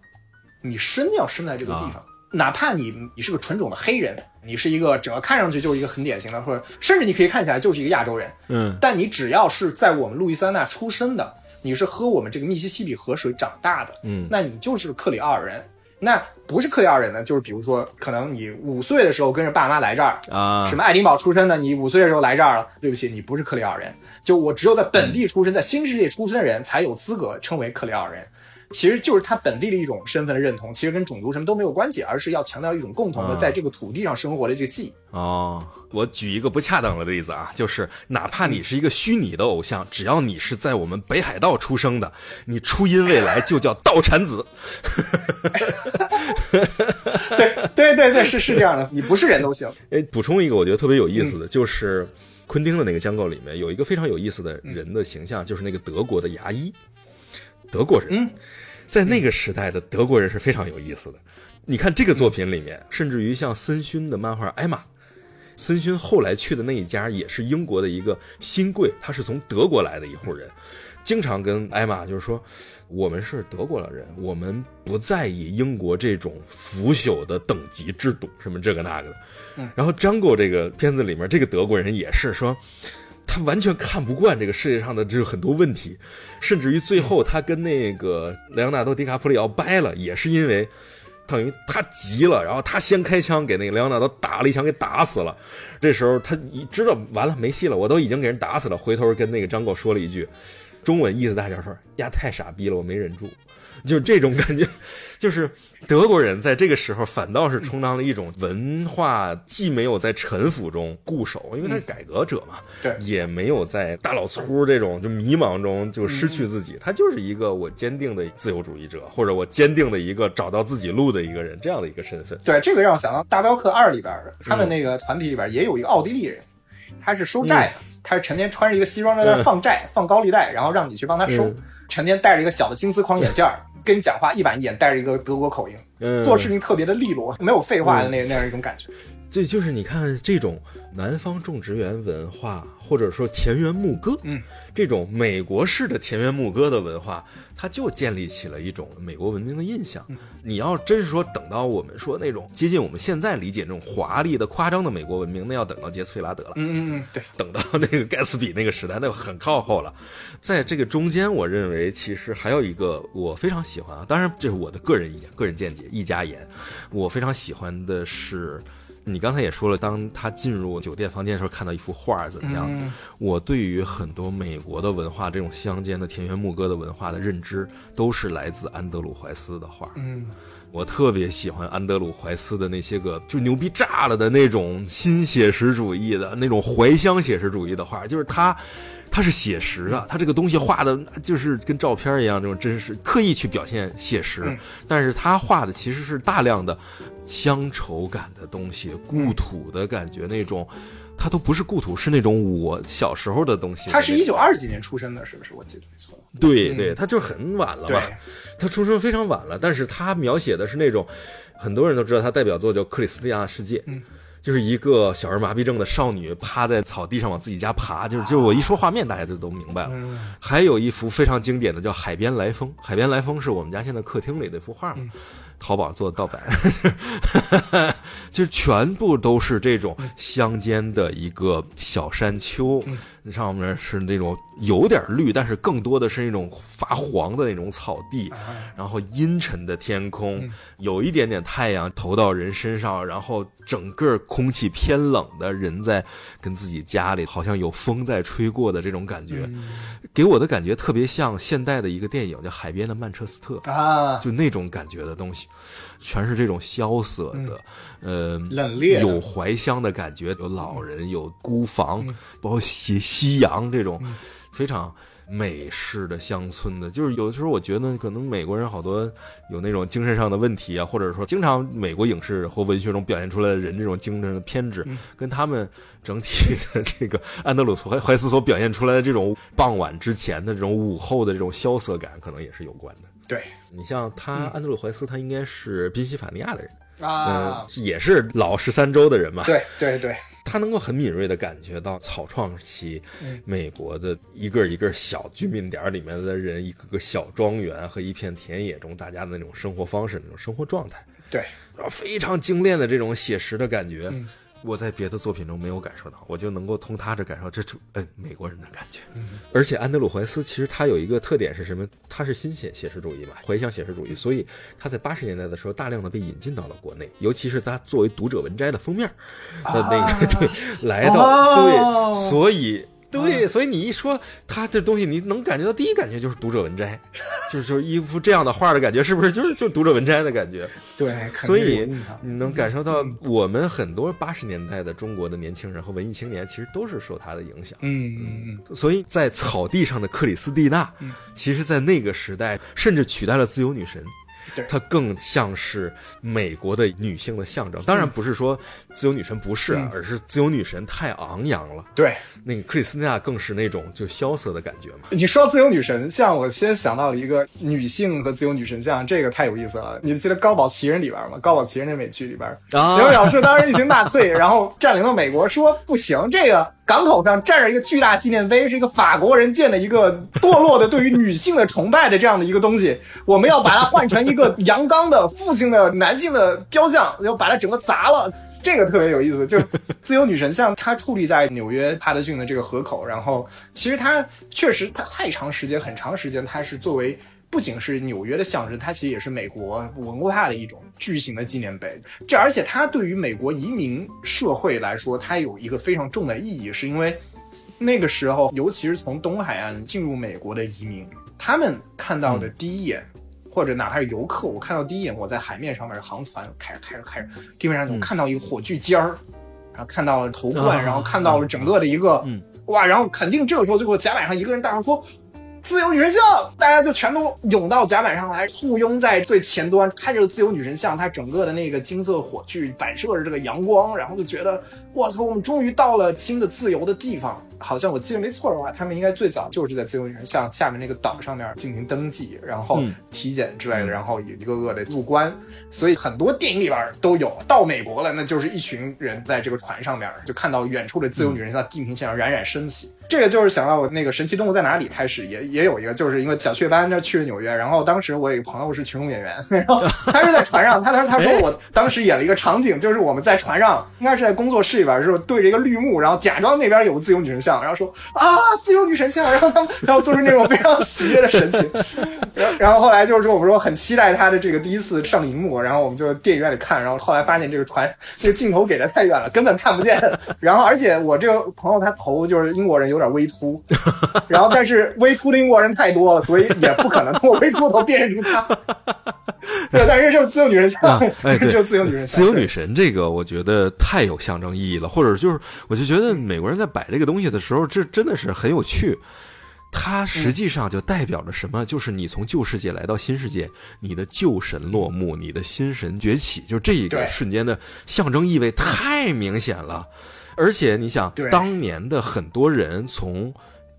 你生要生在这个地方，哪怕你你是个纯种的黑人，你是一个整个看上去就是一个很典型的，或者甚至你可以看起来就是一个亚洲人，嗯，但你只要是在我们路易斯安那出生的。你是喝我们这个密西西比河水长大的，嗯，那你就是克里奥尔人。那不是克里奥尔人呢，就是比如说，可能你五岁的时候跟着爸妈来这儿啊，什么爱丁堡出生的，你五岁的时候来这儿了，对不起，你不是克里奥尔人。就我只有在本地出生，在新世界出生的人才有资格称为克里奥尔人。其实就是他本地的一种身份的认同，其实跟种族什么都没有关系，而是要强调一种共同的在这个土地上生活的这个记忆。哦，我举一个不恰当的例子啊，就是哪怕你是一个虚拟的偶像，只要你是在我们北海道出生的，你初音未来就叫道产子。对对对对，是是这样的，你不是人都行。哎，补充一个我觉得特别有意思的，就是昆汀的那个《江构》里面有一个非常有意思的人的形象，就是那个德国的牙医，德国人。嗯。在那个时代的德国人是非常有意思的。你看这个作品里面，甚至于像森勋的漫画《艾玛》，森勋后来去的那一家也是英国的一个新贵，他是从德国来的一户人，经常跟艾玛就是说，我们是德国人，我们不在意英国这种腐朽的等级制度，什么这个那个的。然后张狗这个片子里面，这个德国人也是说。他完全看不惯这个世界上的这很多问题，甚至于最后他跟那个莱昂纳多·迪卡普里奥掰了，也是因为等于他急了，然后他先开枪给那个莱昂纳多打了一枪，给打死了。这时候他一知道完了没戏了，我都已经给人打死了，回头跟那个张狗说了一句中文意思大家说：“呀，太傻逼了，我没忍住。”就是这种感觉，就是德国人在这个时候反倒是充当了一种文化，既没有在臣服中固守，因为他是改革者嘛，对，也没有在大老粗这种就迷茫中就失去自己，他就是一个我坚定的自由主义者，或者我坚定的一个找到自己路的一个人，这样的一个身份。对，这个让我想到《大镖客二》里边，他们那个团体里边也有一个奥地利人，他是收债的。他是成天穿着一个西装在那放债、放高利贷，然后让你去帮他收。成天戴着一个小的金丝框眼镜儿，跟你讲话一板一眼，带着一个德国口音，做事情特别的利落，没有废话的那那样一种感觉。这就是你看这种南方种植园文化，或者说田园牧歌，嗯，这种美国式的田园牧歌的文化，它就建立起了一种美国文明的印象。你要真是说等到我们说那种接近我们现在理解那种华丽的、夸张的美国文明，那要等到杰斯菲拉德了。嗯嗯嗯，对，等到那个盖茨比那个时代，那很靠后了。在这个中间，我认为其实还有一个我非常喜欢啊，当然这是我的个人意见、个人见解，一家言。我非常喜欢的是。你刚才也说了，当他进入酒店房间的时候，看到一幅画怎么样？我对于很多美国的文化，这种乡间的田园牧歌的文化的认知，都是来自安德鲁怀斯的画。嗯，我特别喜欢安德鲁怀斯的那些个就牛逼炸了的那种新写实主义的那种怀乡写实主义的画，就是他。他是写实的，他这个东西画的就是跟照片一样，这种真实，刻意去表现写实。但是他画的其实是大量的乡愁感的东西，故土的感觉，那种它都不是故土，是那种我小时候的东西。他是一九二几年出生的，是不是？我记得没错。嗯对对，他就很晚了对嘛，他出生非常晚了，但是他描写的是那种很多人都知道他代表作叫《克里斯蒂亚世界》，嗯就是一个小儿麻痹症的少女趴在草地上往自己家爬，就是就是我一说画面大家就都明白了。嗯。还有一幅非常经典的叫《海边来风》，《海边来风》是我们家现在客厅里的一幅画嘛，嗯。淘宝做的盗版，就是全部都是这种乡间的一个小山丘，嗯上面是那种有点绿，但是更多的是那种发黄的那种草地，啊。然后阴沉的天空，嗯。有一点点太阳投到人身上，然后整个空气偏冷的，人在跟自己家里好像有风在吹过的这种感觉，嗯。给我的感觉特别像现代的一个电影叫《海边的曼彻斯特》。啊，就那种感觉的东西，全是这种萧瑟的，呃，嗯冷冽有怀乡的感觉，有老人，有孤房，嗯。包括夕夕阳这种非常美式的乡村的。就是有的时候我觉得，可能美国人好多有那种精神上的问题啊，或者说经常美国影视或文学中表现出来的人这种精神的偏执，嗯。跟他们整体的这个安德鲁怀怀斯所表现出来的这种傍晚之前的这种午后的这种萧瑟感，可能也是有关的。对。你像他，安德鲁怀斯，他应该是宾夕法尼亚的人，嗯、啊，也是老十三州的人嘛。对对对，他能够很敏锐地感觉到草创期嗯。美国的一个一个小居民点里面的人，一个个小庄园和一片田野中大家的那种生活方式、那种生活状态，对，然后非常精炼的这种写实的感觉。嗯我在别的作品中没有感受到，我就能够通他这感受这种嗯美国人的感觉。嗯而且安德鲁怀斯其实他有一个特点是什么？他是新写写实主义嘛，怀乡写实主义，所以他在八十年代的时候大量的被引进到了国内，尤其是他作为读者文摘的封面的那个、对来到、啊对，所以。对，所以你一说他这东西，你能感觉到第一感觉就是读者文摘，就是就是一幅这样的画的感觉，是不是？就是就读者文摘的感觉？对，所以你能感受到我们很多八十年代的中国的年轻人和文艺青年，其实都是受他的影响。嗯嗯。嗯，所以在草地上的克里斯蒂娜，其实，在那个时代甚至取代了自由女神。对它更像是美国的女性的象征。当然不是说自由女神不是啊，嗯而是自由女神太昂扬了。对。那个克里斯蒂娜更是那种就萧瑟的感觉嘛。你说自由女神像，我先想到了一个女性和自由女神像，这个太有意思了。你记得《高堡奇人》里边吗？《高堡奇人》那美剧里边，啊刘晓树当时一行纳粹，然后占领了美国，说不行，这个港口上站着一个巨大纪念碑，是一个法国人建的一个堕落的对于女性的崇拜的这样的一个东西，我们要把它换成一个阳刚的父亲的男性的雕像，要把它整个砸了。这个特别有意思，就自由女神像，它矗立在纽约帕德逊的这个河口，然后其实它确实它太长时间，很长时间，它是作为不仅是纽约的象征，它其实也是美国文化的一种巨型的纪念碑。这而且它对于美国移民社会来说，它有一个非常重的意义，是因为那个时候，尤其是从东海岸进入美国的移民，他们看到的第一眼。或者哪怕是游客，我看到第一眼，我在海面上面航船开着开着开着，地面上我看到一个火炬尖儿，然后看到了头冠，啊然后看到了整个的一个，嗯哇，然后肯定这个时候就给我甲板上一个人大声说。自由女神像，大家就全都涌到甲板上来，簇拥在最前端，看着自由女神像，它整个的那个金色火炬反射着这个阳光，然后就觉得，我操，我们终于到了新的自由的地方。好像我记得没错的话，他们应该最早就是在自由女神像下面那个岛上面进行登记，然后嗯体检之类的，然后一个个的入关。所以很多电影里边都有。到美国了，那就是一群人在这个船上面，就看到远处的自由女神像地平线上冉冉升起。这个就是想到我那个《神奇动物在哪里》开始也也有一个，就是因为小雀斑那去了纽约，然后当时我有一个朋友是群众演员，然后他是在船上，他他他说我当时演了一个场景，就是我们在船上，应该是在工作室里边，是对着一个绿幕，然后假装那边有个自由女神像，然后说啊自由女神像，然后他们然后做出那种非常喜悦的神情，然后然后后来就是说我们说很期待他的这个第一次上荧幕，然后我们就电影院里看，然后后来发现这个船这个镜头给的太远了，根本看不见，然后而且我这个朋友他头就是英国人有点微秃，然后但是微秃的英国人太多了，所以也不可能通过微秃头辨认出他。对，但是就是自由女神像，啊哎 对就是自由女神像，自由女神这个，我觉得太有象征意义了，或者就是，我就觉得美国人在摆这个东西的时候，这真的是很有趣。它实际上就代表着什么？就是你从旧世界来到新世界，你的旧神落幕，你的新神崛起，就这一个瞬间的象征意味太明显了。而且你想，当年的很多人从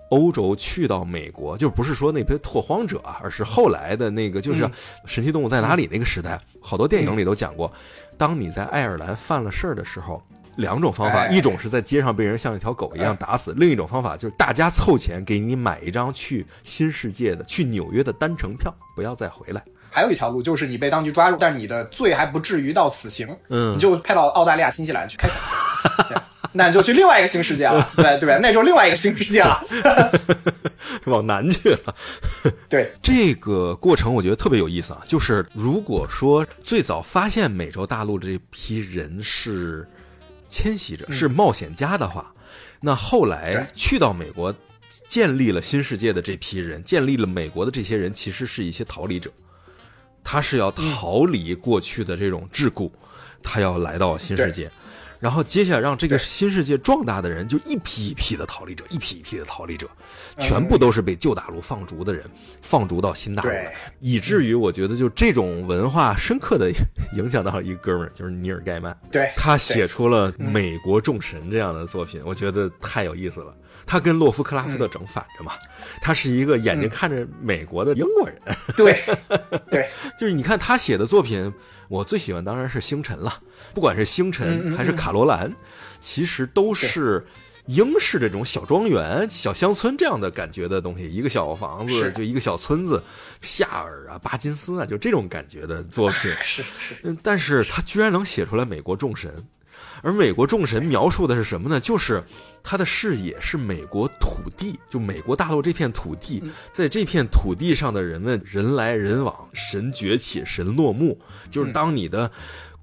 欧洲去到美国，就不是说那批拓荒者啊，而是后来的那个，就是《嗯。神奇动物在哪里》那个时代，好多电影里都讲过，当你在爱尔兰犯了事儿的时候。两种方法，哎。一种是在街上被人像一条狗一样打死，另一种方法就是大家凑钱给你买一张去新世界的、去纽约的单程票，不要再回来。还有一条路就是你被当局抓住，但是你的罪还不至于到死刑，嗯。你就派到澳大利亚、新西兰去开 那你就去另外一个新世界了，对对吧？那就是另外一个新世界了，往南去了。对，这个过程我觉得特别有意思啊，就是如果说最早发现美洲大陆的这批人是迁徙者、是冒险家的话，那后来去到美国建立了新世界的这批人，建立了美国的这些人，其实是一些逃离者，他是要逃离过去的这种桎梏，他要来到新世界。然后接下来让这个新世界壮大的人，就一批一批的逃离者，一批一批的逃离者，嗯。全部都是被旧大陆放逐的人，放逐到新大陆来，以至于我觉得就这种文化深刻的影响到了一个哥们儿，就是尼尔盖曼，对，他写出了《美国众神》这样的作品，我觉得太有意思了。他跟洛夫克拉夫特整反着嘛，他是一个眼睛看着美国的英国人，对，对，就是你看他写的作品，我最喜欢当然是《星辰》了，不管是《星辰还是《卡罗兰》，其实都是英式这种小庄园、小乡村这样的感觉的东西，一个小房子就一个小村子，夏尔啊、巴金斯啊，就这种感觉的作品。是是，嗯，但是他居然能写出来美国众神，而美国众神描述的是什么呢？就是他的视野是美国土地，就美国大陆这片土地，在这片土地上的人们人来人往，神崛起，神落幕。就是当你的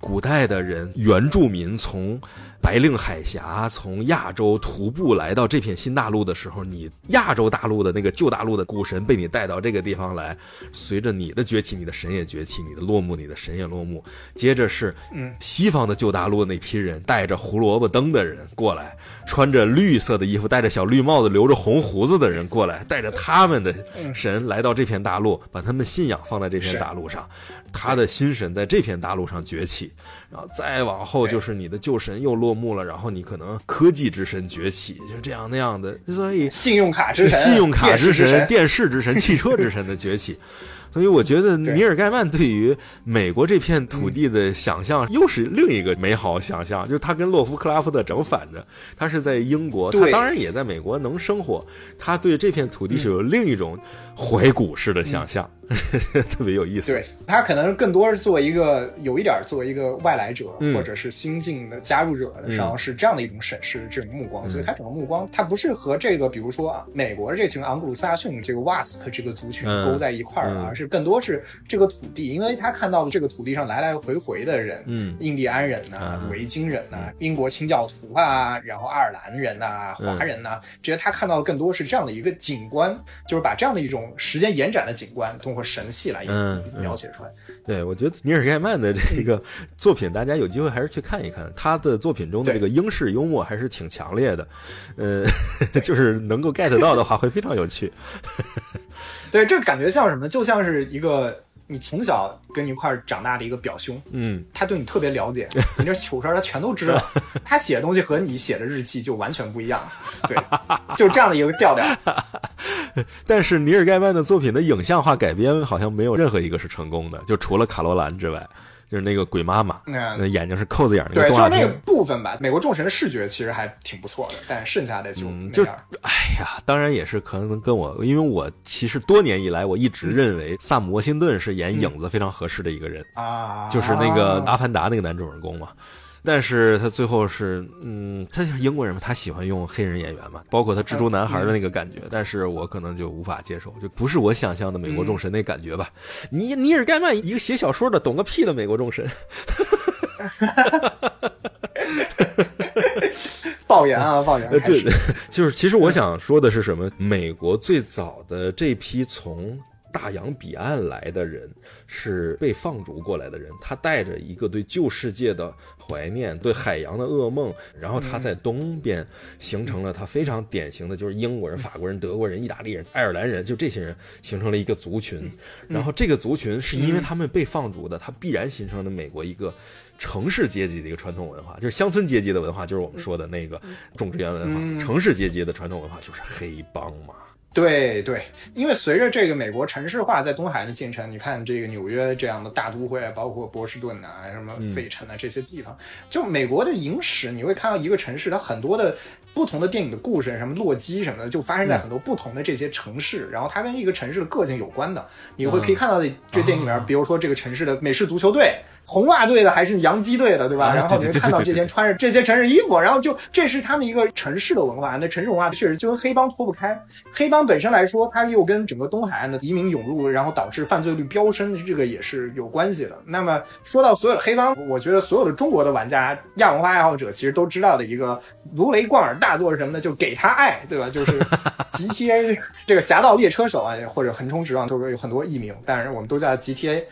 古代的人原住民从白令海峡从亚洲徒步来到这片新大陆的时候，你亚洲大陆的那个旧大陆的古神被你带到这个地方来，随着你的崛起，你的神也崛起，你的落幕，你的神也落幕。接着是西方的旧大陆那批人，带着胡萝卜灯的人过来，穿着绿色的衣服，戴着小绿帽子，留着红胡子的人过来，带着他们的神来到这片大陆，把他们信仰放在这片大陆上，他的新神在这片大陆上崛起，然后再往后就是你的旧神又落幕了，然后你可能科技之神崛起，就这样那样的，所以信用卡之神，信用卡之神、电视之神、汽车之神的崛起。所以我觉得对。尼尔盖曼对于美国这片土地的想象又是另一个美好想象，就是他跟洛夫克拉夫特整反着，他是在英国，他当然也在美国能生活，他对这片土地是有另一种怀古式的想象，特别有意思。对他可能更多是作为一个有一点儿作为一个外来者、嗯。或者是新进的加入者，然后是这样的一种审视的这种目光，所以他整个目光他不是和这个比如说啊美国的这群昂古鲁萨逊这个 WASP 这个族群嗯。勾在一块儿而是更多是这个土地，因为他看到了这个土地上来来回回的人，嗯。印第安人呐、啊。维京人呐、英国清教徒啊，然后爱尔兰人呐、嗯华人呐、这些他看到的更多是这样的一个景观，就是把这样的一种时间延展的景观通过神系来描写出来。对，我觉得尼尔盖曼的这个作品，大家有机会还是去看一看。他的作品中的这个英式幽默还是挺强烈的，呃，就是能够 get 到的话，会非常有趣。对，这感觉像什么？就像是一个你从小跟你一块长大的一个表兄，嗯，他对你特别了解，你这糗事儿他全都知道。他写的东西和你写的日记就完全不一样，对，就这样的一个调调。但是尼尔盖曼的作品的影像化改编好像没有任何一个是成功的，就除了卡罗兰之外，就是那个鬼妈妈，嗯那眼睛是扣子眼儿那对，个动画就是那个。部分吧。美国众神的视觉其实还挺不错的，但剩下的就嗯，就。哎呀，当然也是可能跟我，因为我其实多年以来我一直认为萨姆·沃辛顿是演影子非常合适的一个人，啊，就是那个《阿凡达》那个男主人公嘛。但是他最后是，嗯，他就是英国人嘛，他喜欢用黑人演员嘛，包括他蜘蛛男孩的那个感觉，但是我可能就无法接受，就不是我想象的美国众神那感觉吧。尼尼尔盖曼一个写小说的，懂个屁的美国众神。爆言啊，爆言呃，对就是其实我想说的是什么？美国最早的这批从大洋彼岸来的人，是被放逐过来的人，他带着一个对旧世界的怀念，对海洋的噩梦，然后他在东边形成了他非常典型的，就是英国人、法国人、德国人、意大利人、爱尔兰人，就这些人形成了一个族群。然后这个族群是因为他们被放逐的，他必然形成了美国一个。城市阶级的一个传统文化，就是乡村阶级的文化，就是我们说的那个种植园文化。嗯城市阶级的传统文化就是黑帮嘛。对对，因为随着这个美国城市化在东海的进程，你看这个纽约这样的大都会，包括波士顿啊、什么费城啊这些地方，就美国的影史，你会看到一个城市，它很多的不同的电影的故事，什么洛基什么的，就发生在很多不同的这些城市，然后它跟一个城市的个性有关的，你会可以看到这电影里面，比如说这个城市的美式足球队。红袜队的还是洋基队的，对吧？啊然后你会对对对看到这些穿着这些城市衣服，然后就这是他们一个城市的文化。那城市文化确实就跟黑帮脱不开。黑帮本身来说，它又跟整个东海岸的移民涌入，然后导致犯罪率飙升，这个也是有关系的。那么说到所有的黑帮，我觉得所有的中国的玩家、亚文化爱好者其实都知道的一个如雷贯耳大作是什么呢？就给他爱，对吧？就是 GTA 这个侠盗猎车手啊，或者横冲直撞，都有很多艺名，但是我们都叫 GTA。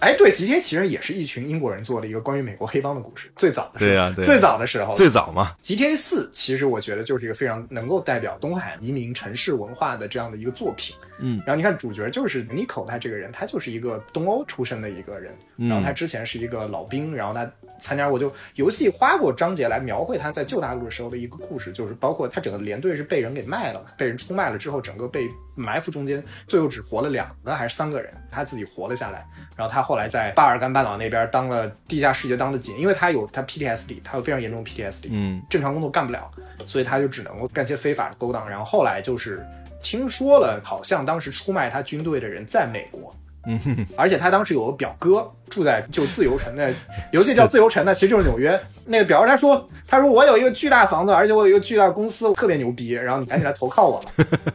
哎，对，GTA 其实也是一群英国人做的一个关于美国黑帮的故事。最早的时候，对呀最早的时候，最早嘛，GTA 四其实我觉得就是一个非常能够代表东海移民城市文化的这样的一个作品。嗯，然后你看主角就是 Nico，他这个人，他就是一个东欧出身的一个人，嗯然后他之前是一个老兵，然后他参加过就游戏花过章节来描绘他在旧大陆的时候的一个故事，就是包括他整个连队是被人给卖了嘛，被人出卖了之后，整个被埋伏中间，最后只活了两个还是三个人，他自己活了下来。然后他后来在巴尔干半岛那边当了地下世界当的警，因为他有他 PTSD，他有非常严重的 PTSD，嗯，正常工作干不了，所以他就只能够干些非法的勾当。然后后来就是听说了，好像当时出卖他军队的人在美国。嗯哼，而且他当时有个表哥住在就自由城的游戏叫自由城的，其实就是纽约。那个表哥他说，他说我有一个巨大房子，而且我有一个巨大公司，特别牛逼，然后你赶紧来投靠我吧。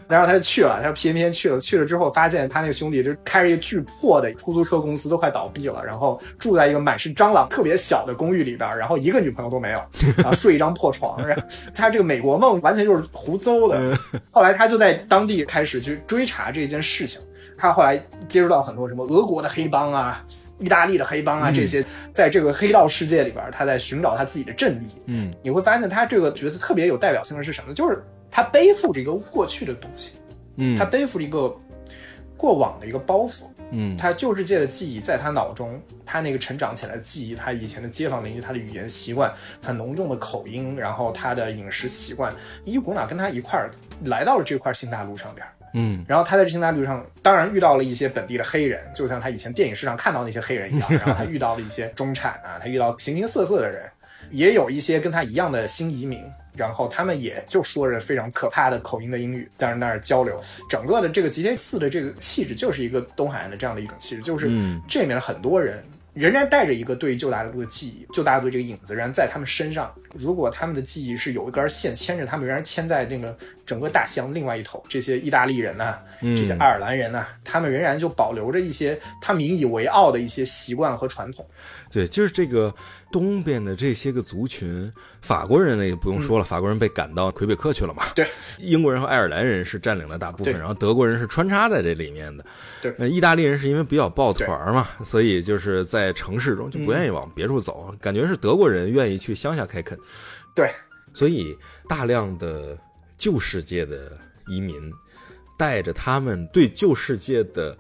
然后他就去了，他说偏偏去了，去了之后发现他那个兄弟就开着一个巨破的出租车公司，都快倒闭了，然后住在一个满是蟑螂、特别小的公寓里边，然后一个女朋友都没有，然后睡一张破床，然后他这个美国梦完全就是胡诌的。后来他就在当地开始去追查这件事情。他后来接触到很多什么俄国的黑帮啊、意大利的黑帮啊这些，在这个黑道世界里边，他在寻找他自己的阵地。嗯，你会发现他这个角色特别有代表性的是什么？就是他背负着一个过去的东西，嗯，他背负着一个过往的一个包袱。嗯，他旧世界的记忆在他脑中，他那个成长起来的记忆，他以前的街坊邻居，他的语言习惯，他浓重的口音，然后他的饮食习惯，一股脑跟他一块儿来到了这块新大陆上边。嗯，然后他在这新大陆上，当然遇到了一些本地的黑人，就像他以前电影市场看到那些黑人一样。然后他遇到了一些中产啊，他遇到形形色色的人，也有一些跟他一样的新移民。然后他们也就说着非常可怕的口音的英语，在那儿交流。整个的这个 GTA 四的这个气质，就是一个东海岸的这样的一种气质，就是嗯这里面很多人仍然带着一个对于旧大陆的记忆，旧大陆这个影子仍然在他们身上。如果他们的记忆是有一根线牵着他们，仍然牵在那个整个大西洋另外一头，这些意大利人呐、这些爱尔兰人呐、他们仍然就保留着一些他们引以为傲的一些习惯和传统。对，就是这个东边的这些个族群，法国人呢也不用说了，法国人被赶到魁北克去了嘛。对，英国人和爱尔兰人是占领了大部分，然后德国人是穿插在这里面的。对呃，意大利人是因为比较抱团嘛，所以就是在城市中就不愿意往别处走，感觉是德国人愿意去乡下开垦，对，所以大量的旧世界的移民带着他们对旧世界的。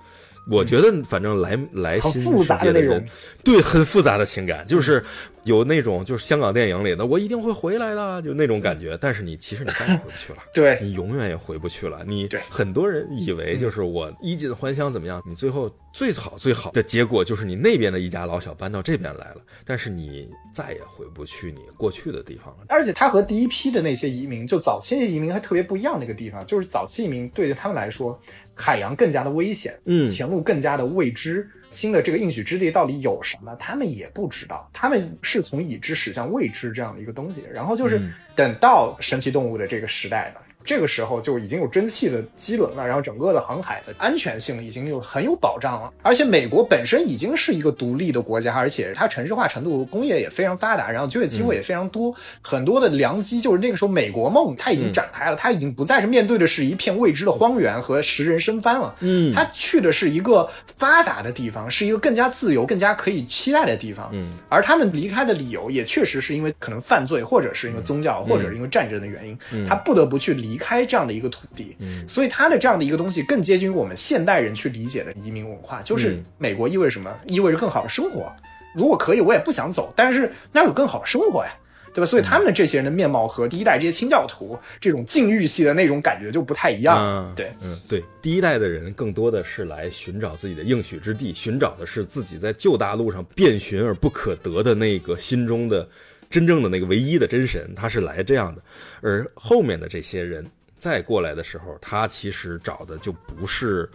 我觉得，反正来来新很复杂世界的人的那种，对，很复杂的情感，就是有那种就是香港电影里的“我一定会回来的”，就那种感觉。但是你其实你再也回不去了，对你永远也回不去了。你很多人以为就是我衣锦还乡怎么样，你最后最好最好的结果就是你那边的一家老小搬到这边来了，但是你再也回不去你过去的地方了。而且他和第一批的那些移民，就早期的移民还特别不一样的一个地方，就是早期移民对于他们来说，海洋更加的危险，嗯前路更加的未知，新的这个应许之地到底有什么，他们也不知道，他们是从已知驶向未知这样的一个东西。然后就是嗯等到神奇动物的这个时代呢。这个时候就已经有蒸汽的机轮了，然后整个的航海的安全性已经有很有保障了。而且美国本身已经是一个独立的国家，而且它城市化程度、工业也非常发达，然后就业机会也非常多，很多的良机就是那个时候美国梦它已经展开了，它已经不再是面对的是一片未知的荒原和食人生番了，嗯。它去的是一个发达的地方，是一个更加自由、更加可以期待的地方。嗯，而他们离开的理由也确实是因为可能犯罪，或者是因为宗教，或者是因为战争的原因，他不得不去离开这样的一个土地。嗯所以他的这样的一个东西更接近于我们现代人去理解的移民文化，就是嗯美国意味着什么？意味着更好的生活。如果可以，我也不想走，但是那有更好的生活呀。对吧？所以他们这些人的面貌和第一代这些清教徒这种禁欲系的那种感觉就不太一样。嗯，对，嗯，对，第一代的人更多的是来寻找自己的应许之地，寻找的是自己在旧大陆上遍寻而不可得的那个心中的真正的那个唯一的真神，他是来这样的。而后面的这些人再过来的时候，他其实找的就不是。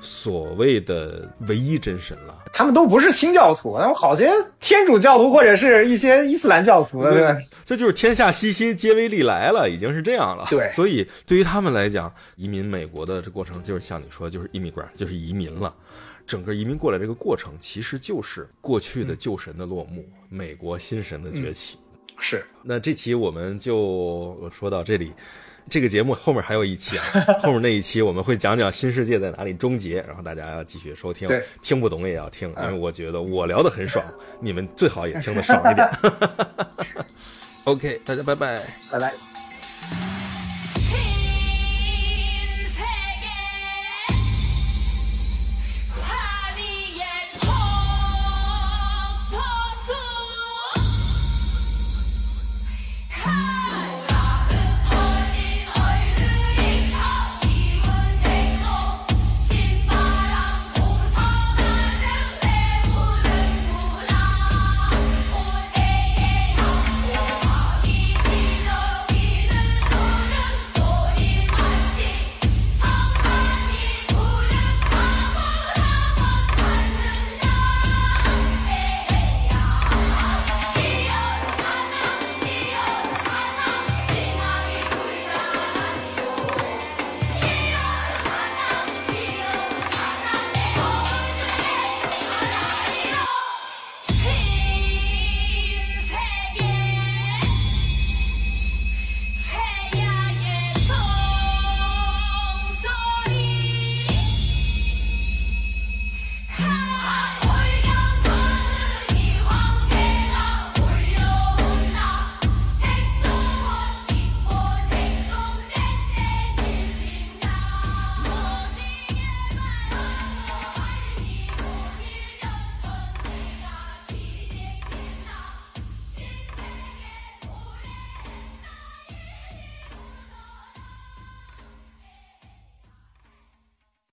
所谓的唯一真神了，他们都不是清教徒，他们好些天主教徒或者是一些伊斯兰教徒，对吧？这就是天下熙熙，皆为利来了，已经是这样了。对，所以对于他们来讲，移民美国的这过程，就是像你说，就是 immigrant，就是移民了。整个移民过来这个过程，其实就是过去的旧神的落幕，美国新神的崛起。是。那这期我们就说到这里。这个节目后面还有一期啊，后面那一期我们会讲讲新世界在哪里终结，然后大家要继续收听，听不懂也要听，因为我觉得我聊得很爽，你们最好也听得爽一点。OK，大家拜拜，拜拜。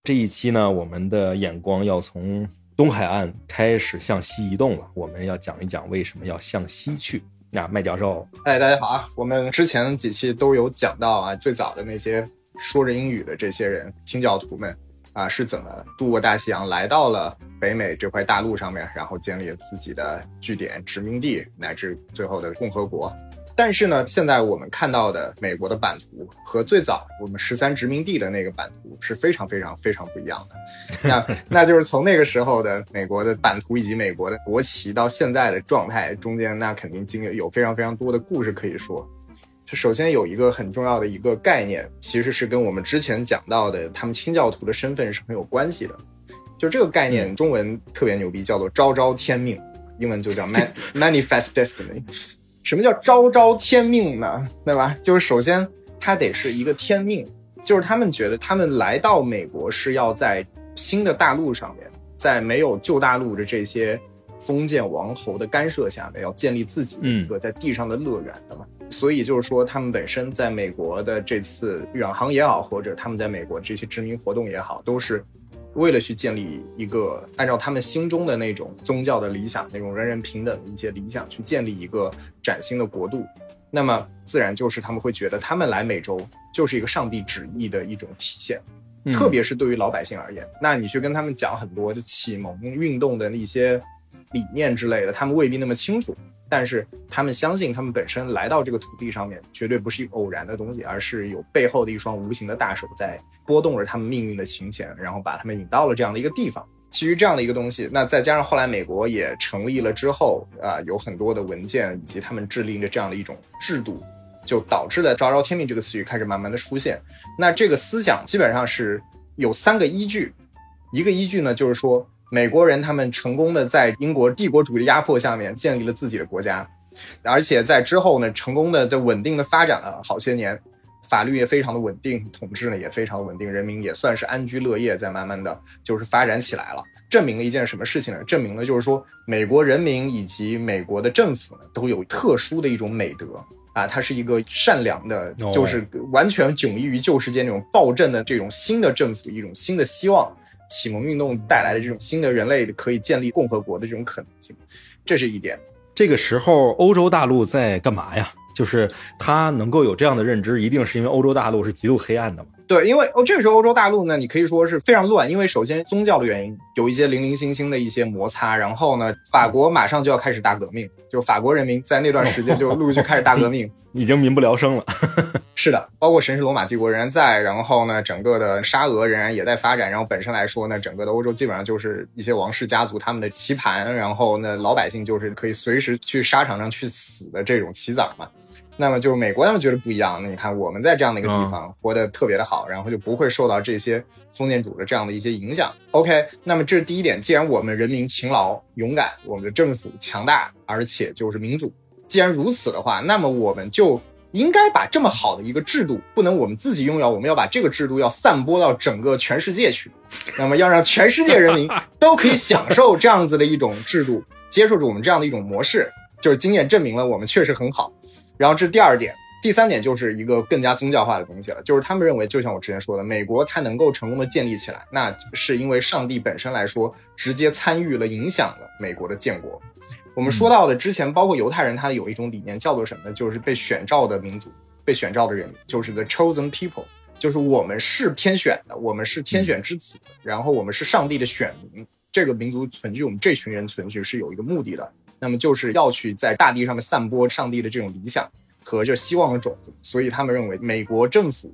这一期呢，我们的眼光要从东海岸开始向西移动了。我们要讲一讲为什么要向西去。那麦教授，哎，大家好啊！我们之前几期都有讲到啊，最早的那些说着英语的这些人，清教徒们啊，是怎么渡过大西洋来到了北美这块大陆上面，然后建立了自己的据点、殖民地，乃至最后的共和国。但是呢，现在我们看到的美国的版图和最早我们十三殖民地的那个版图是非常非常非常不一样的。那那就是从那个时候的美国的版图以及美国的国旗到现在的状态中间，那肯定经历有非常非常多的故事可以说。就首先有一个很重要的一个概念，其实是跟我们之前讲到的他们清教徒的身份是很有关系的。就这个概念，中文特别牛逼，叫做昭昭天命，英文就叫 manifest destiny。什么叫昭昭天命呢？对吧？就是首先它得是一个天命，就是他们觉得他们来到美国是要在新的大陆上面，在没有旧大陆的这些封建王侯的干涉下面，要建立自己的一个在地上的乐园的嘛。所以就是说，他们本身在美国的这次远航也好，或者他们在美国这些殖民活动也好，都是。为了去建立一个按照他们心中的那种宗教的理想，那种人人平等的一些理想，去建立一个崭新的国度，那么自然就是他们会觉得他们来美洲就是一个上帝旨意的一种体现，特别是对于老百姓而言，那你去跟他们讲很多就启蒙运动的一些理念之类的，他们未必那么清楚。但是他们相信，他们本身来到这个土地上面，绝对不是一个偶然的东西，而是有背后的一双无形的大手在拨动着他们命运的琴弦，然后把他们引到了这样的一个地方。基于这样的一个东西，那再加上后来美国也成立了之后，啊，有很多的文件以及他们制定的这样的一种制度，就导致了“昭昭天命”这个词语开始慢慢的出现。那这个思想基本上是有三个依据，一个依据呢就是说。美国人他们成功的在英国帝国主义的压迫下面建立了自己的国家，而且在之后呢，成功的在稳定的发展了好些年，法律也非常的稳定，统治呢也非常稳定，人民也算是安居乐业，在慢慢的就是发展起来了。证明了一件什么事情呢？证明了就是说，美国人民以及美国的政府呢，都有特殊的一种美德啊，它是一个善良的，就是完全迥异于旧世界那种暴政的这种新的政府，一种新的希望，启蒙运动带来的这种新的人类可以建立共和国的这种可能性，这是一点。这个时候，欧洲大陆在干嘛呀？就是他能够有这样的认知，一定是因为欧洲大陆是极度黑暗的嘛？对，因为哦，这个时候欧洲大陆呢，你可以说是非常乱，因为首先宗教的原因，有一些零零星星的一些摩擦，然后呢，法国马上就要开始大革命，就法国人民在那段时间就陆续开始大革命，已经民不聊生了。是的，包括神圣罗马帝国仍然在，然后呢，整个的沙俄仍然也在发展，然后本身来说呢，整个的欧洲基本上就是一些王室家族他们的棋盘，然后呢，老百姓就是可以随时去沙场上去死的这种棋子儿嘛。那么就是美国他们觉得不一样，那你看我们在这样的一个地方活得特别的好，然后就不会受到这些封建主的这样的一些影响。OK，那么这是第一点，既然我们人民勤劳勇敢，我们的政府强大，而且就是民主，既然如此的话，那么我们就应该把这么好的一个制度，不能我们自己拥有，我们要把这个制度要散播到整个全世界去，那么要让全世界人民都可以享受这样子的一种制度，接受着我们这样的一种模式，就是经验证明了我们确实很好。然后这是第二点，第三点就是一个更加宗教化的东西了，就是他们认为，就像我之前说的，美国它能够成功的建立起来，那是因为上帝本身来说直接参与了、影响了美国的建国。我们说到的之前，包括犹太人，他有一种理念叫做什么呢？就是被选召的民族，被选召的人，就是 the chosen people，就是我们是天选的，我们是天选之子，然后我们是上帝的选民。这个民族存续，我们这群人存续是有一个目的的。那么就是要去在大地上面散播上帝的这种理想和这希望的种子，所以他们认为美国政府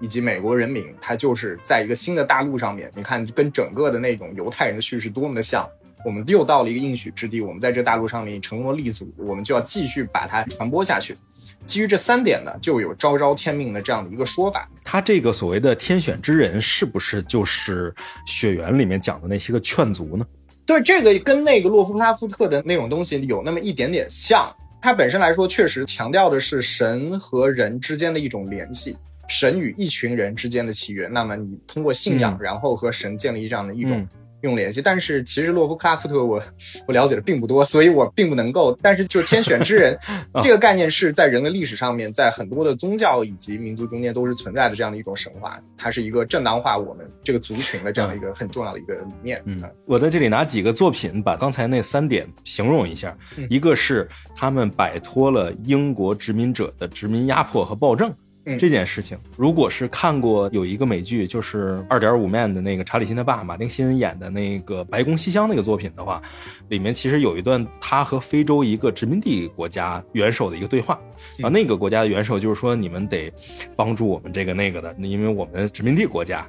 以及美国人民，他就是在一个新的大陆上面。你看，跟整个的那种犹太人的叙事多么的像。我们又到了一个应许之地，我们在这大陆上面成功的立足，我们就要继续把它传播下去。基于这三点呢，就有昭昭天命的这样的一个说法。他这个所谓的天选之人，是不是就是《血缘》里面讲的那些个劝族呢？对这个跟那个洛夫克拉夫特的那种东西有那么一点点像，它本身来说确实强调的是神和人之间的一种联系，神与一群人之间的契约。那么你通过信仰，然后和神建立这样的一种。用联系，但是其实洛夫克拉夫特我我了解的并不多，所以我并不能够。但是就是天选之人 这个概念是在人类历史上面，在很多的宗教以及民族中间都是存在的这样的一种神话，它是一个正当化我们这个族群的这样的一个很重要的一个理念。嗯，我在这里拿几个作品把刚才那三点形容一下，一个是他们摆脱了英国殖民者的殖民压迫和暴政。这件事情，如果是看过有一个美剧，就是二点五 man 的那个查理辛他爸马丁辛演的那个《白宫西厢》那个作品的话，里面其实有一段他和非洲一个殖民地国家元首的一个对话。啊，那个国家的元首就是说你们得帮助我们这个那个的，因为我们殖民地国家，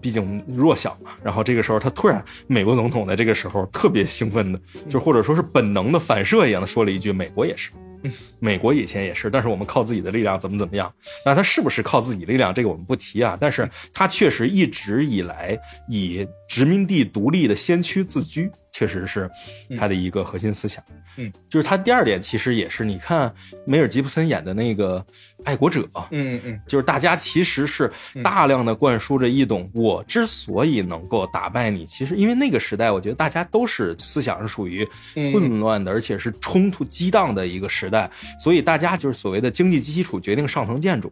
毕竟弱小嘛。然后这个时候他突然，美国总统在这个时候特别兴奋的，就或者说是本能的反射一样的说了一句：“美国也是。” 美国以前也是，但是我们靠自己的力量怎么怎么样？那他是不是靠自己力量？这个我们不提啊。但是他确实一直以来以殖民地独立的先驱自居。确实是他的一个核心思想，嗯，就是他第二点，其实也是你看梅尔吉布森演的那个爱国者，嗯嗯，就是大家其实是大量的灌输着一种，我之所以能够打败你，其实因为那个时代，我觉得大家都是思想是属于混乱的，而且是冲突激荡的一个时代，所以大家就是所谓的经济基础决定上层建筑，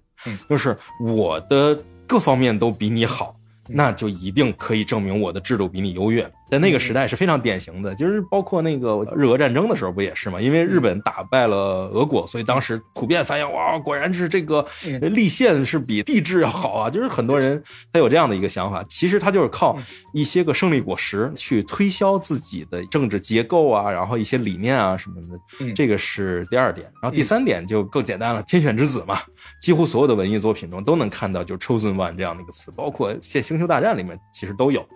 就是我的各方面都比你好。那就一定可以证明我的制度比你优越。在那个时代是非常典型的，就是包括那个日俄战争的时候不也是吗？因为日本打败了俄国，所以当时普遍发现哇，果然是这个立宪是比帝制要好啊！就是很多人他有这样的一个想法，其实他就是靠一些个胜利果实去推销自己的政治结构啊，然后一些理念啊什么的。这个是第二点，然后第三点就更简单了，天选之子嘛，几乎所有的文艺作品中都能看到就 chosen one 这样的一个词，包括现星球大战里面其实都有。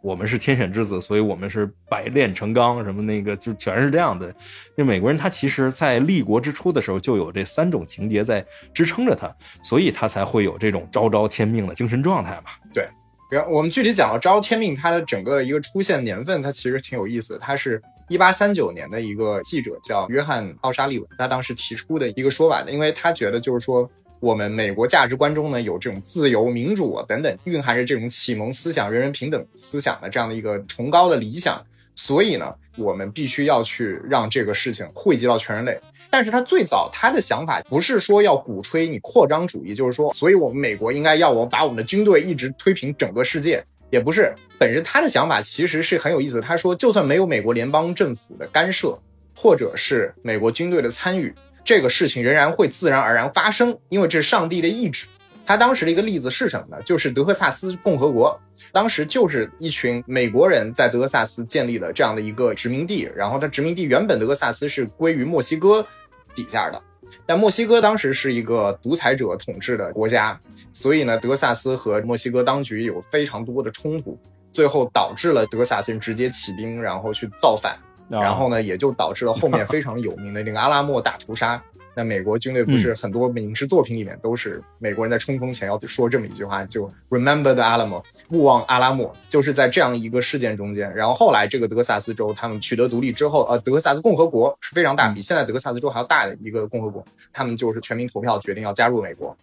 我们是天选之子，所以我们是百炼成钢，什么那个就全是这样的。那美国人他其实在立国之初的时候就有这三种情节在支撑着他，所以他才会有这种昭昭天命的精神状态嘛。对，然后我们具体讲到昭天命，它的整个一个出现年份，它其实挺有意思。它是一八三九年的一个记者叫约翰奥沙利文，他当时提出的一个说法的，因为他觉得就是说。我们美国价值观中呢有这种自由、民主等等，蕴含着这种启蒙思想、人人平等思想的这样的一个崇高的理想。所以呢，我们必须要去让这个事情惠及到全人类。但是他最早他的想法不是说要鼓吹你扩张主义，就是说，所以我们美国应该要我把我们的军队一直推平整个世界，也不是。本身他的想法其实是很有意思。他说，就算没有美国联邦政府的干涉，或者是美国军队的参与，这个事情仍然会自然而然发生，因为这是上帝的意志。他当时的一个例子是什么呢？就是德克萨斯共和国，当时就是一群美国人在德克萨斯建立了这样的一个殖民地，然后它殖民地原本德克萨斯是归于墨西哥底下的，但墨西哥当时是一个独裁者统治的国家，所以呢，德克萨斯和墨西哥当局有非常多的冲突，最后导致了德克萨斯人直接起兵，然后去造反，然后呢，也就导致了后面非常有名的这个阿拉莫大屠杀。那美国军队不是很多影视作品里面都是美国人在冲锋前要说这么一句话，就 Remember the Alamo，勿忘阿拉莫，就是在这样一个事件中间。然后后来这个德克萨斯州他们取得独立之后，呃，德克萨斯共和国是非常大，比现在德克萨斯州还要大的一个共和国，他们就是全民投票决定要加入美国。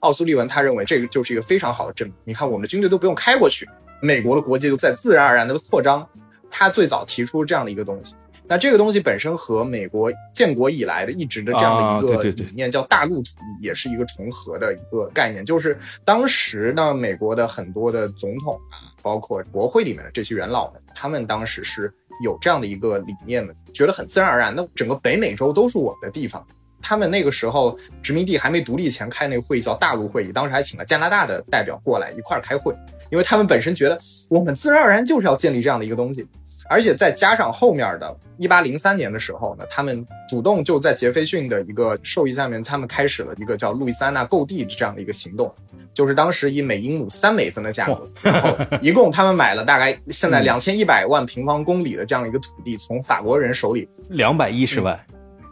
奥苏利文他认为这个就是一个非常好的证明，你看我们的军队都不用开过去，美国的国界就在自然而然的扩张。他最早提出这样的一个东西。那这个东西本身和美国建国以来的一直的这样的一个理念叫大陆主义，也是一个重合的一个概念。就是当时呢，美国的很多的总统啊，包括国会里面的这些元老们，他们当时是有这样的一个理念的，觉得很自然而然。那整个北美洲都是我们的地方。他们那个时候殖民地还没独立前开那个会议叫大陆会议，当时还请了加拿大的代表过来一块儿开会，因为他们本身觉得我们自然而然就是要建立这样的一个东西。而且再加上后面的1803年的时候呢，他们主动就在杰斐逊的一个授意下面，他们开始了一个叫路易斯安那购地这样的一个行动，就是当时以每英亩三美分的价格，然后一共他们买了大概现在两千一百万平方公里的这样一个土地，从法国人手里两百一十万，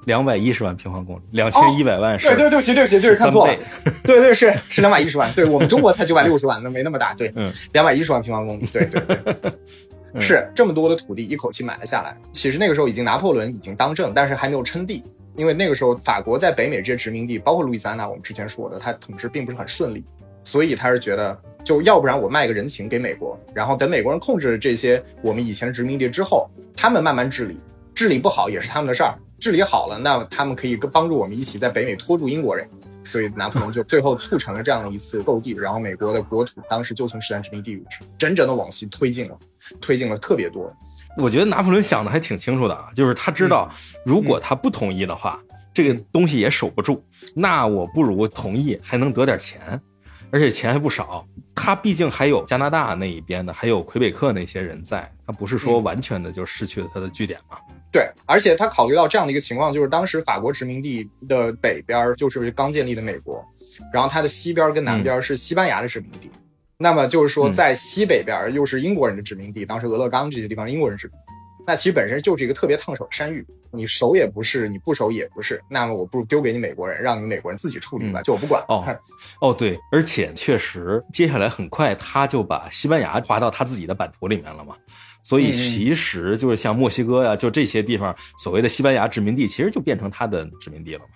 两百一十万平方公里，两千一百万是？对对对不起对不起，就是看错了，对对是是两百一十万，对我们中国才九百六十万，那没那么大，对，嗯，两百一十万平方公里，对对对。是这么多的土地一口气买了下来。其实那个时候已经拿破仑已经当政，但是还没有称帝，因为那个时候法国在北美这些殖民地，包括路易斯安那，我们之前说的，他统治并不是很顺利，所以他是觉得，就要不然我卖个人情给美国，然后等美国人控制了这些我们以前的殖民地之后，他们慢慢治理，治理不好也是他们的事儿，治理好了，那他们可以帮助我们一起在北美拖住英国人。所以拿破仑就最后促成了这样的一次购地，然后美国的国土当时就从十三殖民地整整的往西推进了，推进了特别多。我觉得拿破仑想的还挺清楚的啊，就是他知道如果他不同意的话，这个东西也守不住，那我不如同意，还能得点钱，而且钱还不少。他毕竟还有加拿大那一边的，还有魁北克那些人在，他不是说完全的就失去了他的据点嘛。对，而且他考虑到这样的一个情况，就是当时法国殖民地的北边就是刚建立的美国，然后它的西边跟南边是西班牙的殖民地，那么就是说在西北边又是英国人的殖民地，当时俄勒冈这些地方英国人殖民，那其实本身就是一个特别烫手的山芋，你熟也不是，你不熟也不是，那么我不如丢给你美国人，让你们美国人自己处理吧，就我不管。哦，哦对，而且确实接下来很快他就把西班牙划到他自己的版图里面了嘛。所以其实就是像墨西哥呀，就这些地方所谓的西班牙殖民地，其实就变成他的殖民地了嘛，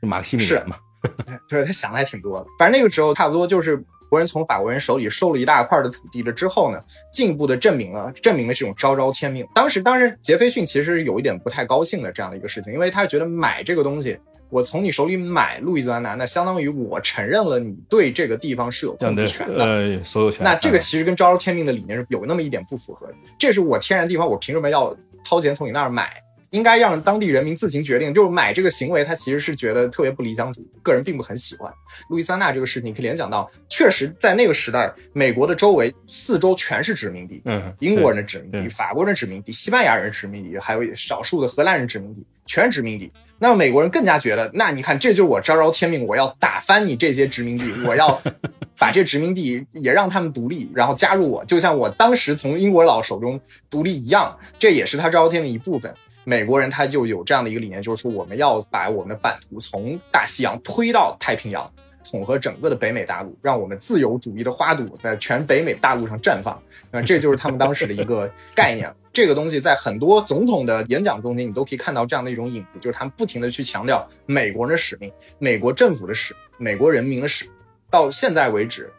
就马克西米连嘛。对他想的还挺多的。反正那个时候差不多就是国人从法国人手里收了一大块的土地了之后呢，进一步的证明了证明了这种昭昭天命。当时当时杰斐逊其实有一点不太高兴的这样的一个事情，因为他觉得买这个东西。我从你手里买路易斯安那，那相当于我承认了你对这个地方是有控制权的，呃，所有权。那这个其实跟昭昭天命的理念是有那么一点不符合的。这是我天然地方，我凭什么要掏钱从你那儿买？应该让当地人民自行决定。就是买这个行为，他其实是觉得特别不理想主义，个人并不很喜欢路易斯安那这个事情。你可以联想到，确实在那个时代，美国的周围四周全是殖民地，嗯，英国人的殖民地、法国人殖民地、西班牙人殖民地，还有少数的荷兰人殖民地，全殖民地。那么美国人更加觉得，那你看，这就是我昭昭天命，我要打翻你这些殖民地，我要 把这殖民地也让他们独立，然后加入我，就像我当时从英国佬手中独立一样，这也是他昭昭天命一部分。美国人他就有这样的一个理念，就是说我们要把我们的版图从大西洋推到太平洋。统合整个的北美大陆，让我们自由主义的花朵在全北美大陆上绽放。那，这就是他们当时的一个概念。这个东西在很多总统的演讲中间，你都可以看到这样的一种影子，就是他们不停的去强调美国人的使命，美国政府的使。美国人民的使。到现在为止，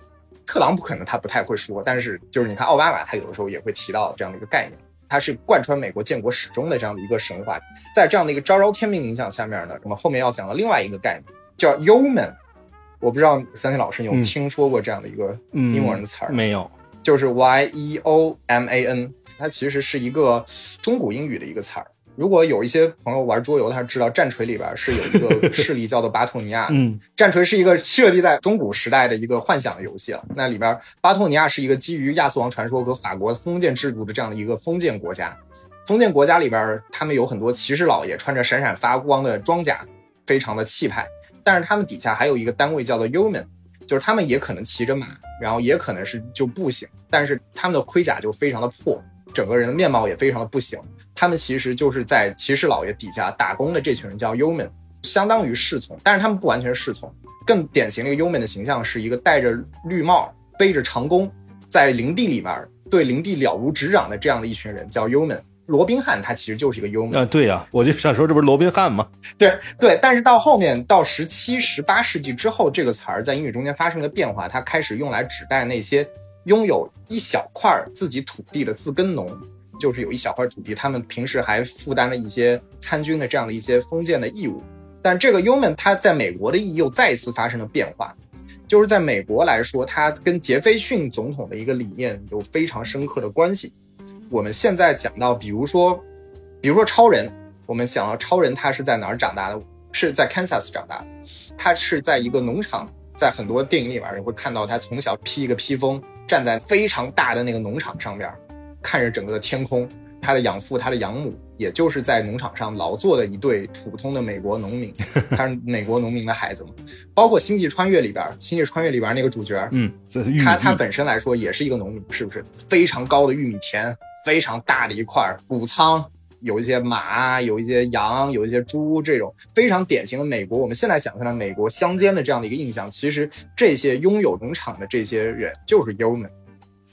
特朗普可能他不太会说，但是就是你看奥巴马，他有的时候也会提到这样的一个概念，它是贯穿美国建国始终的这样的一个神话。在这样的一个昭昭天命影响下面呢，我们后面要讲的另外一个概念叫 human，我不知道三星老师有嗯听说过这样的一个嗯英文的词儿、没有，就是 Y E O M A N，它其实是一个中古英语的一个词儿。如果有一些朋友玩桌游，他知道战锤里边是有一个 势力叫做巴托尼亚，嗯战锤是一个设立在中古时代的一个幻想的游戏了。那里边巴托尼亚是一个基于亚瑟王传说和法国封建制度的这样的一个封建国家。封建国家里边，他们有很多骑士老爷，穿着闪闪发光的装甲，非常的气派。但是他们底下还有一个单位叫做 yeoman，就是他们也可能骑着马，然后也可能是就步行，但是他们的盔甲就非常的破，整个人的面貌也非常的不行。他们其实就是在骑士老爷底下打工的这群人叫 yeoman，相当于侍从，但是他们不完全是侍从。更典型的一个 yeoman 的形象是一个戴着绿帽、背着长弓，在林地里面对林地了如指掌的这样的一群人叫 yeoman。罗宾汉他其实就是一个 yeoman，啊，对呀、我就想说，这不是罗宾汉吗？对对，但是到后面到十七、十八世纪之后，这个词儿在英语中间发生了变化，它开始用来指代那些拥有一小块自己土地的自耕农，就是有一小块土地，他们平时还负担了一些参军的这样的一些封建的义务。但这个 yeoman 它在美国的意义又再一次发生了变化，就是在美国来说，它跟杰斐逊总统的一个理念有非常深刻的关系。我们现在讲到，比如说，比如说超人，我们想到超人他是在哪儿长大的？是在 Kansas 长大的，他是在一个农场，在很多电影里边你会看到他从小披一个披风，站在非常大的那个农场上面，看着整个的天空。他的养父，他的养母，也就是在农场上劳作的一对普通的美国农民，他是美国农民的孩子嘛。包括《星际穿越》里边，《星际穿越》里边那个主角，嗯，他他本身来说也是一个农民，是不是？非常高的玉米田，非常大的一块谷仓，有一些马，有一些羊，有一些猪，这种非常典型的美国。我们现在想象的美国乡间的这样的一个印象，其实这些拥有农场的这些人就是 yeoman，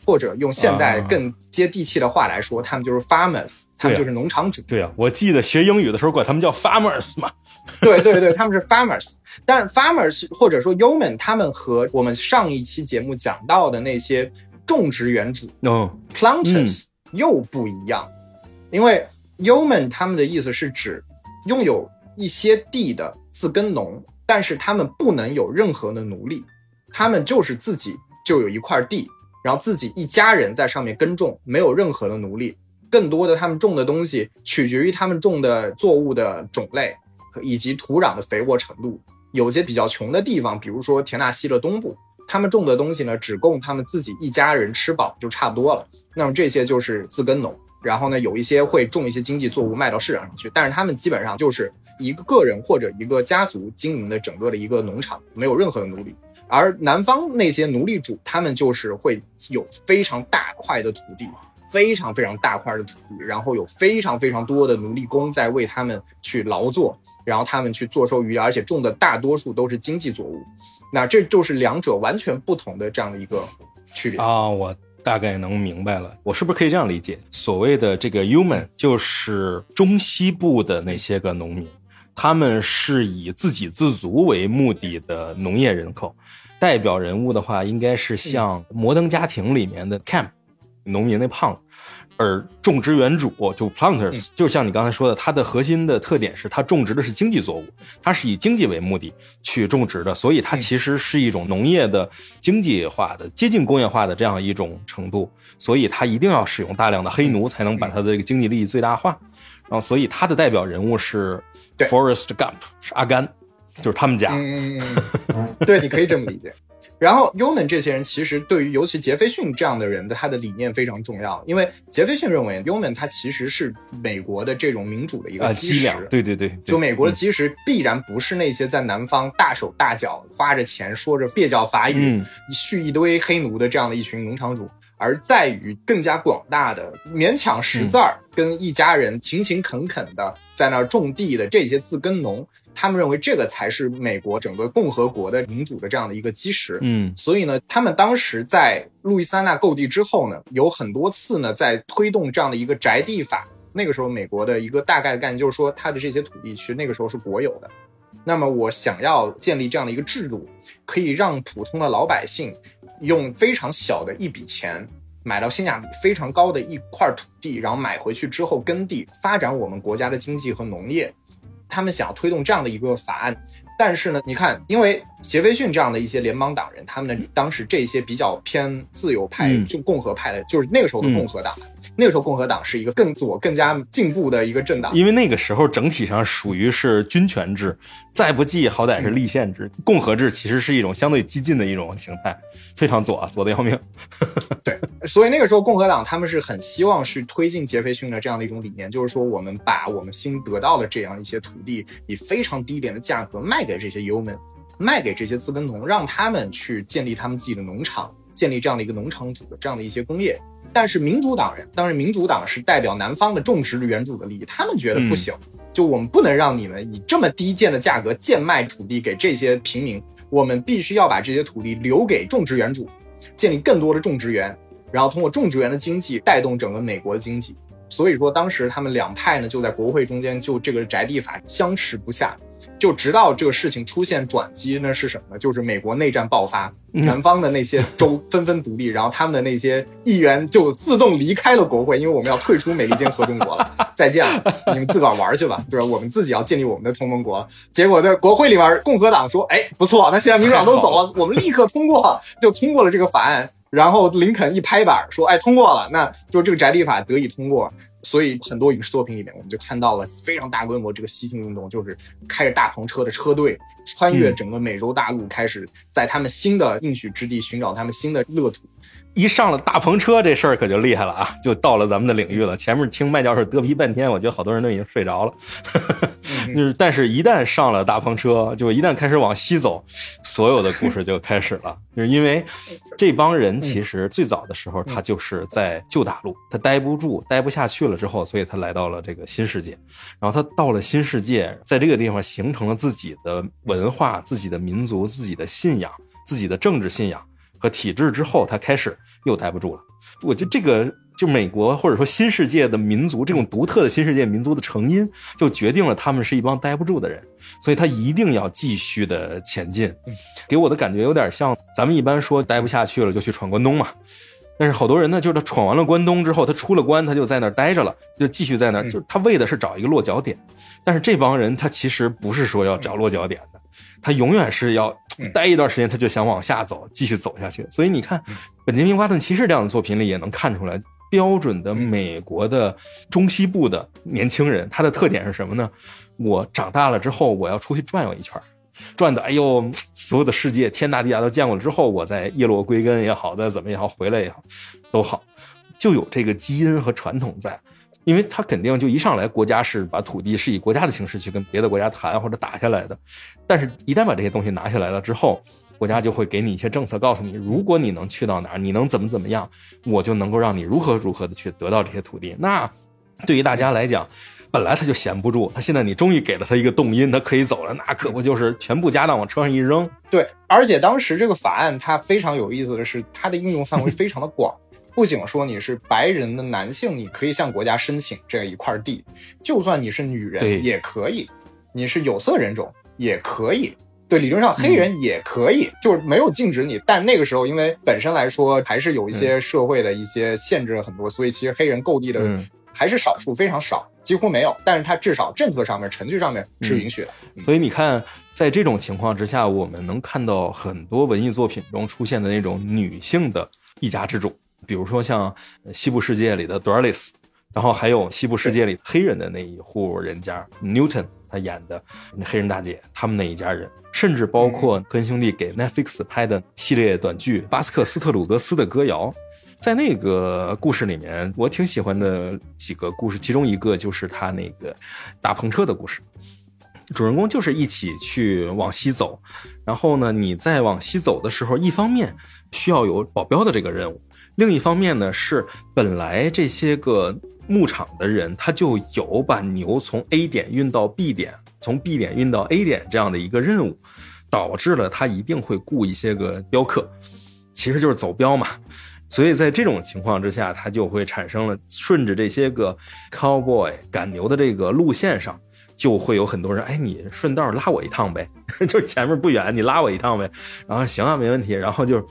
或者用现代啊更接地气的话来说，他们就是 farmers，他们就是农场主。对啊、我记得学英语的时候管他们叫 farmers 嘛。对对对，他们是 farmers，但 farmers 或者说 yeoman，他们和我们上一期节目讲到的那些种植园主嗯 planters 又不一样，因为 yeoman 他们的意思是指拥有一些地的自耕农，但是他们不能有任何的奴隶，他们就是自己就有一块地，然后自己一家人在上面耕种，没有任何的奴隶。更多的他们种的东西取决于他们种的作物的种类以及土壤的肥沃程度。有些比较穷的地方，比如说田纳西的东部，他们种的东西呢，只供他们自己一家人吃饱就差不多了。那么这些就是自耕农。然后呢，有一些会种一些经济作物卖到市场上去，但是他们基本上就是一个个人或者一个家族经营的整个的一个农场，没有任何的奴隶。而南方那些奴隶主，他们就是会有非常大块的土地，非常非常大块的土地，然后有非常非常多的奴隶工在为他们去劳作，然后他们去坐收渔，而且种的大多数都是经济作物。那这就是两者完全不同的这样的一个区别。啊，我大概能明白了。我是不是可以这样理解？所谓的这个 human 就是中西部的那些个农民，他们是以自给自足为目的的农业人口。代表人物的话，应该是像《摩登家庭》里面的 Camp 农民那胖子。而种植园主就 planters，、就像你刚才说的，它的核心的特点是它种植的是经济作物，它是以经济为目的去种植的，所以它其实是一种农业的经济化的、接近工业化的这样一种程度，所以它一定要使用大量的黑奴才能把它的这个经济利益最大化。然后，所以它的代表人物是 Forrest Gump，是阿甘，就是他们家。嗯对，你可以这么理解。然后，Yeoman 这些人其实对于尤其杰斐逊这样的人的他的理念非常重要，因为杰斐逊认为 Yeoman 他其实是美国的这种民主的一啊，个基石。对对对，对。就美国的嗯基石必然不是那些在南方大手大脚、花着钱说着蹩脚法语、嗯。蓄一堆黑奴的这样的一群农场主，而在于更加广大的勉强识字儿、跟一家人勤勤恳恳的在那儿种地的这些自耕农，他们认为这个才是美国整个共和国的民主的这样的一个基石。嗯所以呢，他们当时在路易斯安那购地之后呢，有很多次呢在推动这样的一个宅地法。那个时候，美国的一个大概的概念就是说，它的这些土地其实那个时候是国有的，那么我想要建立这样的一个制度，可以让普通的老百姓用非常小的一笔钱买到性价比非常高的一块土地，然后买回去之后耕地，发展我们国家的经济和农业。他们想要推动这样的一个法案，但是呢，你看，因为杰斐逊这样的一些联邦党人，他们的当时这些比较偏自由派，嗯。就共和派的，就是那个时候的共和党，那个时候共和党是一个更左、更加进步的一个政党。因为那个时候整体上属于是军权制，再不济好歹是立宪制，共和制其实是一种相对激进的一种形态，非常左啊，左的要命。对，所以那个时候共和党他们是很希望去推进杰斐逊的这样的一种理念，就是说我们把我们新得到的这样一些土地以非常低廉的价格卖给这些游们，卖给这些资本农，让他们去建立他们自己的农场，建立这样的一个农场主的这样的一些工业。但是民主党人，当然民主党是代表南方的种植园主的利益，他们觉得不行，就我们不能让你们以这么低贱的价格贱卖土地给这些平民，我们必须要把这些土地留给种植园主，建立更多的种植园，然后通过种植园的经济带动整个美国的经济。所以说，当时他们两派呢就在国会中间就这个宅地法相持不下，就直到这个事情出现转机呢是什么呢？就是美国内战爆发，南方的那些州纷纷独立，然后他们的那些议员就自动离开了国会，因为我们要退出美利坚合众国了，再见了，你们自个儿玩去吧，对吧？我们自己要建立我们的同盟国。结果在国会里面，共和党说，哎，不错，那现在民主党都走了，我们立刻通过，就通过了这个法案。然后林肯一拍板说：“哎，通过了，那就这个宅地法得以通过。”所以很多影视作品里面，我们就看到了非常大规模这个西行运动，就是开着大篷车的车队穿越整个美洲大陆，开始在他们新的应许之地寻找他们新的乐土。一上了大篷车，这事儿可就厉害了啊！就到了咱们的领域了。前面听麦教授嘚皮半天，我觉得好多人都已经睡着了。就是，但是一旦上了大篷车，就一旦开始往西走，所有的故事就开始了。就是因为这帮人其实最早的时候，他就是在旧大陆，他待不住、待不下去了之后，所以他来到了这个新世界。然后他到了新世界，在这个地方形成了自己的文化、自己的民族、自己的信仰、自己的政治信仰和体制之后，他开始又待不住了。我觉得这个就美国或者说新世界的民族这种独特的新世界民族的成因，就决定了他们是一帮待不住的人，所以他一定要继续的前进。给我的感觉有点像咱们一般说待不下去了就去闯关东嘛。但是好多人呢，就是他闯完了关东之后，他出了关，他就在那儿待着了，就继续在那儿，就是他为的是找一个落脚点。但是这帮人他其实不是说要找落脚点的，他永远是要待一段时间，他就想往下走，继续走下去。所以你看，《本杰明·巴顿骑士》这样的作品里也能看出来，标准的美国的中西部的年轻人，他的特点是什么呢？我长大了之后，我要出去转悠一圈儿。转的，哎呦，所有的世界天大地大都见过了之后，我再叶落归根也好，再怎么也好，回来也好，都好，就有这个基因和传统在。因为他肯定就一上来，国家是把土地是以国家的形式去跟别的国家谈或者打下来的，但是一旦把这些东西拿下来了之后，国家就会给你一些政策，告诉你，如果你能去到哪儿，你能怎么怎么样，我就能够让你如何如何的去得到这些土地。那对于大家来讲，本来他就闲不住，他现在你终于给了他一个动因，他可以走了，那可不就是全部家当往车上一扔？对，而且当时这个法案它非常有意思的是，它的应用范围非常的广。不仅说你是白人的男性，你可以向国家申请这一块地；就算你是女人也可以，你是有色人种也可以。对，理论上黑人也可以，就是没有禁止你。但那个时候，因为本身来说还是有一些社会的一些限制很多，所以其实黑人购地的嗯还是少数，非常少，几乎没有。但是它至少政策上面、程序上面是允许的。所以你看，在这种情况之下，我们能看到很多文艺作品中出现的那种女性的一家之主，比如说像呃西部世界里的 Doralice，然后还有西部世界里黑人的那一户人家 Newton 他演的那黑人大姐，他们那一家人，甚至包括科恩兄弟给 Netflix 拍的系列短剧《巴斯克斯特鲁格斯的歌谣》。在那个故事里面，我挺喜欢的几个故事，其中一个就是他那个大篷车的故事。主人公就是一起去往西走，然后呢，你在往西走的时候，一方面需要有保镖的这个任务，另一方面呢是本来这些个牧场的人他就有把牛从 A 点运到 B 点，从 B 点运到 A 点这样的一个任务，导致了他一定会雇一些个镖客，其实就是走镖嘛。所以在这种情况之下，他就会产生了顺着这些个 cowboy 赶牛的这个路线上，就会有很多人，哎，你顺道拉我一趟呗，就是前面不远，你拉我一趟呗。然后行啊，没问题。然后就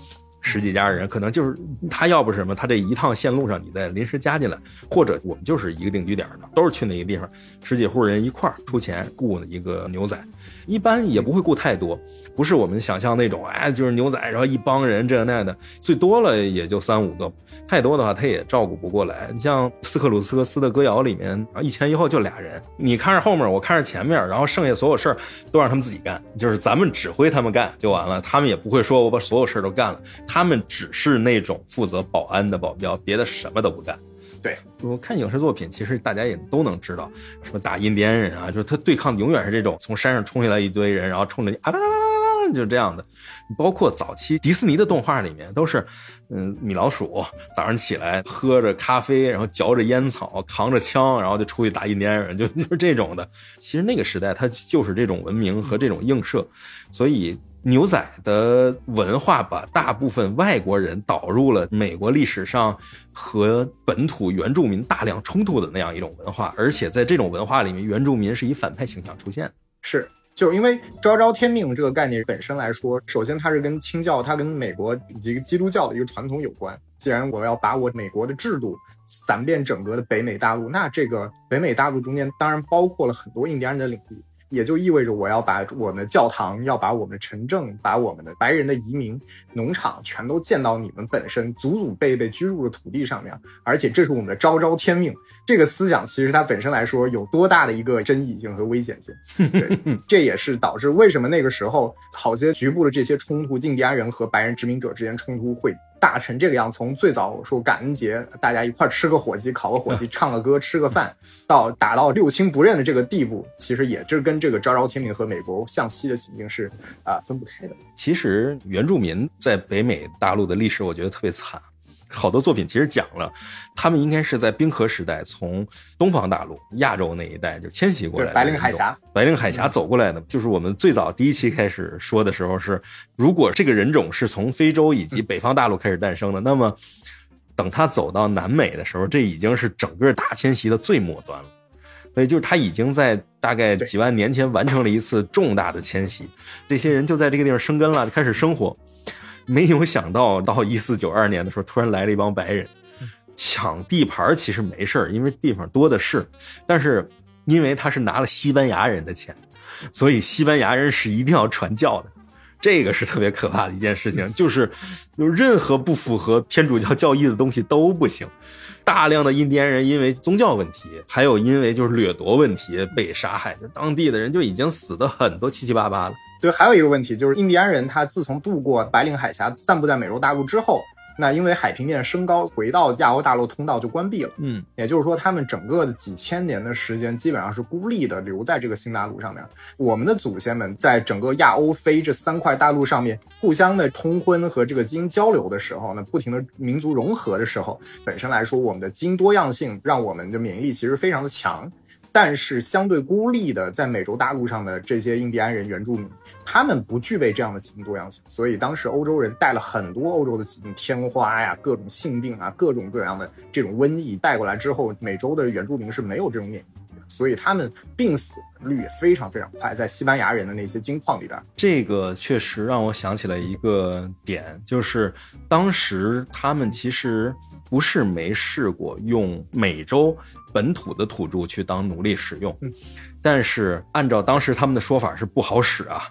十几家人，可能就是他要不是什么，他这一趟线路上你再临时加进来，或者我们就是一个定居点的，都是去那个地方，十几户人一块儿出钱雇一个牛仔，一般也不会雇太多，不是我们想象那种，哎，就是牛仔，然后一帮人这那的，最多了也就三五个，太多的话他也照顾不过来。你像斯克鲁斯克斯的歌谣里面啊，一前一后就俩人，你看着后面，我看着前面，然后剩下所有事儿都让他们自己干，就是咱们指挥他们干就完了，他们也不会说我把所有事儿都干了。他们只是那种负责保安的保镖，别的什么都不干。对我看影视作品，其实大家也都能知道，什么打印第安人啊，就是他对抗永远是这种从山上冲下来一堆人，然后冲着你啊啦啦啦啦啦，就这样的。包括早期迪士尼的动画里面都是，嗯，米老鼠早上起来喝着咖啡，然后嚼着烟草，扛着枪，然后就出去打印第安人，就 就是这种的。其实那个时代它就是这种文明和这种映射，所以。牛仔的文化把大部分外国人导入了美国历史上和本土原住民大量冲突的那样一种文化，而且在这种文化里面，原住民是以反派形象出现。是，就因为昭昭天命这个概念本身来说，首先它是跟清教、它跟美国以及基督教的一个传统有关。既然我要把我美国的制度散遍整个的北美大陆，那这个北美大陆中间当然包括了很多印第安人的领地。也就意味着我要把我们的教堂、要把我们的城镇、把我们的白人的移民、农场全都建到你们本身祖祖辈辈居住的土地上面，而且这是我们的昭昭天命。这个思想其实它本身来说有多大的一个争议性和危险性？对，这也是导致为什么那个时候好些局部的这些冲突，印第安人和白人殖民者之间冲突会。大成这个样，从最早说感恩节，大家一块吃个火鸡，烤个火鸡，唱个歌，吃个饭，到打到六亲不认的这个地步，其实也这跟这个昭昭天命和美国向西的行径是啊分不开的。其实原住民在北美大陆的历史，我觉得特别惨。好多作品其实讲了，他们应该是在冰河时代从东方大陆、亚洲那一带就迁徙过来的，白令海峡，白令海峡走过来的。就是我们最早第一期开始说的时候是，如果这个人种是从非洲以及北方大陆开始诞生的，那么等他走到南美的时候，这已经是整个大迁徙的最末端了。所以就是他已经在大概几万年前完成了一次重大的迁徙，这些人就在这个地方生根了，就开始生活。没有想到，到一四九二年的时候，突然来了一帮白人，抢地盘。其实没事儿，因为地方多的是。但是，因为他是拿了西班牙人的钱，所以西班牙人是一定要传教的。这个是特别可怕的一件事情，就是有任何不符合天主教教义的东西都不行。大量的印第安人因为宗教问题，还有因为就是掠夺问题被杀害，就当地的人就已经死的很多七七八八了。对，还有一个问题就是，印第安人他自从渡过白令海峡，散布在美洲大陆之后，那因为海平面升高，回到亚欧大陆通道就关闭了。嗯，也就是说，他们整个的几千年的时间，基本上是孤立的留在这个新大陆上面。我们的祖先们在整个亚欧非这三块大陆上面互相的通婚和这个基因交流的时候，呢，不停的民族融合的时候，本身来说，我们的基因多样性让我们的免疫力其实非常的强。但是相对孤立的，在美洲大陆上的这些印第安人原住民，他们不具备这样的疾病多样性，所以当时欧洲人带了很多欧洲的疾病，天花呀、各种性病啊、各种各样的这种瘟疫带过来之后，美洲的原住民是没有这种免疫。所以他们病死率也非常非常快，在西班牙人的那些金矿里边，这个确实让我想起了一个点，就是当时他们其实不是没试过用美洲本土的土著去当奴隶使用，但是按照当时他们的说法是不好使啊。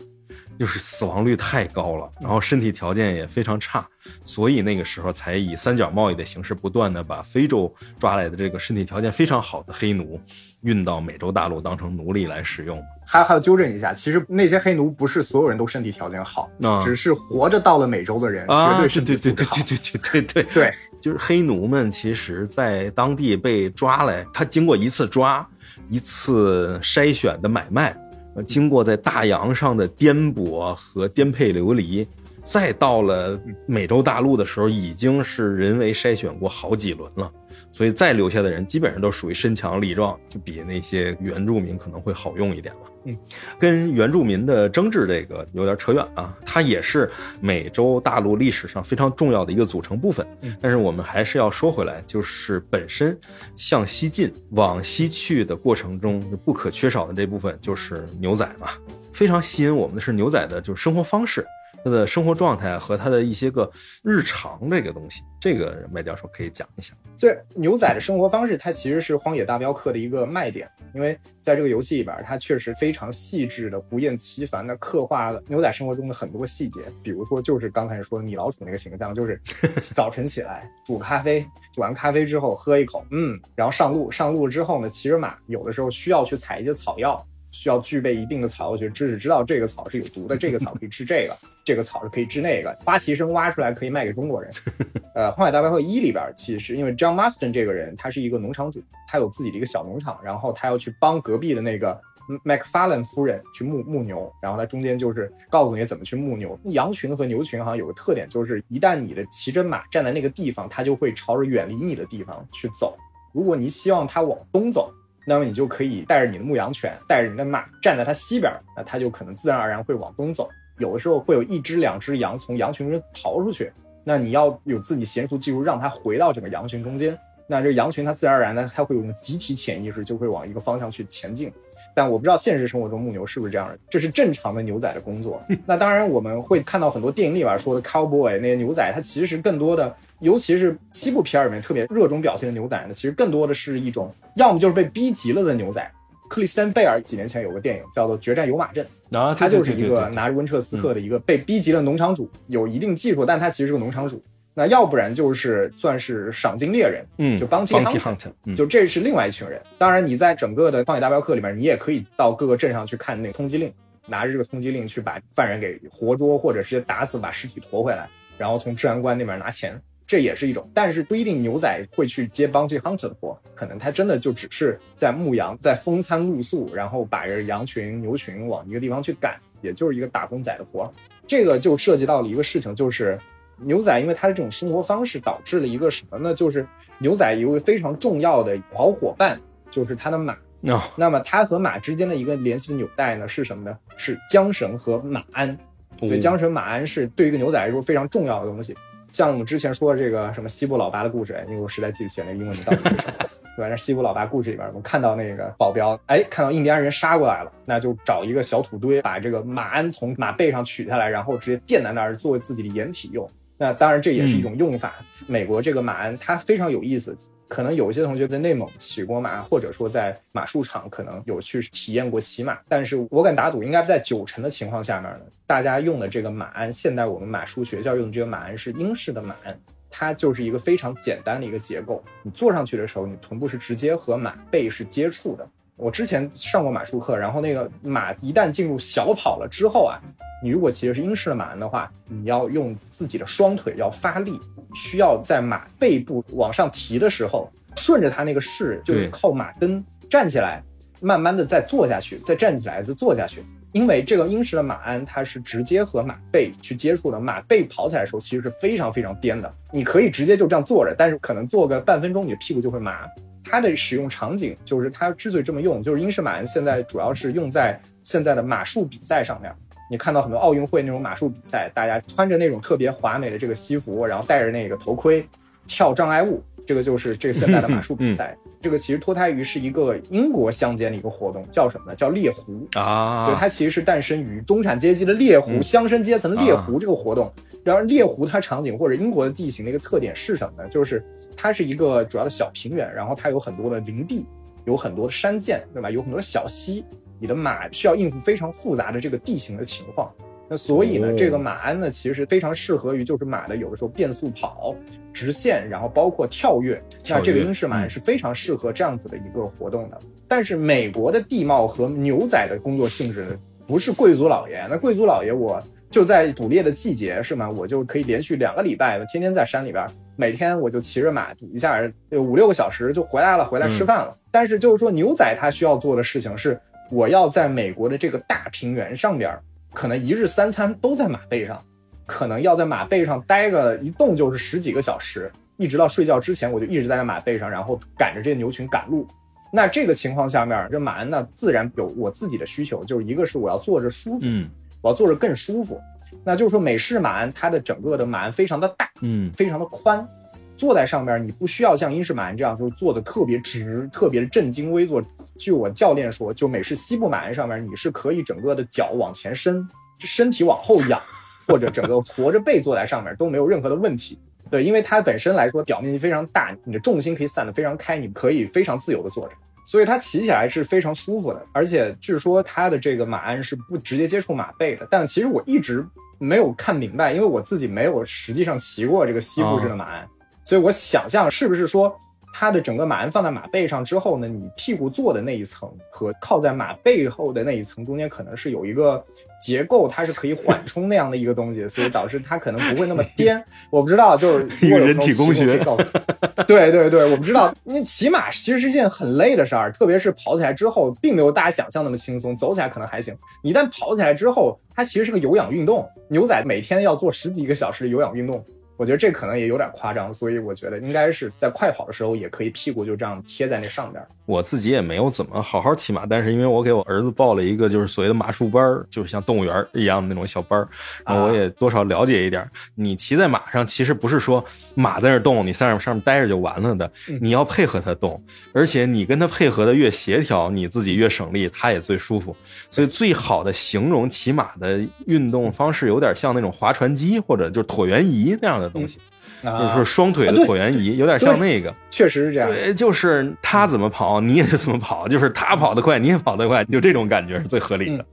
就是死亡率太高了，然后身体条件也非常差，所以那个时候才以三角贸易的形式，不断的把非洲抓来的这个身体条件非常好的黑奴，运到美洲大陆当成奴隶来使用。还还要纠正一下，其实那些黑奴不是所有人都身体条件好，只是活着到了美洲的人绝对是对对对对对对对对对，就是黑奴们，其实在当地被抓来，他经过一次抓，一次筛选的买卖。经过在大洋上的颠簸和颠沛流离，再到了美洲大陆的时候，已经是人为筛选过好几轮了，所以再留下的人基本上都属于身强力壮，就比那些原住民可能会好用一点吧。嗯，跟原住民的争执这个有点扯远啊，它也是美洲大陆历史上非常重要的一个组成部分。嗯但是我们还是要说回来，就是本身向西进、往西去的过程中不可缺少的这部分就是牛仔嘛。非常吸引我们的是牛仔的就是生活方式。他的生活状态和他的一些个日常这个东西，这个麦教授可以讲一下。对牛仔的生活方式，它其实是《荒野大镖客》的一个卖点，因为在这个游戏里边，它确实非常细致的、不厌其烦的刻画了牛仔生活中的很多细节。比如说，就是刚才说的米老鼠那个形象，就是 早晨起来煮咖啡，煮完咖啡之后喝一口，嗯，然后上路，上路之后呢，骑着马，有的时候需要去采一些草药。需要具备一定的草药学知识，知道这个草是有毒的，这个草可以治这个，这个草是可以治那个。花旗参挖出来可以卖给中国人。呃，《荒野大镖客一》里边，其实因为 John Marston 这个人，他是一个农场主，他有自己的一个小农场，然后他要去帮隔壁的那个 MacFarlane 夫人去牧牧牛，然后他中间就是告诉你怎么去牧牛。羊群和牛群好像有个特点，就是一旦你的骑着马站在那个地方，它就会朝着远离你的地方去走。如果你希望它往东走，那么你就可以带着你的牧羊犬，带着你的马站在它西边，那它就可能自然而然会往东走。有的时候会有一只两只羊从羊群中逃出去，那你要有自己娴熟技术让它回到整个羊群中间。那这羊群它自然而然的，它会有一种集体潜意识，就会往一个方向去前进。但我不知道现实生活中牧牛是不是这样的，这是正常的牛仔的工作。那当然我们会看到很多电影里边说的 cowboy 那些牛仔，他其实更多的，尤其是西部片儿里面特别热衷表现的牛仔呢，其实更多的是一种，要么就是被逼急了的牛仔。克里斯坦贝尔几年前有个电影叫做《决战有马镇》，啊，他就是一个拿着温彻斯特的一个被逼急的农场主，有一定技术，但他其实是个农场主。那要不然就是算是赏金猎人，嗯，就帮 Hunt，嗯就这是另外一群人。当然，你在整个的《荒野大镖客》里面，你也可以到各个镇上去看那个通缉令，拿着这个通缉令去把犯人给活捉，或者直接打死，把尸体驮回来，然后从治安官那边拿钱，这也是一种。但是不一定牛仔会去接 Bounty Hunter 的活，可能他真的就只是在牧羊，在风餐露宿，然后把这羊群、牛群往一个地方去赶，也就是一个打工仔的活。这个就涉及到了一个事情，就是牛仔因为他的这种生活方式导致了一个什么呢？就是牛仔有一个非常重要的好伙伴，就是他的马。哦那么他和马之间的一个联系的纽带呢是什么呢？是缰绳和马鞍。对，缰绳、马鞍是对于一个牛仔来说非常重要的东西。像我们之前说的这个什么西部老八的故事，哎因为我实在记不起来那个英文名到底是什么，对吧？那西部老八故事里边，我们看到那个保镖，哎，看到印第安人杀过来了，那就找一个小土堆，把这个马鞍从马背上取下来，然后直接垫在那儿作为自己的掩体用。那当然这也是一种用法。美国这个马鞍它非常有意思，可能有一些同学在内蒙骑过马，或者说在马术场可能有去体验过骑马，但是我敢打赌，应该在九成的情况下面呢，大家用的这个马鞍，现在我们马术学校用的这个马鞍是英式的马鞍，它就是一个非常简单的一个结构。你坐上去的时候，你臀部是直接和马背是接触的。我之前上过马术课，然后那个马一旦进入小跑了之后啊，你如果骑的是英式的马鞍的话，你要用自己的双腿要发力，需要在马背部往上提的时候，顺着它那个势，就是靠马蹬站起来，慢慢的再坐下去，再站起来，再坐下去。因为这个英式的马鞍它是直接和马背去接触的，马背跑起来的时候其实是非常非常颠的。你可以直接就这样坐着，但是可能坐个半分钟，你的屁股就会麻。它的使用场景就是它之所以这么用，就是英式马鞍现在主要是用在现在的马术比赛上面。你看到很多奥运会那种马术比赛，大家穿着那种特别华美的这个西服，然后戴着那个头盔，跳障碍物，这个就是这个现代的马术比赛。这个其实脱胎于是一个英国乡间的一个活动，叫什么呢？叫猎狐。啊，对，它其实是诞生于中产阶级的猎狐、嗯乡绅阶层的猎狐这个活动。然而，猎狐它场景或者英国的地形的一个特点是什么呢？就是它是一个主要的小平原，然后它有很多的林地，有很多的山涧，对吧？有很多的小溪，你的马需要应付非常复杂的这个地形的情况。那所以呢，哦这个马鞍呢，其实非常适合于就是马的有的时候变速跑、直线，然后包括跳跃。跳跃那这个英式马鞍嗯是非常适合这样子的一个活动的。但是美国的地貌和牛仔的工作性质呢，不是贵族老爷。那贵族老爷我就在捕猎的季节是吗？我就可以连续两个礼拜，天天在山里边，每天我就骑着马堵一下，呃五六个小时就回来了，回来吃饭了。但是就是说牛仔他需要做的事情是，我要在美国的这个大平原上边，可能一日三餐都在马背上。可能要在马背上待个一动就是十几个小时，一直到睡觉之前，我就一直待在马背上，然后赶着这些牛群赶路。那这个情况下面，这马鞍呢自然有我自己的需求，就是一个是我要坐着舒服，嗯我要坐着更舒服。那就是说美式马鞍它的整个的马鞍非常的大，嗯非常的宽，坐在上面你不需要像英式马鞍这样，就是坐的特别直、特别的正襟危坐。据我教练说，就美式西部马鞍上面，你是可以整个的脚往前伸，身体往后仰，或者整个驼着背坐在上面都没有任何的问题。对，因为它本身来说表面积非常大，你的重心可以散得非常开，你可以非常自由的坐着。所以它骑起来是非常舒服的，而且据说它的这个马鞍是不直接接触马背的。但其实我一直没有看明白，因为我自己没有实际上骑过这个西部式的马鞍，所以我想象是不是说它的整个马鞍放在马背上之后呢，你屁股坐的那一层和靠在马背后的那一层中间可能是有一个结构，它是可以缓冲那样的一个东西，所以导致它可能不会那么颠。我不知道，就是一个人体工学对对对，我不知道，因为骑马其实是一件很累的事儿，特别是跑起来之后，并没有大家想象那么轻松。走起来可能还行，一旦跑起来之后，它其实是个有氧运动。牛仔每天要做十几个小时的有氧运动，我觉得这可能也有点夸张，所以我觉得应该是在快跑的时候也可以屁股就这样贴在那上边。我自己也没有怎么好好骑马，但是因为我给我儿子报了一个就是所谓的马术班儿，就是像动物园儿一样的那种小班儿，然后我也多少了解一点儿。你骑在马上，其实不是说马在那儿动，你在上面上面待着就完了的，嗯你要配合它动，而且你跟它配合的越协调，你自己越省力，它也最舒服。所以最好的形容骑马的运动方式，有点像那种划船机或者就是椭圆仪那样的东西，就是双腿的椭圆仪，有点像那个。确实是这样。对，就是他怎么跑，你也是怎么跑，就是他跑得快，你也跑得快，就这种感觉是最合理的。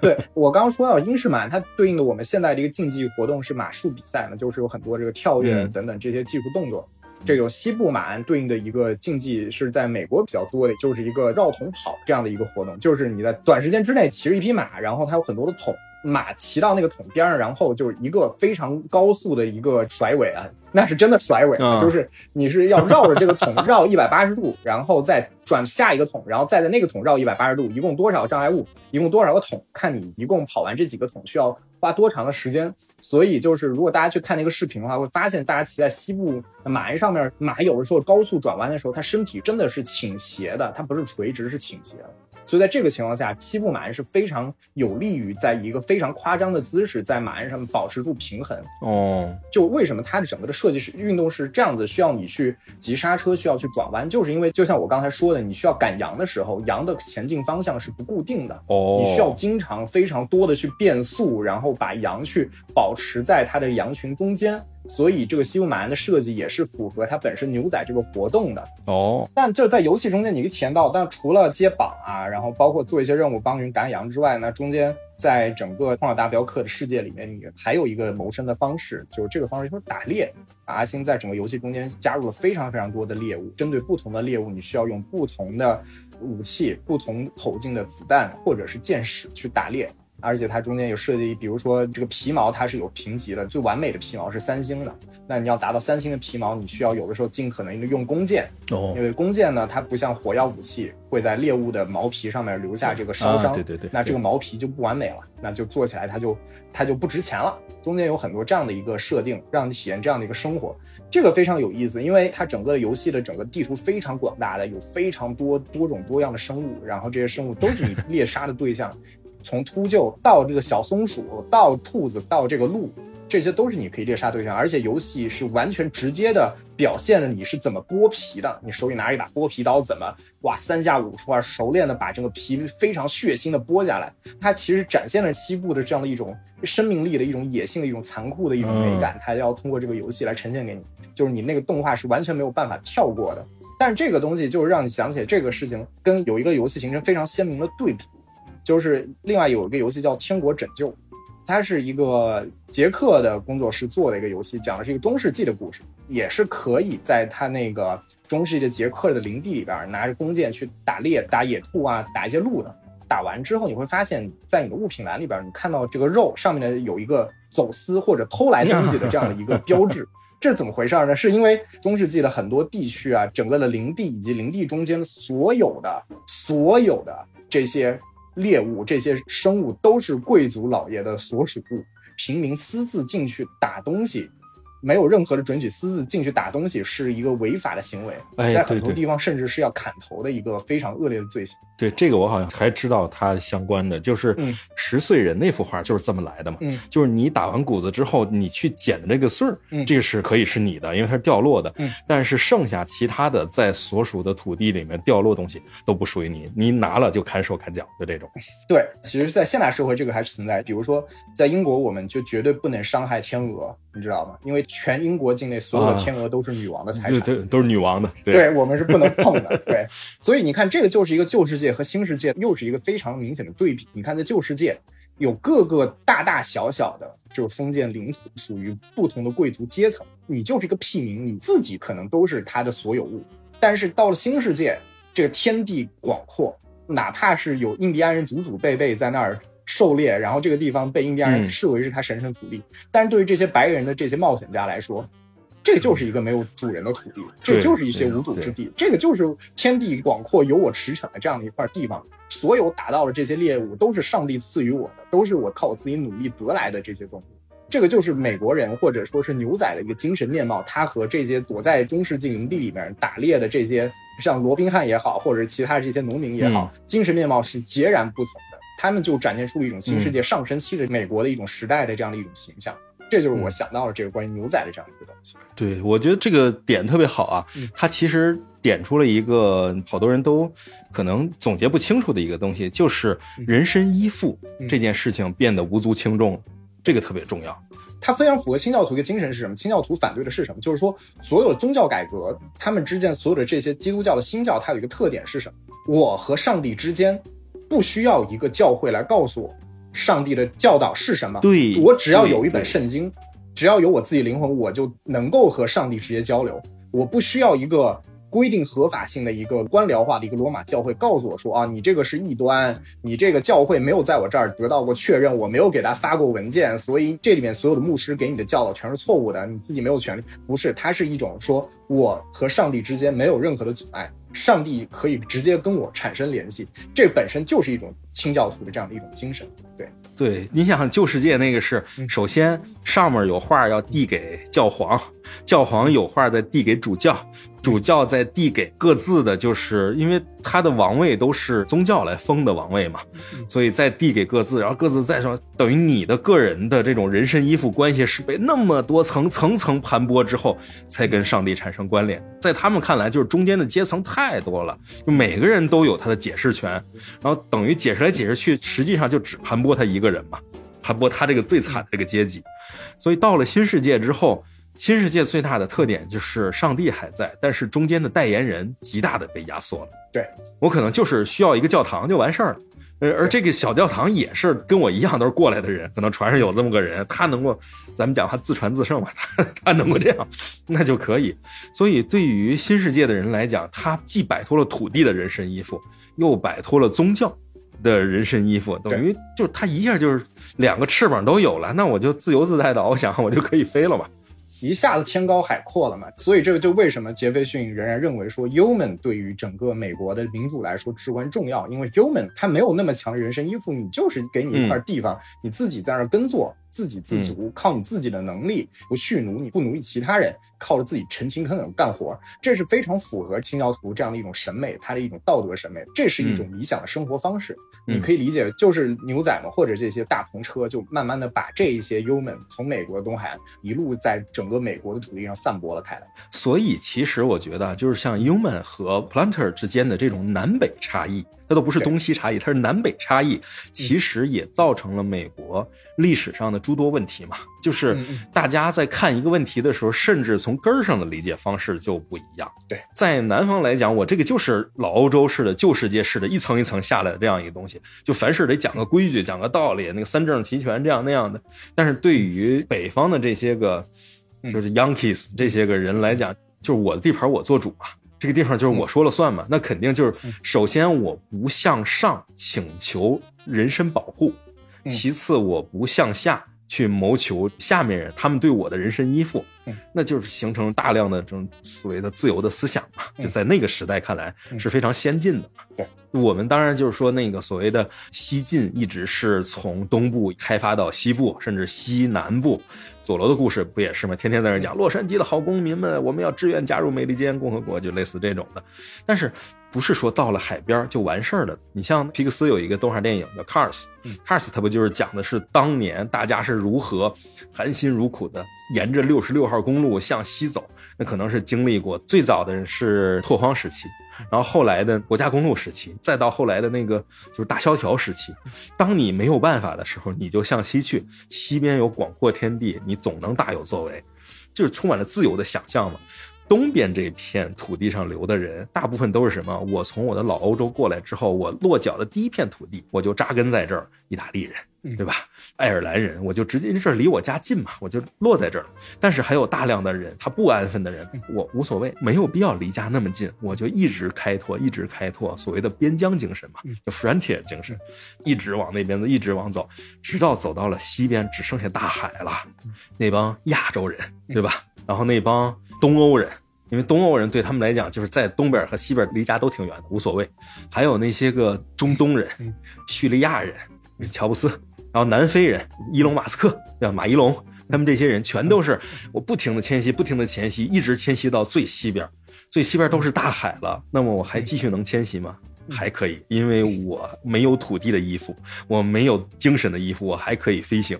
对我刚刚说到英式马，它对应的我们现在的一个竞技活动是马术比赛嘛，就是有很多这个跳跃嗯等等这些技术动作。这种西部马鞍对应的一个竞技是在美国比较多的，就是一个绕桶跑这样的一个活动，就是你在短时间之内骑着一匹马，然后它有很多的桶，马骑到那个桶边上，然后就是一个非常高速的一个甩尾啊，那是真的甩尾，嗯就是你是要绕着这个桶 绕一百八十度，然后再转下一个桶，然后再在那个桶绕一百八十度，一共多少障碍物，一共多少个桶，看你一共跑完这几个桶需要花多长的时间。所以就是如果大家去看那个视频的话，会发现大家骑在西部马鞍上面，马有的时候高速转弯的时候，它身体真的是倾斜的，它不是垂直，是倾斜的。所以在这个情况下，西部马鞍是非常有利于在一个非常夸张的姿势在马鞍上保持住平衡。哦，就为什么它的整个的设计是运动是这样子，需要你去急刹车，需要去转弯，就是因为就像我刚才说的，你需要赶羊的时候，羊的前进方向是不固定的，哦，你需要经常非常多的去变速，然后把羊去保持在它的羊群中间。所以这个西部马鞍的设计也是符合它本身牛仔这个活动的。哦，但就在游戏中间，你可以体验到，但除了接榜啊，然后包括做一些任务帮人赶羊之外呢，中间在整个《荒岛大镖客》的世界里面，你还有一个谋生的方式，就是这个方式就是打猎。阿星在整个游戏中间加入了非常非常多的猎物，针对不同的猎物，你需要用不同的武器、不同口径的子弹或者是箭矢去打猎。而且它中间有设计，比如说这个皮毛它是有评级的，最完美的皮毛是三星的。那你要达到三星的皮毛，你需要有的时候尽可能的用弓箭，哦因为弓箭呢，它不像火药武器会在猎物的毛皮上面留下这个烧伤，啊对对对那这个毛皮就不完美了，那就做起来它就它就不值钱了。中间有很多这样的一个设定，让你体验这样的一个生活，这个非常有意思，因为它整个游戏的整个地图非常广大的，有非常多多种多样的生物，然后这些生物都是你猎杀的对象，从秃鹫到这个小松鼠，到兔子，到这个鹿。这些都是你可以猎杀对象，而且游戏是完全直接的表现了你是怎么剥皮的。你手里拿着一把剥皮刀，怎么哇三下五除二熟练的把这个皮非常血腥的剥下来。它其实展现了西部的这样的一种生命力的一种野性的一种残酷的一种美感，它要通过这个游戏来呈现给你。就是你那个动画是完全没有办法跳过的。但是这个东西就是让你想起这个事情跟有一个游戏形成非常鲜明的对比，就是另外有一个游戏叫《天国拯救》。它是一个捷克的工作室做的一个游戏，讲的是一个中世纪的故事，也是可以在它那个中世纪的捷克的领地里边拿着弓箭去打猎、打野兔啊、打一些鹿的。打完之后，你会发现在你的物品栏里边，你看到这个肉上面的有一个走私或者偷来东西的这样的一个标志。这怎么回事呢？是因为中世纪的很多地区啊，整个的林地以及林地中间所有的所有的这些猎物、这些生物都是贵族老爷的所属物，平民私自进去打东西。没有任何的准许私自进去打东西是一个违法的行为，哎在很多地方甚至是要砍头的一个非常恶劣的罪行。对这个我好像还知道它相关的，就是嗯十岁人那幅画就是这么来的嘛。嗯就是你打完谷子之后，你去捡的这个穗儿，嗯这个是可以是你的，因为它是掉落的。嗯但是剩下其他的在所属的土地里面掉落东西都不属于你，你拿了就砍手砍脚，的这种。对，其实，在现代社会，这个还是存在。比如说，在英国，我们就绝对不能伤害天鹅，你知道吗？因为全英国境内所有的啊天鹅都是女王的财对产。对，都是女王的。对对我们是不能碰的。对，所以你看，这个就是一个旧世界和新世界又是一个非常明显的对比。你看，在旧世界有各个大大小小的就是封建领土，属于不同的贵族阶层，你就是一个屁民，你自己可能都是他的所有物。但是到了新世界，这个天地广阔，哪怕是有印第安人祖祖辈辈在那儿。狩猎，然后这个地方被印第安人嗯视为是他神圣土地，但是对于这些白人的这些冒险家来说，这个就是一个没有主人的土地，这个就是一些无主之地，这个就是天地广阔、由我驰骋的这样的一块地方。所有打到的这些猎物都是上帝赐予我的，都是我靠我自己努力得来的这些东西。这个就是美国人或者说是牛仔的一个精神面貌，他和这些躲在中世纪营地里面打猎的这些像罗宾汉也好，或者是其他这些农民也好，精神面貌是截然不同的。他们就展现出了一种新世界上升期的美国的一种时代的这样的一种形象。这就是我想到了这个关于牛仔的这样一个东西。对，我觉得这个点特别好啊嗯，它其实点出了一个好多人都可能总结不清楚的一个东西，就是人身依附嗯这件事情变得无足轻重，这个特别重要。它非常符合清教徒的精神是什么？清教徒反对的是什么？就是说，所有的宗教改革，他们之间所有的这些基督教的新教，它有一个特点是什么？我和上帝之间不需要一个教会来告诉我上帝的教导是什么。对我只要有一本圣经，只要有我自己灵魂，我就能够和上帝直接交流。我不需要一个规定合法性的一个官僚化的一个罗马教会告诉我说啊，你这个是异端，你这个教会没有在我这儿得到过确认，我没有给他发过文件，所以这里面所有的牧师给你的教导全是错误的，你自己没有权利。不是，它是一种说我和上帝之间没有任何的阻碍，上帝可以直接跟我产生联系，这本身就是一种清教徒的这样的一种精神。对，对，你想旧世界那个是，嗯首先上面有画要递给教皇，教皇有画再递给主教，主教在递给各自的，就是因为他的王位都是宗教来封的王位嘛，所以再递给各自，然后各自再说，等于你的个人的这种人身依附关系是被那么多层层层盘剥之后，才跟上帝产生关联。在他们看来，就是中间的阶层太多了，就每个人都有他的解释权，然后等于解释来解释去，实际上就只盘剥他一个人嘛，盘剥他这个最惨的这个阶级。所以到了新世界之后，新世界最大的特点就是上帝还在，但是中间的代言人极大的被压缩了。对我可能就是需要一个教堂就完事儿了。而而这个小教堂也是跟我一样都是过来的人，可能船上有这么个人，他能够，咱们讲他自传自胜吧，他 他能够这样，那就可以。所以对于新世界的人来讲，他既摆脱了土地的人身依附，又摆脱了宗教的人身依附，等于就他一下就是两个翅膀都有了，那我就自由自在的翱翔，我就可以飞了嘛。一下子天高海阔了嘛，所以这个就为什么杰斐逊仍然认为说 Human 对于整个美国的民主来说至关重要，因为 Human 它没有那么强的人身依附，你就是给你一块地方，你自己在那儿耕作，自给自足，靠你自己的能力，不蓄奴，你不奴役其他人，靠着自己勤勤恳恳干活，这是非常符合清教徒这样的一种审美，它的一种道德审美，这是一种理想的生活方式。嗯你可以理解，就是牛仔们或者这些大篷车，就慢慢的把这一些 Human 从美国的东海岸一路在整个美国的土地上散播了开来。所以其实我觉得，就是像 Human 和 Planter 之间的这种南北差异，它都不是东西差异，它是南北差异，其实也造成了美国历史上的诸多问题嘛。就是大家在看一个问题的时候，甚至从根儿上的理解方式就不一样。对，在南方来讲，我这个就是老欧洲式的、旧世界式的，一层一层下来的这样一个东西，就凡事得讲个规矩、讲个道理，那个三证齐全这样那样的。但是对于北方的这些个，嗯就是 Yankees 这些个人来讲，就是我的地盘我做主嘛，这个地方就是我说了算嘛，那肯定就是首先我不向上请求人身保护，嗯。其次我不向下去谋求下面人他们对我的人身依附，嗯。那就是形成大量的这种所谓的自由的思想嘛，嗯。就在那个时代看来嗯。是非常先进的我们当然就是说那个所谓的西晋，一直是从东部开发到西部，甚至西南部。佐罗的故事不也是吗？天天在那讲洛杉矶的好公民们，我们要志愿加入美利坚共和国，就类似这种的。但是不是说到了海边就完事儿了？你像皮克斯有一个动画电影叫《Cars》，嗯，Cars 它不就是讲的是当年大家是如何含辛茹苦的沿着六十六号公路向西走？那可能是经历过最早的人是拓荒时期，然后后来的国家公路时期，再到后来的那个就是大萧条时期。当你没有办法的时候，你就向西去，西边有广阔天地，你总能大有作为，就是充满了自由的想象嘛。东边这片土地上留的人，大部分都是什么？我从我的老欧洲过来之后，我落脚的第一片土地，我就扎根在这儿，意大利人，嗯对吧？爱尔兰人，我就直接这儿离我家近嘛，我就落在这儿了。但是还有大量的人，他不安分的人，我无所谓，没有必要离家那么近，我就一直开拓，一直开拓，所谓的边疆精神嘛，就 frontier 精神，一直往那边子，一直往走，直到走到了西边，只剩下大海了。那帮亚洲人，对吧？然后那帮东欧人，因为东欧人对他们来讲，就是在东边和西边离家都挺远的，无所谓。还有那些个中东人嗯、叙利亚人、乔布斯，然后南非人伊隆马斯克，对吧？马伊龙，他们这些人全都是我不停的迁徙，不停的迁徙，一直迁徙到最西边，最西边都是大海了。那么我还继续能迁徙吗？还可以，因为我没有土地的衣服，我没有精神的衣服，我还可以飞行。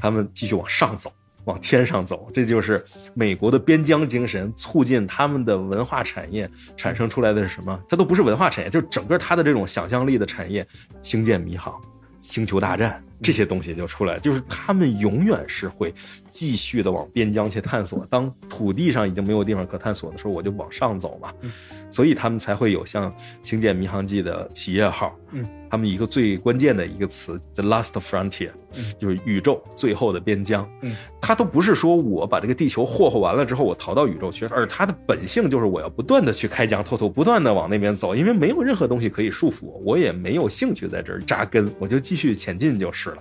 他们继续往上走，往天上走，这就是美国的边疆精神，促进他们的文化产业产生出来的是什么？它都不是文化产业，就是整个它的这种想象力的产业，星舰迷航、星球大战这些东西就出来，就是他们永远是会继续的往边疆去探索。当土地上已经没有地方可探索的时候，我就往上走嘛。所以他们才会有像《星舰迷航记》的企业号，嗯，他们一个最关键的一个词，the last frontier，嗯。就是宇宙最后的边疆，嗯，它都不是说我把这个地球霍霍完了之后我逃到宇宙去，而他的本性就是我要不断的去开疆拓土，不断的往那边走，因为没有任何东西可以束缚我，我也没有兴趣在这儿扎根，我就继续前进就是了。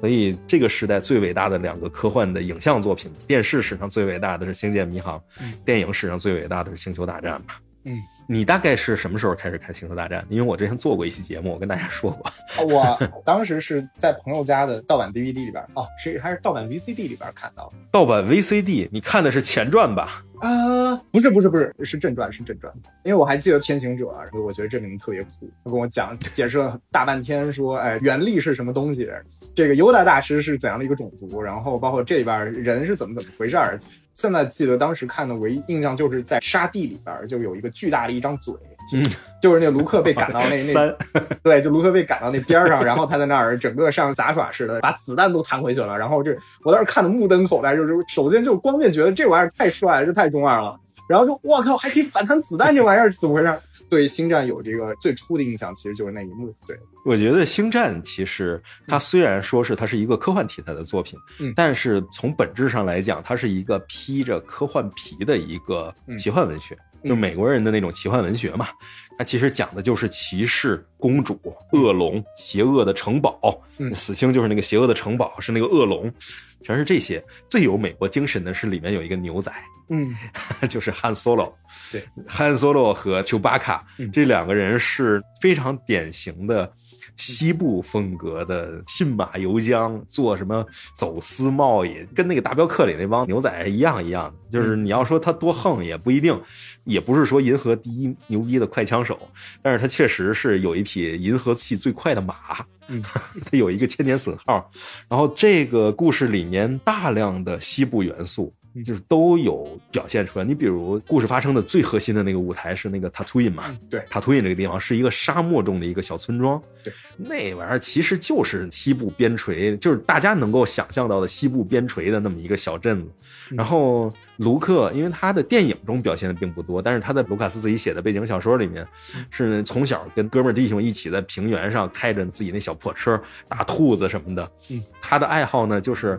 所以这个时代最伟大的两个科幻的影像作品，电视史上最伟大的是《星舰迷航》，嗯电影史上最伟大的是《星球大战》嘛。嗯，你大概是什么时候开始看《星球大战》？因为我之前做过一期节目，我跟大家说过。我当时是在朋友家的盗版 DVD 里边，哦，是还是盗版 VCD 里边看到的。盗版 VCD，你看的是前传吧？啊，不是不是不是，是正传是正传，因为我还记得天行者，我觉得这里面特别酷，他跟我讲解释了大半天，说，哎，原力是什么东西，这个尤达大师是怎样的一个种族，然后包括这里边人是怎么怎么回事儿。现在记得当时看的唯一印象就是在沙地里边就有一个巨大的一张嘴，嗯，就是那卢克被赶到那那 三，对，就卢克被赶到那边儿上，然后他在那儿整个像杂耍似的，把子弹都弹回去了。然后这我当时看的目瞪口呆，就是首先就光面觉得这玩意儿太帅了，这太中二了。然后就我靠，还可以反弹子弹，这玩意儿怎么回事？对星战有这个最初的印象，其实就是那一幕。对，我觉得《星战》其实它虽然说是它是一个科幻题材的作品，嗯。但是从本质上来讲，它是一个披着科幻皮的一个奇幻文学，嗯。就美国人的那种奇幻文学嘛。它其实讲的就是骑士、公主、恶龙、邪恶的城堡，嗯。死星就是那个邪恶的城堡，是那个恶龙，全是这些。最有美国精神的是里面有一个牛仔，嗯 就是汉 Solo，对，汉 Solo 和丘巴卡、嗯这两个人是非常典型的西部风格的信马由缰，做什么走私贸易，跟那个大镖客里那帮牛仔一样一样的。就是你要说他多横也不一定，也不是说银河第一牛逼的快枪手，但是他确实是有一匹银河系最快的马。嗯，它有一个千年损耗，然后这个故事里面大量的西部元素，就是都有表现出来。你比如故事发生的最核心的那个舞台是那个塔图因嘛，嗯对，塔图因这个地方是一个沙漠中的一个小村庄，对，那玩意儿其实就是西部边陲，就是大家能够想象到的西部边陲的那么一个小镇子。嗯然后卢克，因为他的电影中表现的并不多，但是他在卢卡斯自己写的背景小说里面，嗯是从小跟哥们弟兄一起在平原上开着自己那小破车打兔子什么的。嗯，他的爱好呢，就是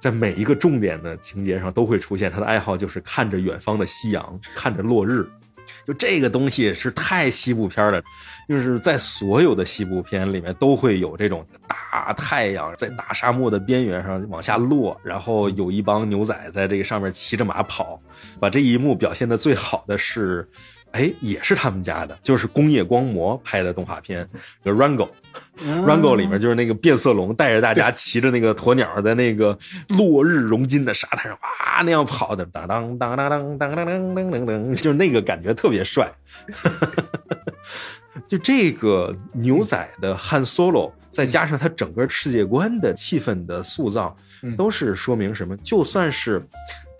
在每一个重点的情节上都会出现。他的爱好就是看着远方的夕阳，看着落日。就这个东西是太西部片了，就是在所有的西部片里面都会有这种大太阳在大沙漠的边缘上往下落，然后有一帮牛仔在这个上面骑着马跑，把这一幕表现的最好的是。哎，也是他们家的，就是工业光魔拍的动画片，就 Rango，Rango 里面就是那个变色龙带着大家骑着那个鸵鸟在那个落日融金的沙滩上哇那样跑的，当当当当当当当当当当，就是那个感觉特别帅。就这个牛仔的汉 Solo，再加上他整个世界观的气氛的塑造，都是说明什么？就算是。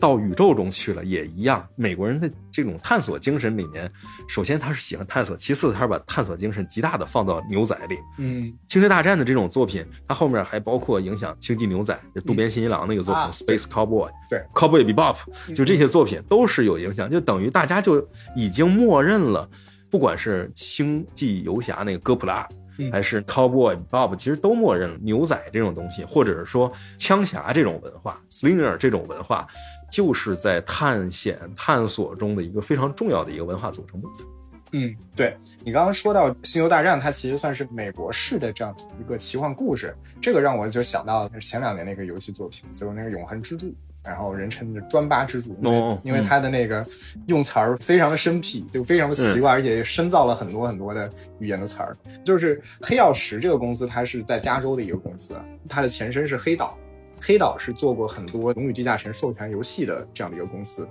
到宇宙中去了也一样。美国人的这种探索精神里面，首先他是喜欢探索，其次他是把探索精神极大的放到牛仔里。嗯，星球大战的这种作品，它后面还包括影响星际牛仔，就渡边信一郎那个作品《Space Cowboy》，对，Cowboy Bebop，就这些作品都是有影响，就等于大家就已经默认了，不管是星际游侠那个哥普拉，还是 Cowboy Bebop，其实都默认了牛仔这种东西，或者是说枪侠这种文化，Slinger 这种文化。就是在探险探索中的一个非常重要的一个文化组成部分。嗯，对你刚刚说到《星球大战》，它其实算是美国式的这样一个奇幻故事，这个让我就想到前两年那个游戏作品，就是那个《永恒之柱》，然后人称的专八之柱，因为它的那个用词儿非常的生僻，就非常的奇怪，而且深造了很多很多的语言的词儿。就是黑曜石这个公司，它是在加州的一个公司，它的前身是黑岛。黑岛是做过很多《龙与地下城》授权游戏的这样的一个公司。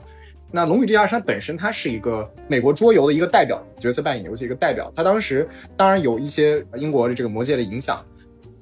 那《龙与地下城》本身它是一个美国桌游的一个代表角色扮演游戏一个代表。它当时当然有一些英国的这个魔界的影响。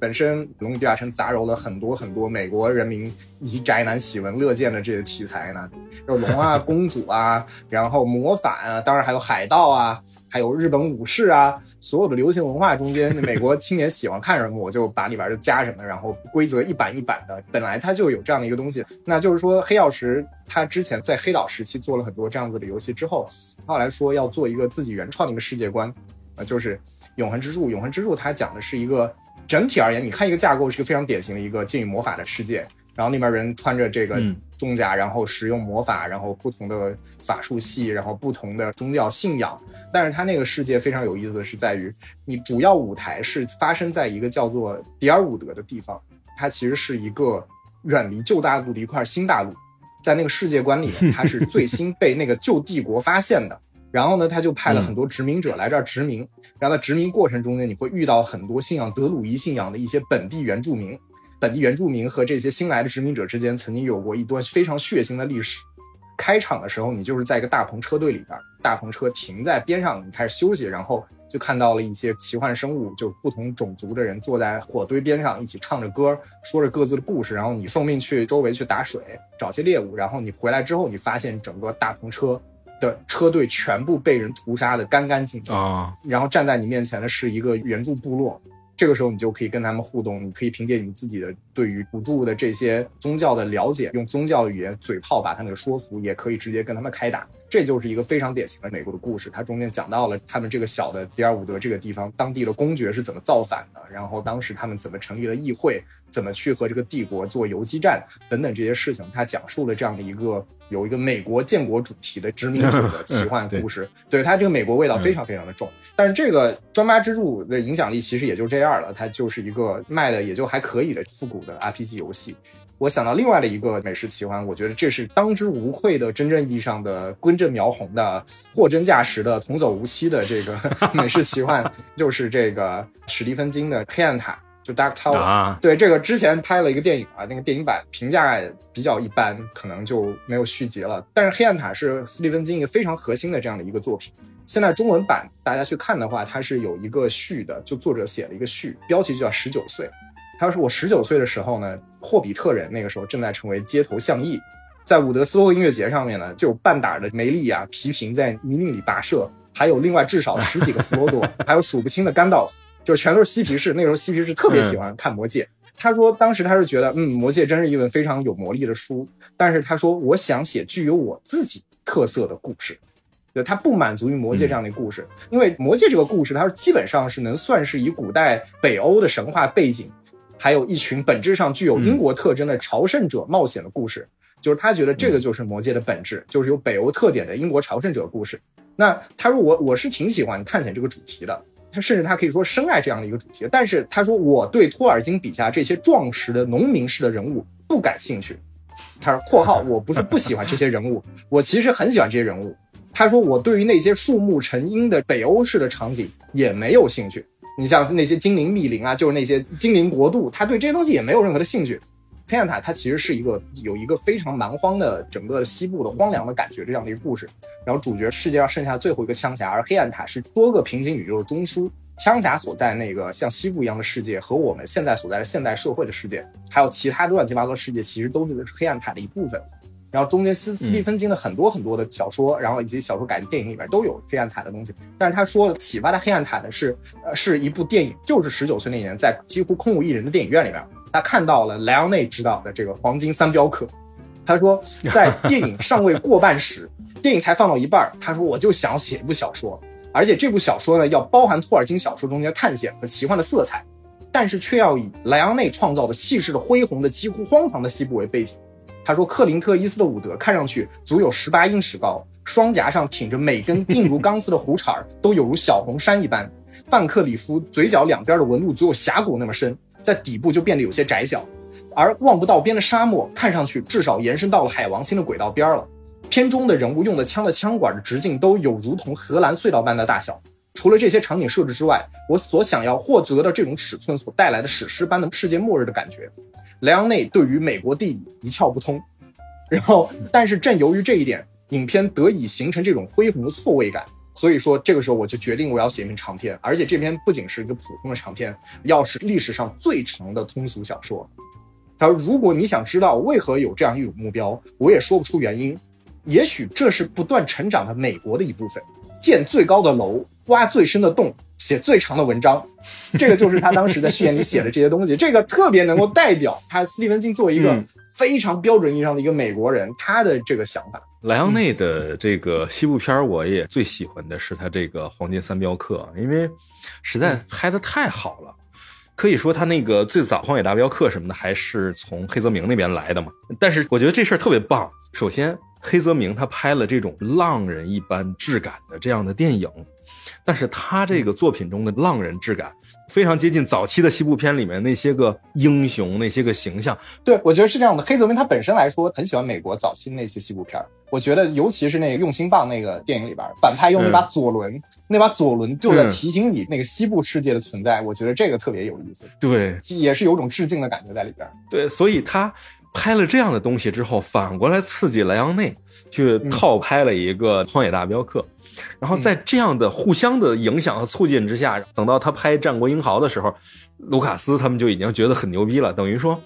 本身《龙与地下城》杂糅了很多很多美国人民以及宅男喜闻乐见的这些题材呢，有龙啊、公主啊，然后魔法啊，当然还有海盗啊。还有日本武士啊，所有的流行文化中间，美国青年喜欢看什么，我就把里边就加什么，然后规则一版一版的，本来它就有这样的一个东西。那就是说，黑曜石它之前在黑岛时期做了很多这样子的游戏之后，后来说要做一个自己原创的一个世界观，呃，就是永恒之柱。永恒之柱它讲的是一个整体而言，你看一个架构是一个非常典型的一个剑与魔法的世界。然后那边人穿着这个重甲，然后使用魔法，然后不同的法术系，然后不同的宗教信仰。但是它那个世界非常有意思的是在于，你主要舞台是发生在一个叫做迪尔伍德的地方，它其实是一个远离旧大陆的一块新大陆。在那个世界观里面，它是最新 被那个旧帝国发现的。然后呢，他就派了很多殖民者来这儿殖民。然后在殖民过程中间，你会遇到很多信仰德鲁伊信仰的一些本地原住民。本地原住民和这些新来的殖民者之间曾经有过一段非常血腥的历史。开场的时候，你就是在一个大篷车队里边，大篷车停在边上，你开始休息，然后就看到了一些奇幻生物，就不同种族的人坐在火堆边上，一起唱着歌，说着各自的故事。然后你奉命去周围去打水，找些猎物。然后你回来之后，你发现整个大篷车的车队全部被人屠杀的干干净净啊！然后站在你面前的是一个原住部落。这个时候，你就可以跟他们互动，你可以凭借你自己的对于土著的这些宗教的了解，用宗教语言嘴炮把他们给说服，也可以直接跟他们开打。这就是一个非常典型的美国的故事，它中间讲到了他们这个小的迪尔伍德这个地方，当地的公爵是怎么造反的，然后当时他们怎么成立了议会，怎么去和这个帝国做游击战等等这些事情，他讲述了这样的一个有一个美国建国主题的殖民者的奇幻 故事，对他这个美国味道非常非常的重。但是这个专八之柱的影响力其实也就这样了，它就是一个卖的也就还可以的复古的 RPG 游戏。我想到另外的一个美食奇幻，我觉得这是当之无愧的真正意义上的根正苗红的货真价实的童叟无欺的这个 美食奇幻，就是这个史蒂芬金的《黑暗塔》，就 Dark Tower。对，这个之前拍了一个电影啊，那个电影版评价比较一般，可能就没有续集了。但是《黑暗塔》是斯蒂芬金一个非常核心的这样的一个作品。现在中文版大家去看的话，它是有一个序的，就作者写了一个序，标题就叫十九岁。他说：“我十九岁的时候呢，霍比特人那个时候正在成为街头巷议，在伍德斯托音乐节上面呢，就有半打的梅丽啊、皮平在泥泞里跋涉，还有另外至少十几个弗罗多，还有数不清的甘道夫，就全都是嬉皮士。那个时候嬉皮士特别喜欢看《魔戒》。他说当时他是觉得，嗯，《魔戒》真是一本非常有魔力的书。但是他说，我想写具有我自己特色的故事。对他不满足于《魔戒》这样的故事，因为《魔戒》这个故事，它基本上是能算是以古代北欧的神话背景。”还有一群本质上具有英国特征的朝圣者冒险的故事，就是他觉得这个就是魔戒的本质，就是有北欧特点的英国朝圣者故事。那他说我我是挺喜欢探险这个主题的，他甚至他可以说深爱这样的一个主题。但是他说我对托尔金笔下这些壮实的农民式的人物不感兴趣。他说（括号）我不是不喜欢这些人物，我其实很喜欢这些人物。他说我对于那些树木成荫的北欧式的场景也没有兴趣。你像那些精灵密林啊，就是那些精灵国度，他对这些东西也没有任何的兴趣。黑暗塔它其实是一个有一个非常蛮荒的整个西部的荒凉的感觉这样的一个故事，然后主角世界上剩下最后一个枪侠，而黑暗塔是多个平行宇宙的中枢，枪侠所在那个像西部一样的世界和我们现在所在的现代社会的世界，还有其他的乱七八糟世界，其实都是黑暗塔的一部分。然后中间斯斯蒂芬金的很多很多的小说，然后以及小说改的电影里边都有黑暗塔的东西，但是他说启发他黑暗塔的是，呃，是一部电影，就是十九岁那年在几乎空无一人的电影院里边。他看到了莱昂内执导的这个《黄金三镖客》，他说 在电影尚未过半时，电影才放到一半，他说我就想写一部小说，而且这部小说呢要包含托尔金小说中间探险和奇幻的色彩，但是却要以莱昂内创造的气势的恢宏的几乎荒唐的西部为背景。他说克林特伊斯的伍德看上去足有十八英尺高，双颊上挺着每根硬如钢丝的胡茬儿都有如小红山一般，范克里夫嘴角两边的纹路足有峡谷那么深。在底部就变得有些窄小，而望不到边的沙漠看上去至少延伸到了海王星的轨道边了。片中的人物用的枪的枪管的直径都有如同荷兰隧道般的大小。除了这些场景设置之外，我所想要获得的这种尺寸所带来的史诗般的世界末日的感觉，莱昂内对于美国地理一窍不通。然后，但是正由于这一点，影片得以形成这种恢宏的错位感。所以说，这个时候我就决定我要写一篇长篇，而且这篇不仅是一个普通的长篇，要是历史上最长的通俗小说。他说：“如果你想知道为何有这样一种目标，我也说不出原因。也许这是不断成长的美国的一部分。建最高的楼，挖最深的洞，写最长的文章，这个就是他当时在序言里写的这些东西。这个特别能够代表他斯蒂文金作为一个非常标准意义上的一个美国人，他的这个想法。”莱昂内的这个西部片我也最喜欢的是他这个《黄金三镖客》，因为实在拍的太好了。可以说他那个最早《荒野大镖客》什么的还是从黑泽明那边来的嘛。但是我觉得这事儿特别棒。首先，黑泽明他拍了这种浪人一般质感的这样的电影，但是他这个作品中的浪人质感。非常接近早期的西部片里面那些个英雄，那些个形象。对，我觉得是这样的。黑泽明他本身来说很喜欢美国早期那些西部片我觉得尤其是那个《用心棒》那个电影里边，反派用那把左轮，那把左轮就在提醒你那个西部世界的存在。我觉得这个特别有意思。对，也是有种致敬的感觉在里边。对，所以他拍了这样的东西之后，反过来刺激莱昂内去套拍了一个《荒野大镖客》。然后在这样的互相的影响和促进之下，等到他拍《战国英豪》的时候，卢卡斯他们就已经觉得很牛逼了。等于说，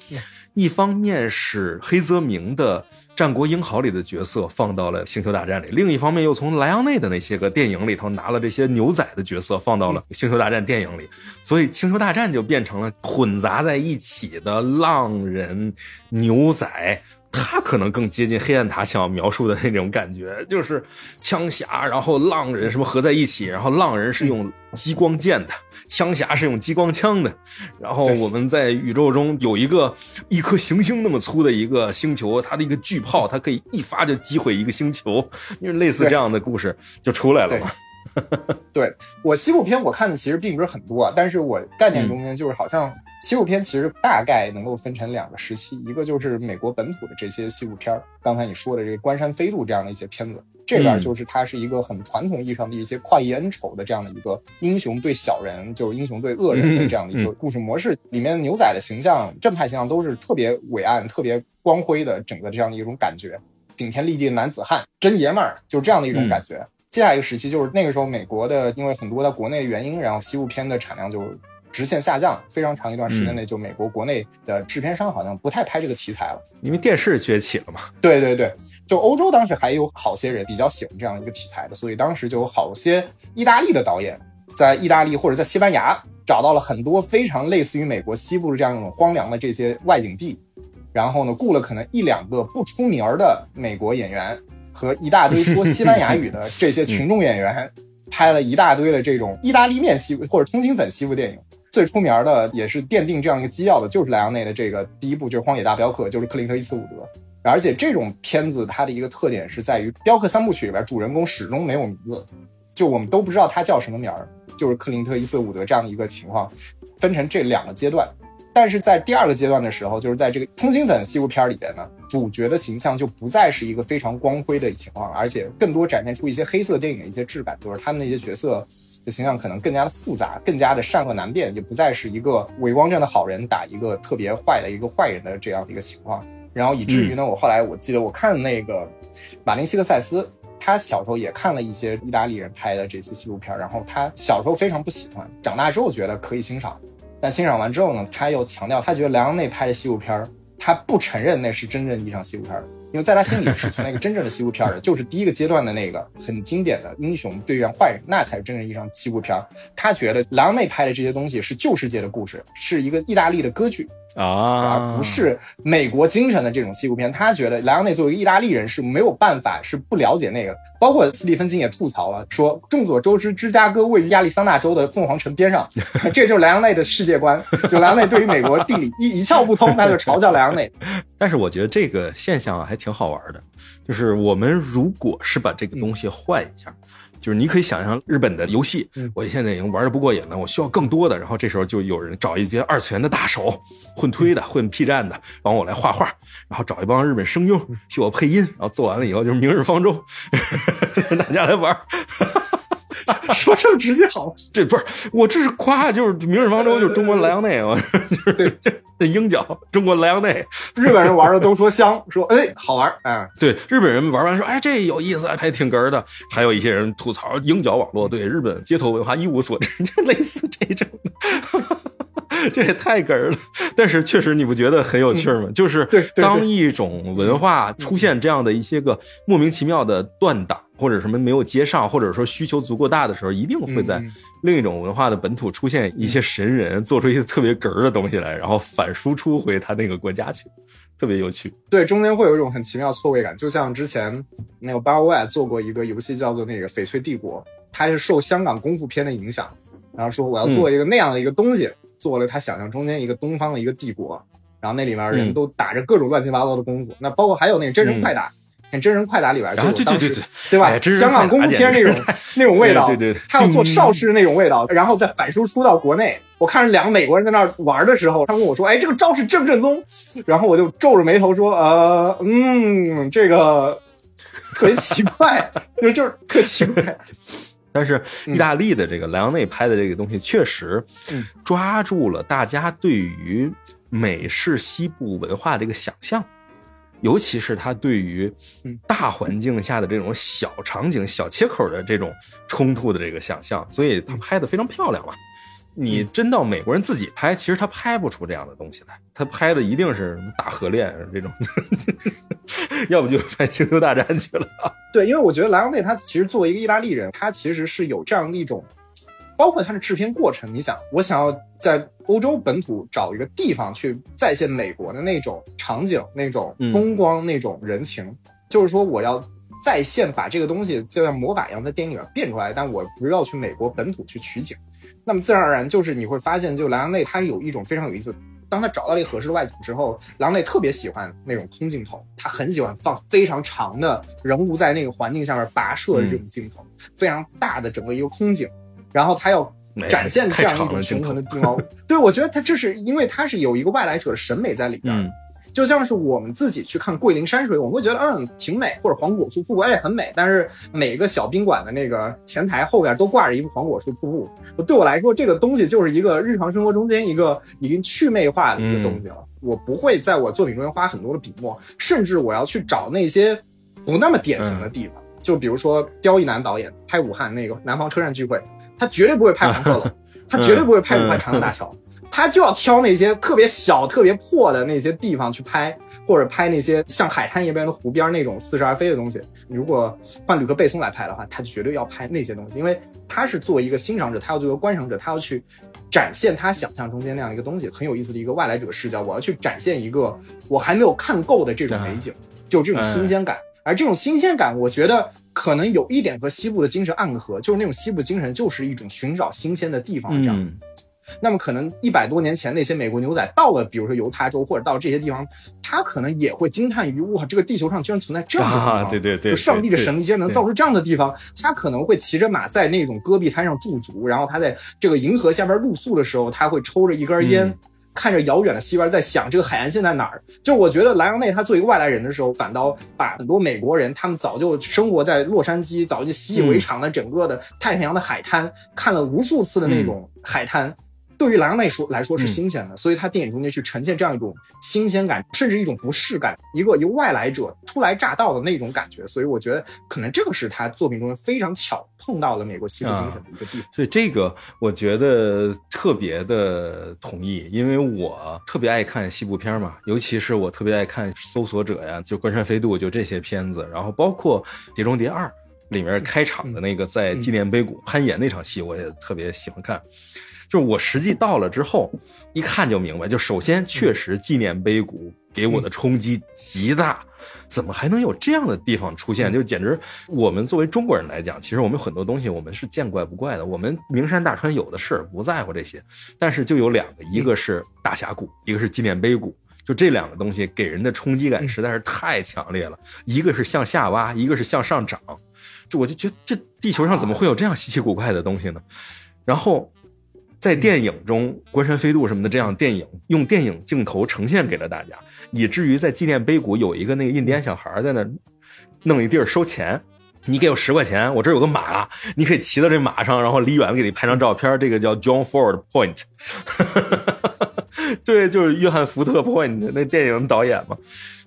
一方面是黑泽明的《战国英豪》里的角色放到了《星球大战》里，另一方面又从莱昂内的那些个电影里头拿了这些牛仔的角色放到了《星球大战》电影里，所以《星球大战》就变成了混杂在一起的浪人牛仔。他可能更接近黑暗塔想要描述的那种感觉，就是枪侠，然后浪人什么合在一起，然后浪人是用激光剑的，枪侠是用激光枪的，然后我们在宇宙中有一个一颗行星那么粗的一个星球，它的一个巨炮，它可以一发就击毁一个星球，因 为类似这样的故事就出来了嘛。对我西部片我看的其实并不是很多，但是我概念中间就是好像。西部片其实大概能够分成两个时期，一个就是美国本土的这些西部片儿，刚才你说的这个《关山飞渡》这样的一些片子，这边就是它是一个很传统意义上的一些快意恩仇的这样的一个英雄对小人，就是英雄对恶人的这样的一个故事模式。里面牛仔的形象、正派形象都是特别伟岸、特别光辉的，整个这样的一种感觉，顶天立地的男子汉、真爷们儿，就是这样的一种感觉。接下来一个时期就是那个时候，美国的因为很多在国内原因，然后西部片的产量就。直线下降，非常长一段时间内，就美国国内的制片商好像不太拍这个题材了，因为电视崛起了嘛。对对对，就欧洲当时还有好些人比较喜欢这样一个题材的，所以当时就有好些意大利的导演在意大利或者在西班牙找到了很多非常类似于美国西部的这样一种荒凉的这些外景地，然后呢雇了可能一两个不出名儿的美国演员和一大堆说西班牙语的这些群众演员，拍了一大堆的这种意大利面西部或者通心粉西部电影。最出名的也是奠定这样一个基调的，就是莱昂内的这个第一部，就是《荒野大镖客》，就是克林特·伊斯伍德。而且这种片子它的一个特点是在于《镖客三部曲》里边主人公始终没有名字，就我们都不知道他叫什么名儿，就是克林特·伊斯特伍德这样的一个情况，分成这两个阶段。但是在第二个阶段的时候，就是在这个通心粉西部片里边呢，主角的形象就不再是一个非常光辉的情况，而且更多展现出一些黑色电影的一些质感，就是他们那些角色的形象可能更加的复杂，更加的善恶难辨，也不再是一个伪光正的好人打一个特别坏的一个坏人的这样的一个情况。然后以至于呢，我后来我记得我看那个马林·西克塞斯，他小时候也看了一些意大利人拍的这些西部片，然后他小时候非常不喜欢，长大之后觉得可以欣赏。但欣赏完之后呢，他又强调，他觉得莱昂内拍的西部片儿，他不承认那是真正意义上西部片儿，因为在他心里是存在一个真正的西部片儿的，就是第一个阶段的那个很经典的英雄对战坏人，那才是真正意义上西部片儿。他觉得莱昂内拍的这些东西是旧世界的故事，是一个意大利的歌剧。啊，而不是美国精神的这种西部片。他觉得莱昂内作为意大利人是没有办法，是不了解那个。包括斯蒂芬金也吐槽了，说众所周知，芝加哥位于亚利桑那州的凤凰城边上，这就是莱昂内的世界观。就莱昂内对于美国地理一一窍不通，他就嘲笑莱昂内。但是我觉得这个现象啊还挺好玩的，就是我们如果是把这个东西换一下。就是你可以想象日本的游戏，我现在已经玩的不过瘾了，我需要更多的。然后这时候就有人找一些二次元的大手，混推的、混 P 站的，帮我来画画，然后找一帮日本声优替我配音，然后做完了以后就是《明日方舟》，大家来玩。说这么直接好？这不是我这是夸，就是《明日方舟》就是中国莱昂内，就是对，这这鹰角，中国莱昂内，日本人玩的都说香，说哎好玩，哎，对，日本人玩完说哎这有意思，还挺哏的。还有一些人吐槽鹰角网络对日本街头文化一无所知，就类似这种。这也太哏了，但是确实你不觉得很有趣吗？就是当一种文化出现这样的一些个莫名其妙的断档，或者什么没有接上，或者说需求足够大的时候，一定会在另一种文化的本土出现一些神人，做出一些特别哏的东西来，然后反输出回他那个国家去，特别有趣。对，中间会有一种很奇妙错位感，就像之前那个 BioWare 做过一个游戏叫做那个翡翠帝国，它是受香港功夫片的影响，然后说我要做一个那样的一个东西。做了他想象中间一个东方的一个帝国，然后那里面人都打着各种乱七八糟的功夫，那包括还有那个真人快打，那真人快打里边就对对对对，对吧？香港功夫片那种 那种味道，对对，他要做邵氏那种味道，然后再反输出到国内。我看着两个美国人在那儿玩的时候，他问我说：“哎，这个招式正不正宗？”然后我就皱着眉头说：“呃，嗯，这个特别奇怪，就就是特奇怪。”但是意大利的这个莱昂内拍的这个东西，确实抓住了大家对于美式西部文化的一个想象，尤其是他对于大环境下的这种小场景、小切口的这种冲突的这个想象，所以他拍的非常漂亮嘛。你真到美国人自己拍，其实他拍不出这样的东西来。他拍的一定是大河恋这种，要不就拍星球大战去了。对，因为我觉得莱昂内他其实作为一个意大利人，他其实是有这样一种，包括它的制片过程。你想，我想要在欧洲本土找一个地方去再现美国的那种场景、那种风光、那种人情，就是说我要再现把这个东西就像魔法一样在电影里面变出来，但我不是要去美国本土去取景。那么自然而然就是你会发现，就莱昂内他有一种非常有意思。当他找到了一个合适的外景之后，莱昂内特别喜欢那种空镜头，他很喜欢放非常长的人物在那个环境下面跋涉的这种镜头，非常大的整个一个空景，然后他要展现这样一种平衡的地貌。对，我觉得他这是因为他是有一个外来者的审美在里边。就像是我们自己去看桂林山水，我们会觉得嗯挺美，或者黄果树瀑布哎很美，但是每个小宾馆的那个前台后边都挂着一幅黄果树瀑布，对我来说这个东西就是一个日常生活中间一个已经去魅化的一个东西了。我不会在我作品中间花很多的笔墨，甚至我要去找那些不那么典型的地方，就比如说刁亦男导演拍武汉那个南方车站聚会，他绝对不会拍黄鹤楼，他绝对不会拍武汉长江大桥。他就要挑那些特别小、特别破的那些地方去拍，或者拍那些像海滩一般的湖边那种似是而非的东西。如果换吕克·贝松来拍的话，他绝对要拍那些东西，因为他是作为一个欣赏者，他要作为观赏者，他要去展现他想象中间那样一个东西，很有意思的一个外来者视角。我要去展现一个我还没有看够的这种美景，就这种新鲜感。而这种新鲜感，我觉得可能有一点和西部的精神暗合，就是那种西部精神就是一种寻找新鲜的地方这样。那么可能一百多年前那些美国牛仔到了，比如说犹他州或者到这些地方，他可能也会惊叹于哇，这个地球上居然存在这样的地方，啊对对对就上帝的神力竟然能造出这样的地方。他可能会骑着马在那种戈壁滩上驻足，然后他在这个银河下边露宿的时候，他会抽着一根烟。嗯看着遥远的西边，在想这个海岸线在哪儿。就我觉得莱昂内他作为一个外来人的时候，反倒把很多美国人，他们早就生活在洛杉矶，早就习以为常的整个的太平洋的海滩，看了无数次的那种海滩。对于莱昂内说来说是新鲜的，所以他电影中间去呈现这样一种新鲜感，甚至一种不适感，一个一个外来者初来乍到的那种感觉。所以我觉得可能这个是他作品中非常巧碰到了美国西部精神的一个地方。所以这个我觉得特别的同意，因为我特别爱看西部片嘛，尤其是我特别爱看《搜索者》呀，就《关山飞渡》就这些片子，然后包括《碟中谍二》里面开场的那个在纪念碑谷攀岩那场戏，我也特别喜欢看。就是我实际到了之后，一看就明白，就首先确实纪念碑谷给我的冲击极大。怎么还能有这样的地方出现？就简直，我们作为中国人来讲，其实我们很多东西我们是见怪不怪的。我们名山大川有的是，不在乎这些。但是就有两个，一个是大峡谷，一个是纪念碑谷。就这两个东西给人的冲击感实在是太强烈了。一个是向下挖，一个是向上涨。就我就觉得这地球上怎么会有这样稀奇古怪的东西呢？然后。在电影中，《关山飞渡》什么的这样电影，用电影镜头呈现给了大家，以至于在纪念碑谷有一个那个印第安小孩在那弄一地儿收钱，你给我十块钱，我这儿有个马，你可以骑到这马上，然后离远给你拍张照片，这个叫 John Ford Point，对，就是约翰福特 Point 那电影导演嘛。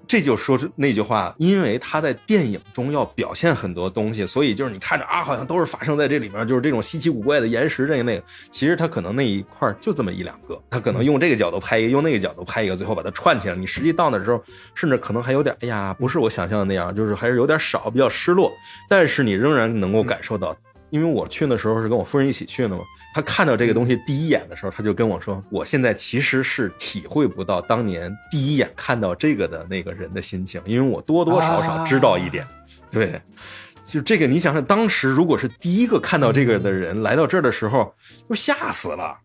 这就说出那句话，因为他在电影中要表现很多东西，所以就是你看着啊，好像都是发生在这里面，就是这种稀奇古怪的岩石这个那个，其实他可能那一块就这么一两个，他可能用这个角度拍一个，用那个角度拍一个，最后把它串起来。你实际到那时候，甚至可能还有点，哎呀，不是我想象的那样，就是还是有点少，比较失落。但是你仍然能够感受到，因为我去的时候是跟我夫人一起去的嘛。他看到这个东西第一眼的时候，他就跟我说：“我现在其实是体会不到当年第一眼看到这个的那个人的心情，因为我多多少少知道一点。对，就这个，你想想，当时如果是第一个看到这个的人来到这儿的时候，都吓死了。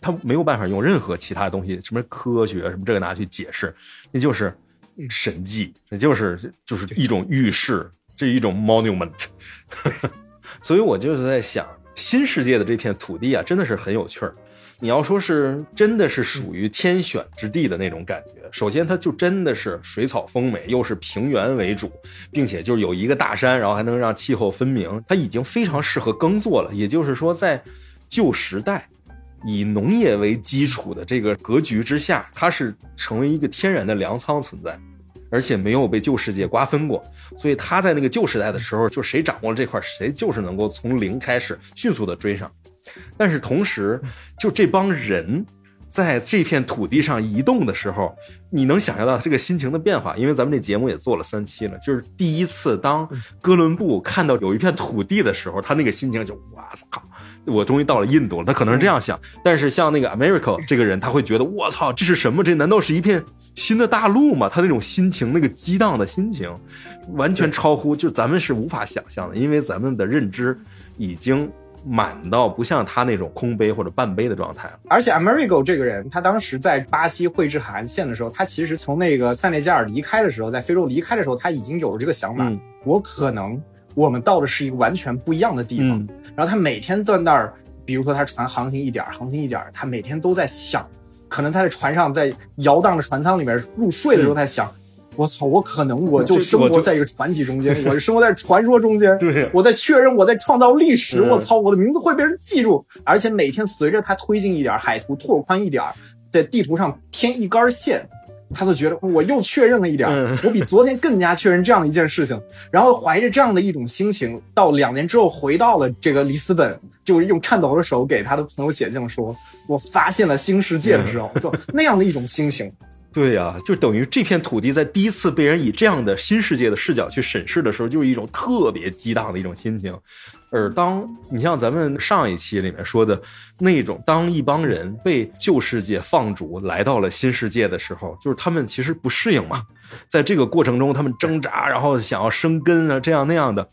他没有办法用任何其他东西，什么科学什么这个拿去解释，那就是神迹，那就是就是一种预示，这是一种 monument。所以我就是在想。”新世界的这片土地啊，真的是很有趣儿。你要说是真的是属于天选之地的那种感觉。首先，它就真的是水草丰美，又是平原为主，并且就是有一个大山，然后还能让气候分明。它已经非常适合耕作了。也就是说，在旧时代以农业为基础的这个格局之下，它是成为一个天然的粮仓存在。而且没有被旧世界瓜分过，所以他在那个旧时代的时候，就谁掌握了这块，谁就是能够从零开始迅速的追上。但是同时，就这帮人在这片土地上移动的时候，你能想象到这个心情的变化。因为咱们这节目也做了三期了，就是第一次当哥伦布看到有一片土地的时候，他那个心情就我操，我终于到了印度了。他可能是这样想，但是像那个 America 这个人，他会觉得我操，这是什么？这难道是一片新的大陆吗？他那种心情，那个激荡的心情，完全超乎就咱们是无法想象的，因为咱们的认知已经。满到不像他那种空杯或者半杯的状态了。而且 Amerigo 这个人，他当时在巴西绘制海岸线的时候，他其实从那个塞内加尔离开的时候，在非洲离开的时候，他已经有了这个想法。嗯我可能我们到的是一个完全不一样的地方。嗯然后他每天在那儿，比如说他船航行一点儿，航行一点儿，他每天都在想，可能他在船上在摇荡的船舱里面入睡的时候，他想。我操！我可能我就生活在一个传奇中间，我是生活在传说中间。对我在确认我在创造历史。嗯我操，我的名字会被人记住，而且每天随着他推进一点，海图拓宽一点，在地图上添一根线，他就觉得我又确认了一点，嗯我比昨天更加确认这样的一件事情。然后怀着这样的一种心情，到两年之后回到了这个里斯本，就是用颤抖的手给他的朋友写信说：“我发现了新世界的时候，就那样的一种心情。对呀、就等于这片土地在第一次被人以这样的新世界的视角去审视的时候，就是一种特别激荡的一种心情。而当你像咱们上一期里面说的那种，当一帮人被旧世界放逐来到了新世界的时候，就是他们其实不适应嘛，在这个过程中他们挣扎，然后想要生根啊，这样那样的。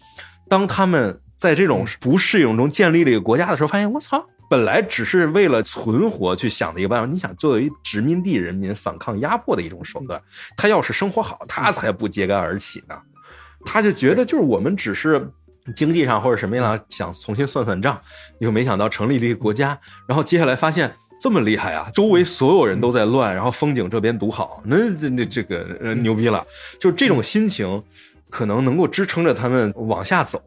当他们在这种不适应中建立了一个国家的时候，发现我操。本来只是为了存活去想的一个办法。你想，作为殖民地人民反抗压迫的一种手段，他要是生活好，他才不揭竿而起呢。他就觉得，就是我们只是经济上或者什么样想重新算算账，又没想到成立了一个国家，然后接下来发现这么厉害啊！周围所有人都在乱，然后风景这边独好，那这这这个呃牛逼了，就是这种心情，可能能够支撑着他们往下走。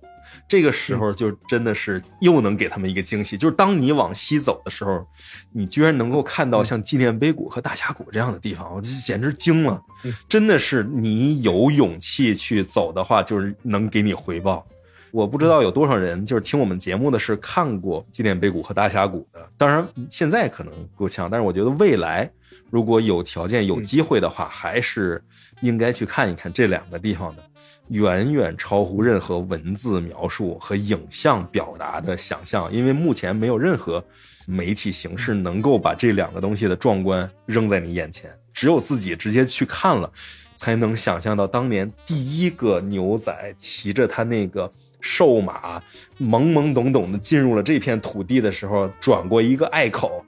这个时候就真的是又能给他们一个惊喜，就是当你往西走的时候，你居然能够看到像纪念碑谷和大峡谷这样的地方，我这简直惊了！真的是你有勇气去走的话，就是能给你回报。我不知道有多少人就是听我们节目的是看过纪念碑谷和大峡谷的，当然现在可能够呛，但是我觉得未来如果有条件有机会的话，还是应该去看一看这两个地方的。远远超乎任何文字描述和影像表达的想象，因为目前没有任何媒体形式能够把这两个东西的壮观扔在你眼前，只有自己直接去看了，才能想象到当年第一个牛仔骑着他那个瘦马，懵懵懂懂的进入了这片土地的时候，转过一个隘口，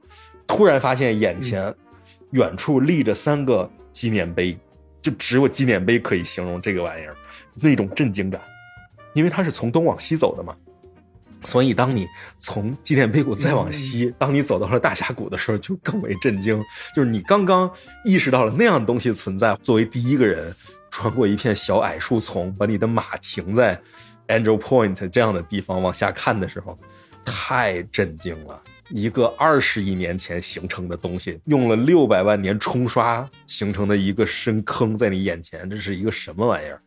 突然发现眼前远处立着三个纪念碑。就只有纪念碑可以形容这个玩意儿，那种震惊感，因为它是从东往西走的嘛，所以当你从纪念碑谷再往西，当你走到了大峡谷的时候，就更为震惊。就是你刚刚意识到了那样东西存在，作为第一个人穿过一片小矮树丛，把你的马停在 Angel Point 这样的地方往下看的时候，太震惊了。一个二十亿年前形成的东西，用了六百万年冲刷形成的一个深坑，在你眼前，这是一个什么玩意儿？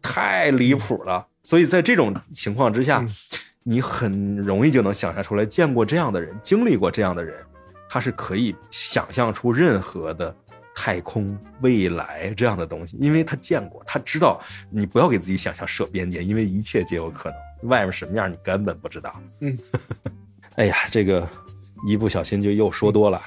太离谱了！所以在这种情况之下，你很容易就能想象出来，见过这样的人，经历过这样的人，他是可以想象出任何的太空未来这样的东西，因为他见过，他知道。你不要给自己想象设边界，因为一切皆有可能。外面什么样，你根本不知道。嗯，哎呀，这个。一不小心就又说多了，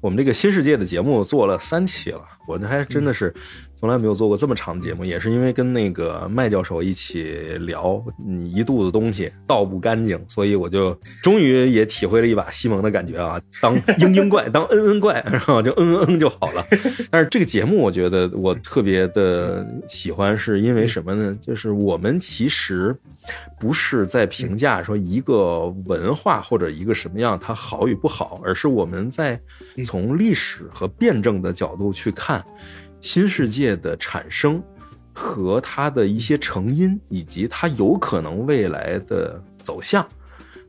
我们这个新世界的节目做了三期了，我这还真的是。从来没有做过这么长的节目，也是因为跟那个麦教授一起聊，你一肚子东西倒不干净，所以我就终于也体会了一把西蒙的感觉啊，当 嘤嘤怪，当嗯嗯怪，然后就嗯嗯嗯就好了。但是这个节目，我觉得我特别的喜欢，是因为什么呢？就是我们其实不是在评价说一个文化或者一个什么样它好与不好，而是我们在从历史和辩证的角度去看。新世界的产生和它的一些成因，以及它有可能未来的走向，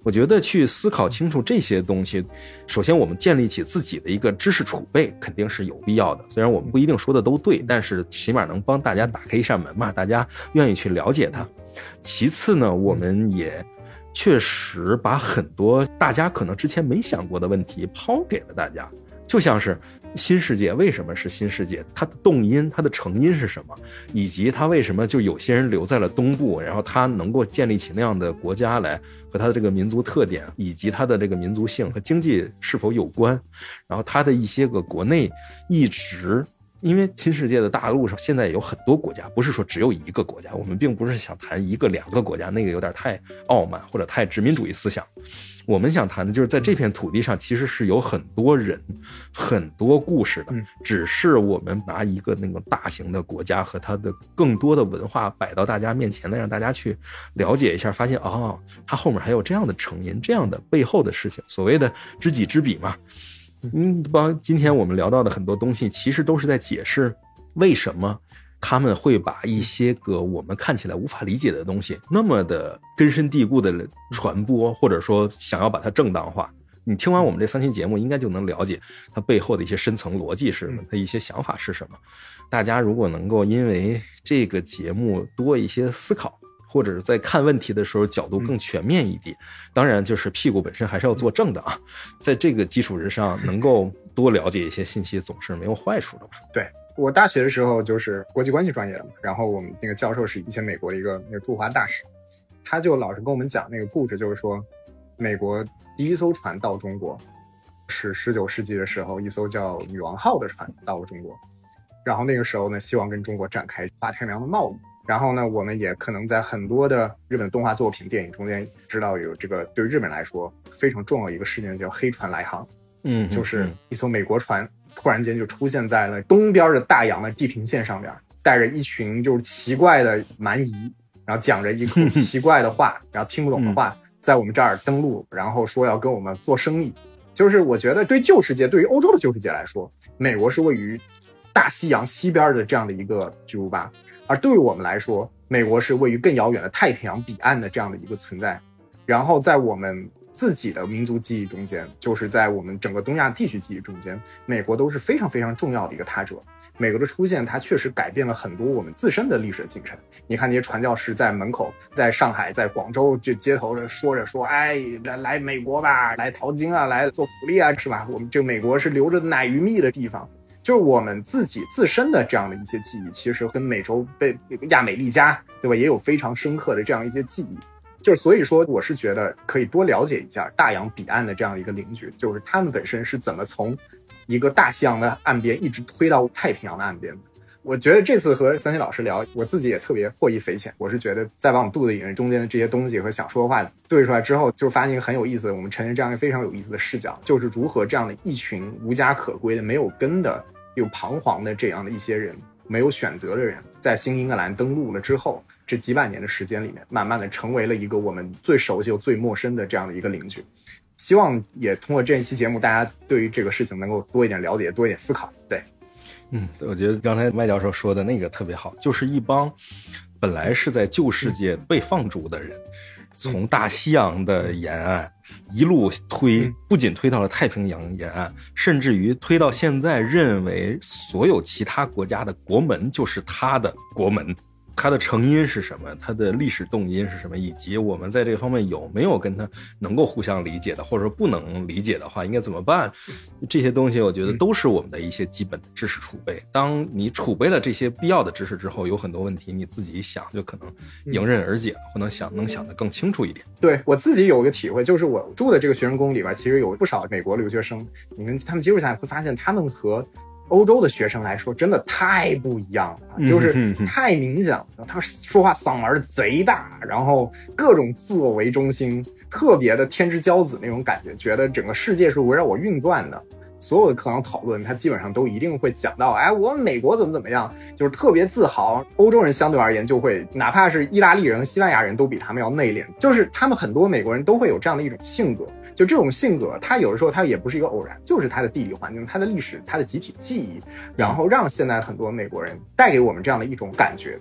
我觉得去思考清楚这些东西，首先我们建立起自己的一个知识储备肯定是有必要的。虽然我们不一定说的都对，但是起码能帮大家打开一扇门嘛，大家愿意去了解它。其次呢，我们也确实把很多大家可能之前没想过的问题抛给了大家，就像是。新世界为什么是新世界？它的动因、它的成因是什么？以及它为什么就有些人留在了东部，然后它能够建立起那样的国家来，和它的这个民族特点，以及它的这个民族性和经济是否有关？然后它的一些个国内一直。因为新世界的大陆上现在有很多国家，不是说只有一个国家。我们并不是想谈一个两个国家，那个有点太傲慢或者太殖民主义思想。我们想谈的就是在这片土地上，其实是有很多人、很多故事的。只是我们拿一个那个大型的国家和它的更多的文化摆到大家面前来，让大家去了解一下，发现哦，它后面还有这样的成因，这样的背后的事情。所谓的知己知彼嘛。嗯，帮今天我们聊到的很多东西，其实都是在解释为什么他们会把一些个我们看起来无法理解的东西，那么的根深蒂固的传播，或者说想要把它正当化。你听完我们这三期节目，应该就能了解它背后的一些深层逻辑是什么，它一些想法是什么。大家如果能够因为这个节目多一些思考。或者是在看问题的时候角度更全面一点，当然就是屁股本身还是要做正的啊，在这个基础之上，能够多了解一些信息，总是没有坏处的吧。对我大学的时候就是国际关系专业的嘛，然后我们那个教授是以前美国的一个那个驻华大使，他就老是跟我们讲那个故事，就是说美国第一艘船到中国是十九世纪的时候一艘叫女王号的船到了中国，然后那个时候呢希望跟中国展开发太平洋的贸易。然后呢，我们也可能在很多的日本动画作品、电影中间知道有这个对于日本来说非常重要一个事件，叫黑船来航，嗯，就是一艘美国船突然间就出现在了东边的大洋的地平线上边，带着一群就是奇怪的蛮夷，然后讲着一口 奇怪的话，然后听不懂的话，在我们这儿登陆，然后说要跟我们做生意。就是我觉得对旧世界，对于欧洲的旧世界来说，美国是位于大西洋西边的这样的一个巨无霸。而对于我们来说，美国是位于更遥远的太平洋彼岸的这样的一个存在。然后在我们自己的民族记忆中间，就是在我们整个东亚地区记忆中间，美国都是非常非常重要的一个他者。美国的出现，它确实改变了很多我们自身的历史进程。你看那些传教士在门口，在上海、在广州这街头的说着说：“哎，来来美国吧，来淘金啊，来做福利啊，是吧？我们这个美国是留着奶与蜜的地方。”就是我们自己自身的这样的一些记忆，其实跟美洲被亚美利加，对吧，也有非常深刻的这样一些记忆。就是所以说，我是觉得可以多了解一下大洋彼岸的这样一个邻居，就是他们本身是怎么从一个大西洋的岸边一直推到太平洋的岸边的。我觉得这次和三星老师聊，我自己也特别获益匪浅。我是觉得再往肚子里面中间的这些东西和想说的话对出来之后，就发现一个很有意思的。我们呈现这样一个非常有意思的视角，就是如何这样的一群无家可归的、没有根的。又彷徨的这样的一些人，没有选择的人，在新英格兰登陆了之后，这几百年的时间里面，慢慢的成为了一个我们最熟悉又最陌生的这样的一个邻居。希望也通过这一期节目，大家对于这个事情能够多一点了解，多一点思考。对，嗯，我觉得刚才麦教授说的那个特别好，就是一帮本来是在旧世界被放逐的人，从大西洋的沿岸。一路推，不仅推到了太平洋沿岸，甚至于推到现在，认为所有其他国家的国门就是他的国门。它的成因是什么？它的历史动因是什么？以及我们在这方面有没有跟他能够互相理解的，或者说不能理解的话，应该怎么办？这些东西，我觉得都是我们的一些基本的知识储备。当你储备了这些必要的知识之后，有很多问题你自己想就可能迎刃而解，或能想能想得更清楚一点。对我自己有一个体会，就是我住的这个学生宫里边，其实有不少美国留学生，你跟他们接触下来会发现，他们和欧洲的学生来说，真的太不一样了，就是太明显了。他说话嗓门贼大，然后各种自我为中心，特别的天之骄子那种感觉，觉得整个世界是围绕我运转的。所有的课堂讨论，他基本上都一定会讲到，哎，我们美国怎么怎么样，就是特别自豪。欧洲人相对而言就会，哪怕是意大利人、西班牙人都比他们要内敛，就是他们很多美国人都会有这样的一种性格。就这种性格，他有的时候他也不是一个偶然，就是他的地理环境、他的历史、他的集体记忆，然后让现在很多美国人带给我们这样的一种感觉。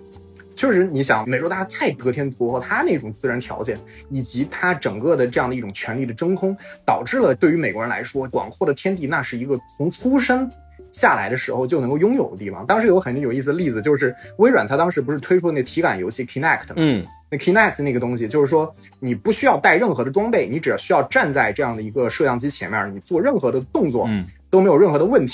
确实，你想美洲大家太得天独厚，他那种自然条件，以及他整个的这样的一种权力的真空，导致了对于美国人来说，广阔的天地那是一个从出生下来的时候就能够拥有的地方。当时有很有意思的例子，就是微软它当时不是推出那体感游戏 Kinect 吗？嗯。那 Kinect 那个东西，就是说你不需要带任何的装备，你只要需要站在这样的一个摄像机前面，你做任何的动作，嗯，都没有任何的问题。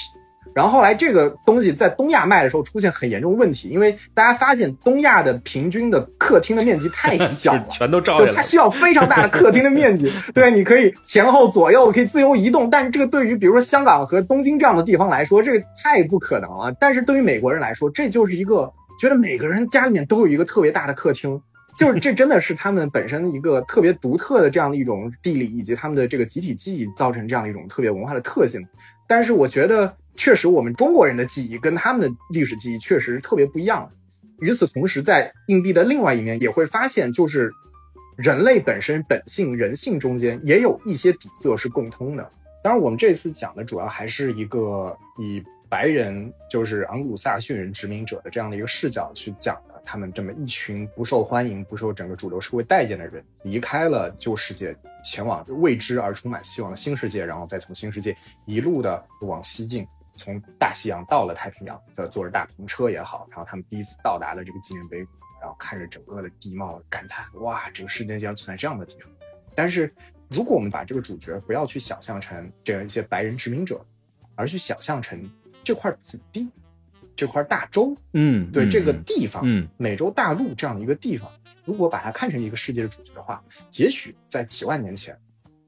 然后后来这个东西在东亚卖的时候出现很严重问题，因为大家发现东亚的平均的客厅的面积太 小了，全都照下来它需要非常大的客厅的面积。对，你可以前后左右可以自由移动，但是这个对于比如说香港和东京这样的地方来说，这个太不可能了。但是对于美国人来说，这就是一个觉得每个人家里面都有一个特别大的客厅。就是这真的是他们本身一个特别独特的这样的一种地理，以及他们的这个集体记忆造成这样的一种特别文化的特性。但是我觉得，确实我们中国人的记忆跟他们的历史记忆确实特别不一样。与此同时，在硬币的另外一面也会发现，就是人类本身本性人性中间也有一些底色是共通的。当然，我们这次讲的主要还是一个以白人，就是昂古鲁萨逊人殖民者的这样的一个视角去讲的。他们这么一群不受欢迎、不受整个主流社会待见的人，离开了旧世界，前往未知而充满希望的新世界，然后再从新世界一路的往西进，从大西洋到了太平洋，呃，坐着大篷车也好，然后他们第一次到达了这个纪念碑谷，然后看着整个的地貌，感叹：哇，这个世界竟然存在这样的地方。但是，如果我们把这个主角不要去想象成这样一些白人殖民者，而去想象成这块土地。这块大洲，嗯，对这个地方，嗯，美洲大陆这样的一个地方，如果把它看成一个世界的主角的话，也许在几万年前，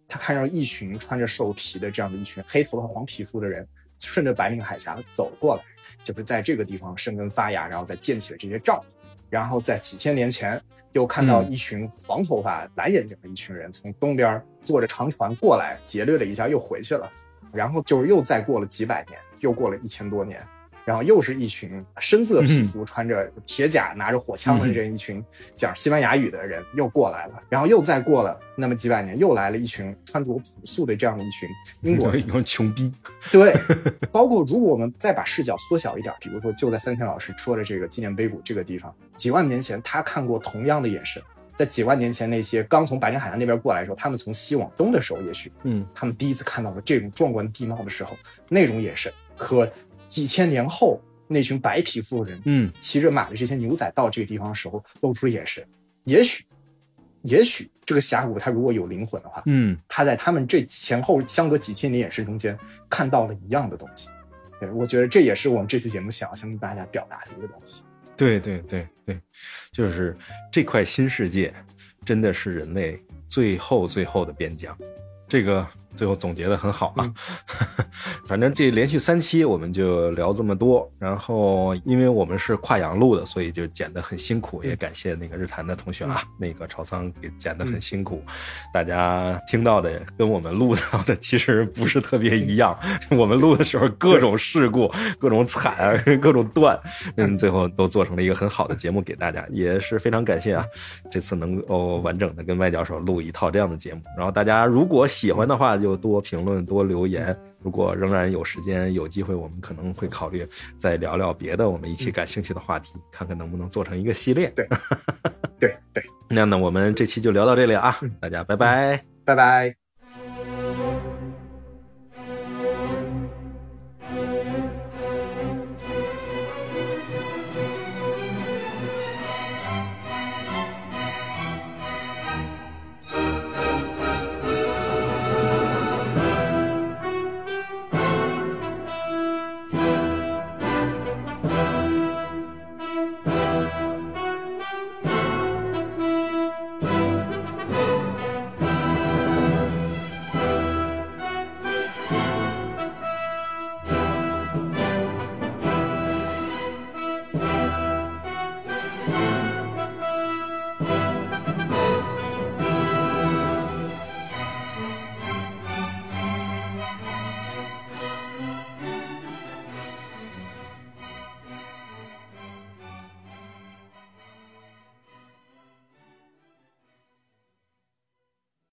他看上一群穿着兽皮的这样的一群黑头发黄皮肤的人，顺着白令海峡走过来，就是在这个地方生根发芽，然后再建起了这些帐篷。然后在几千年前又看到一群黄头发、蓝眼睛的一群人从东边坐着长船过来，劫掠了一下又回去了，然后就是又再过了几百年，又过了一千多年。然后又是一群深色皮肤、穿着铁甲、拿着火枪的这一群讲西班牙语的人又过来了。然后又再过了那么几百年，又来了一群穿着朴素的这样的一群英国人，一群穷逼。对，包括如果我们再把视角缩小一点，比如说就在三千老师说的这个纪念碑谷这个地方，几万年前他看过同样的眼神，在几万年前那些刚从白令海峡那边过来的时候，他们从西往东的时候，也许嗯，他们第一次看到了这种壮观地貌的时候，那种眼神和。几千年后，那群白皮肤的人，嗯，骑着马的这些牛仔到这个地方的时候，露出了眼神。也许，也许这个峡谷它如果有灵魂的话，嗯，他在他们这前后相隔几千年眼神中间看到了一样的东西。对，我觉得这也是我们这次节目想要向大家表达的一个东西。对对对对，就是这块新世界，真的是人类最后最后的边疆。这个。最后总结的很好啊，反正这连续三期我们就聊这么多，然后因为我们是跨洋录的，所以就剪得很辛苦，也感谢那个日坛的同学啊，那个朝仓给剪得很辛苦，大家听到的跟我们录到的其实不是特别一样，我们录的时候各种事故、各种惨、各种断，嗯，最后都做成了一个很好的节目给大家，也是非常感谢啊，这次能够完整的跟麦教授录一套这样的节目，然后大家如果喜欢的话就。就多评论，多留言。如果仍然有时间、有机会，我们可能会考虑再聊聊别的我们一起感兴趣的话题，看看能不能做成一个系列。对，对对。那那我们这期就聊到这里啊，大家拜拜，拜拜。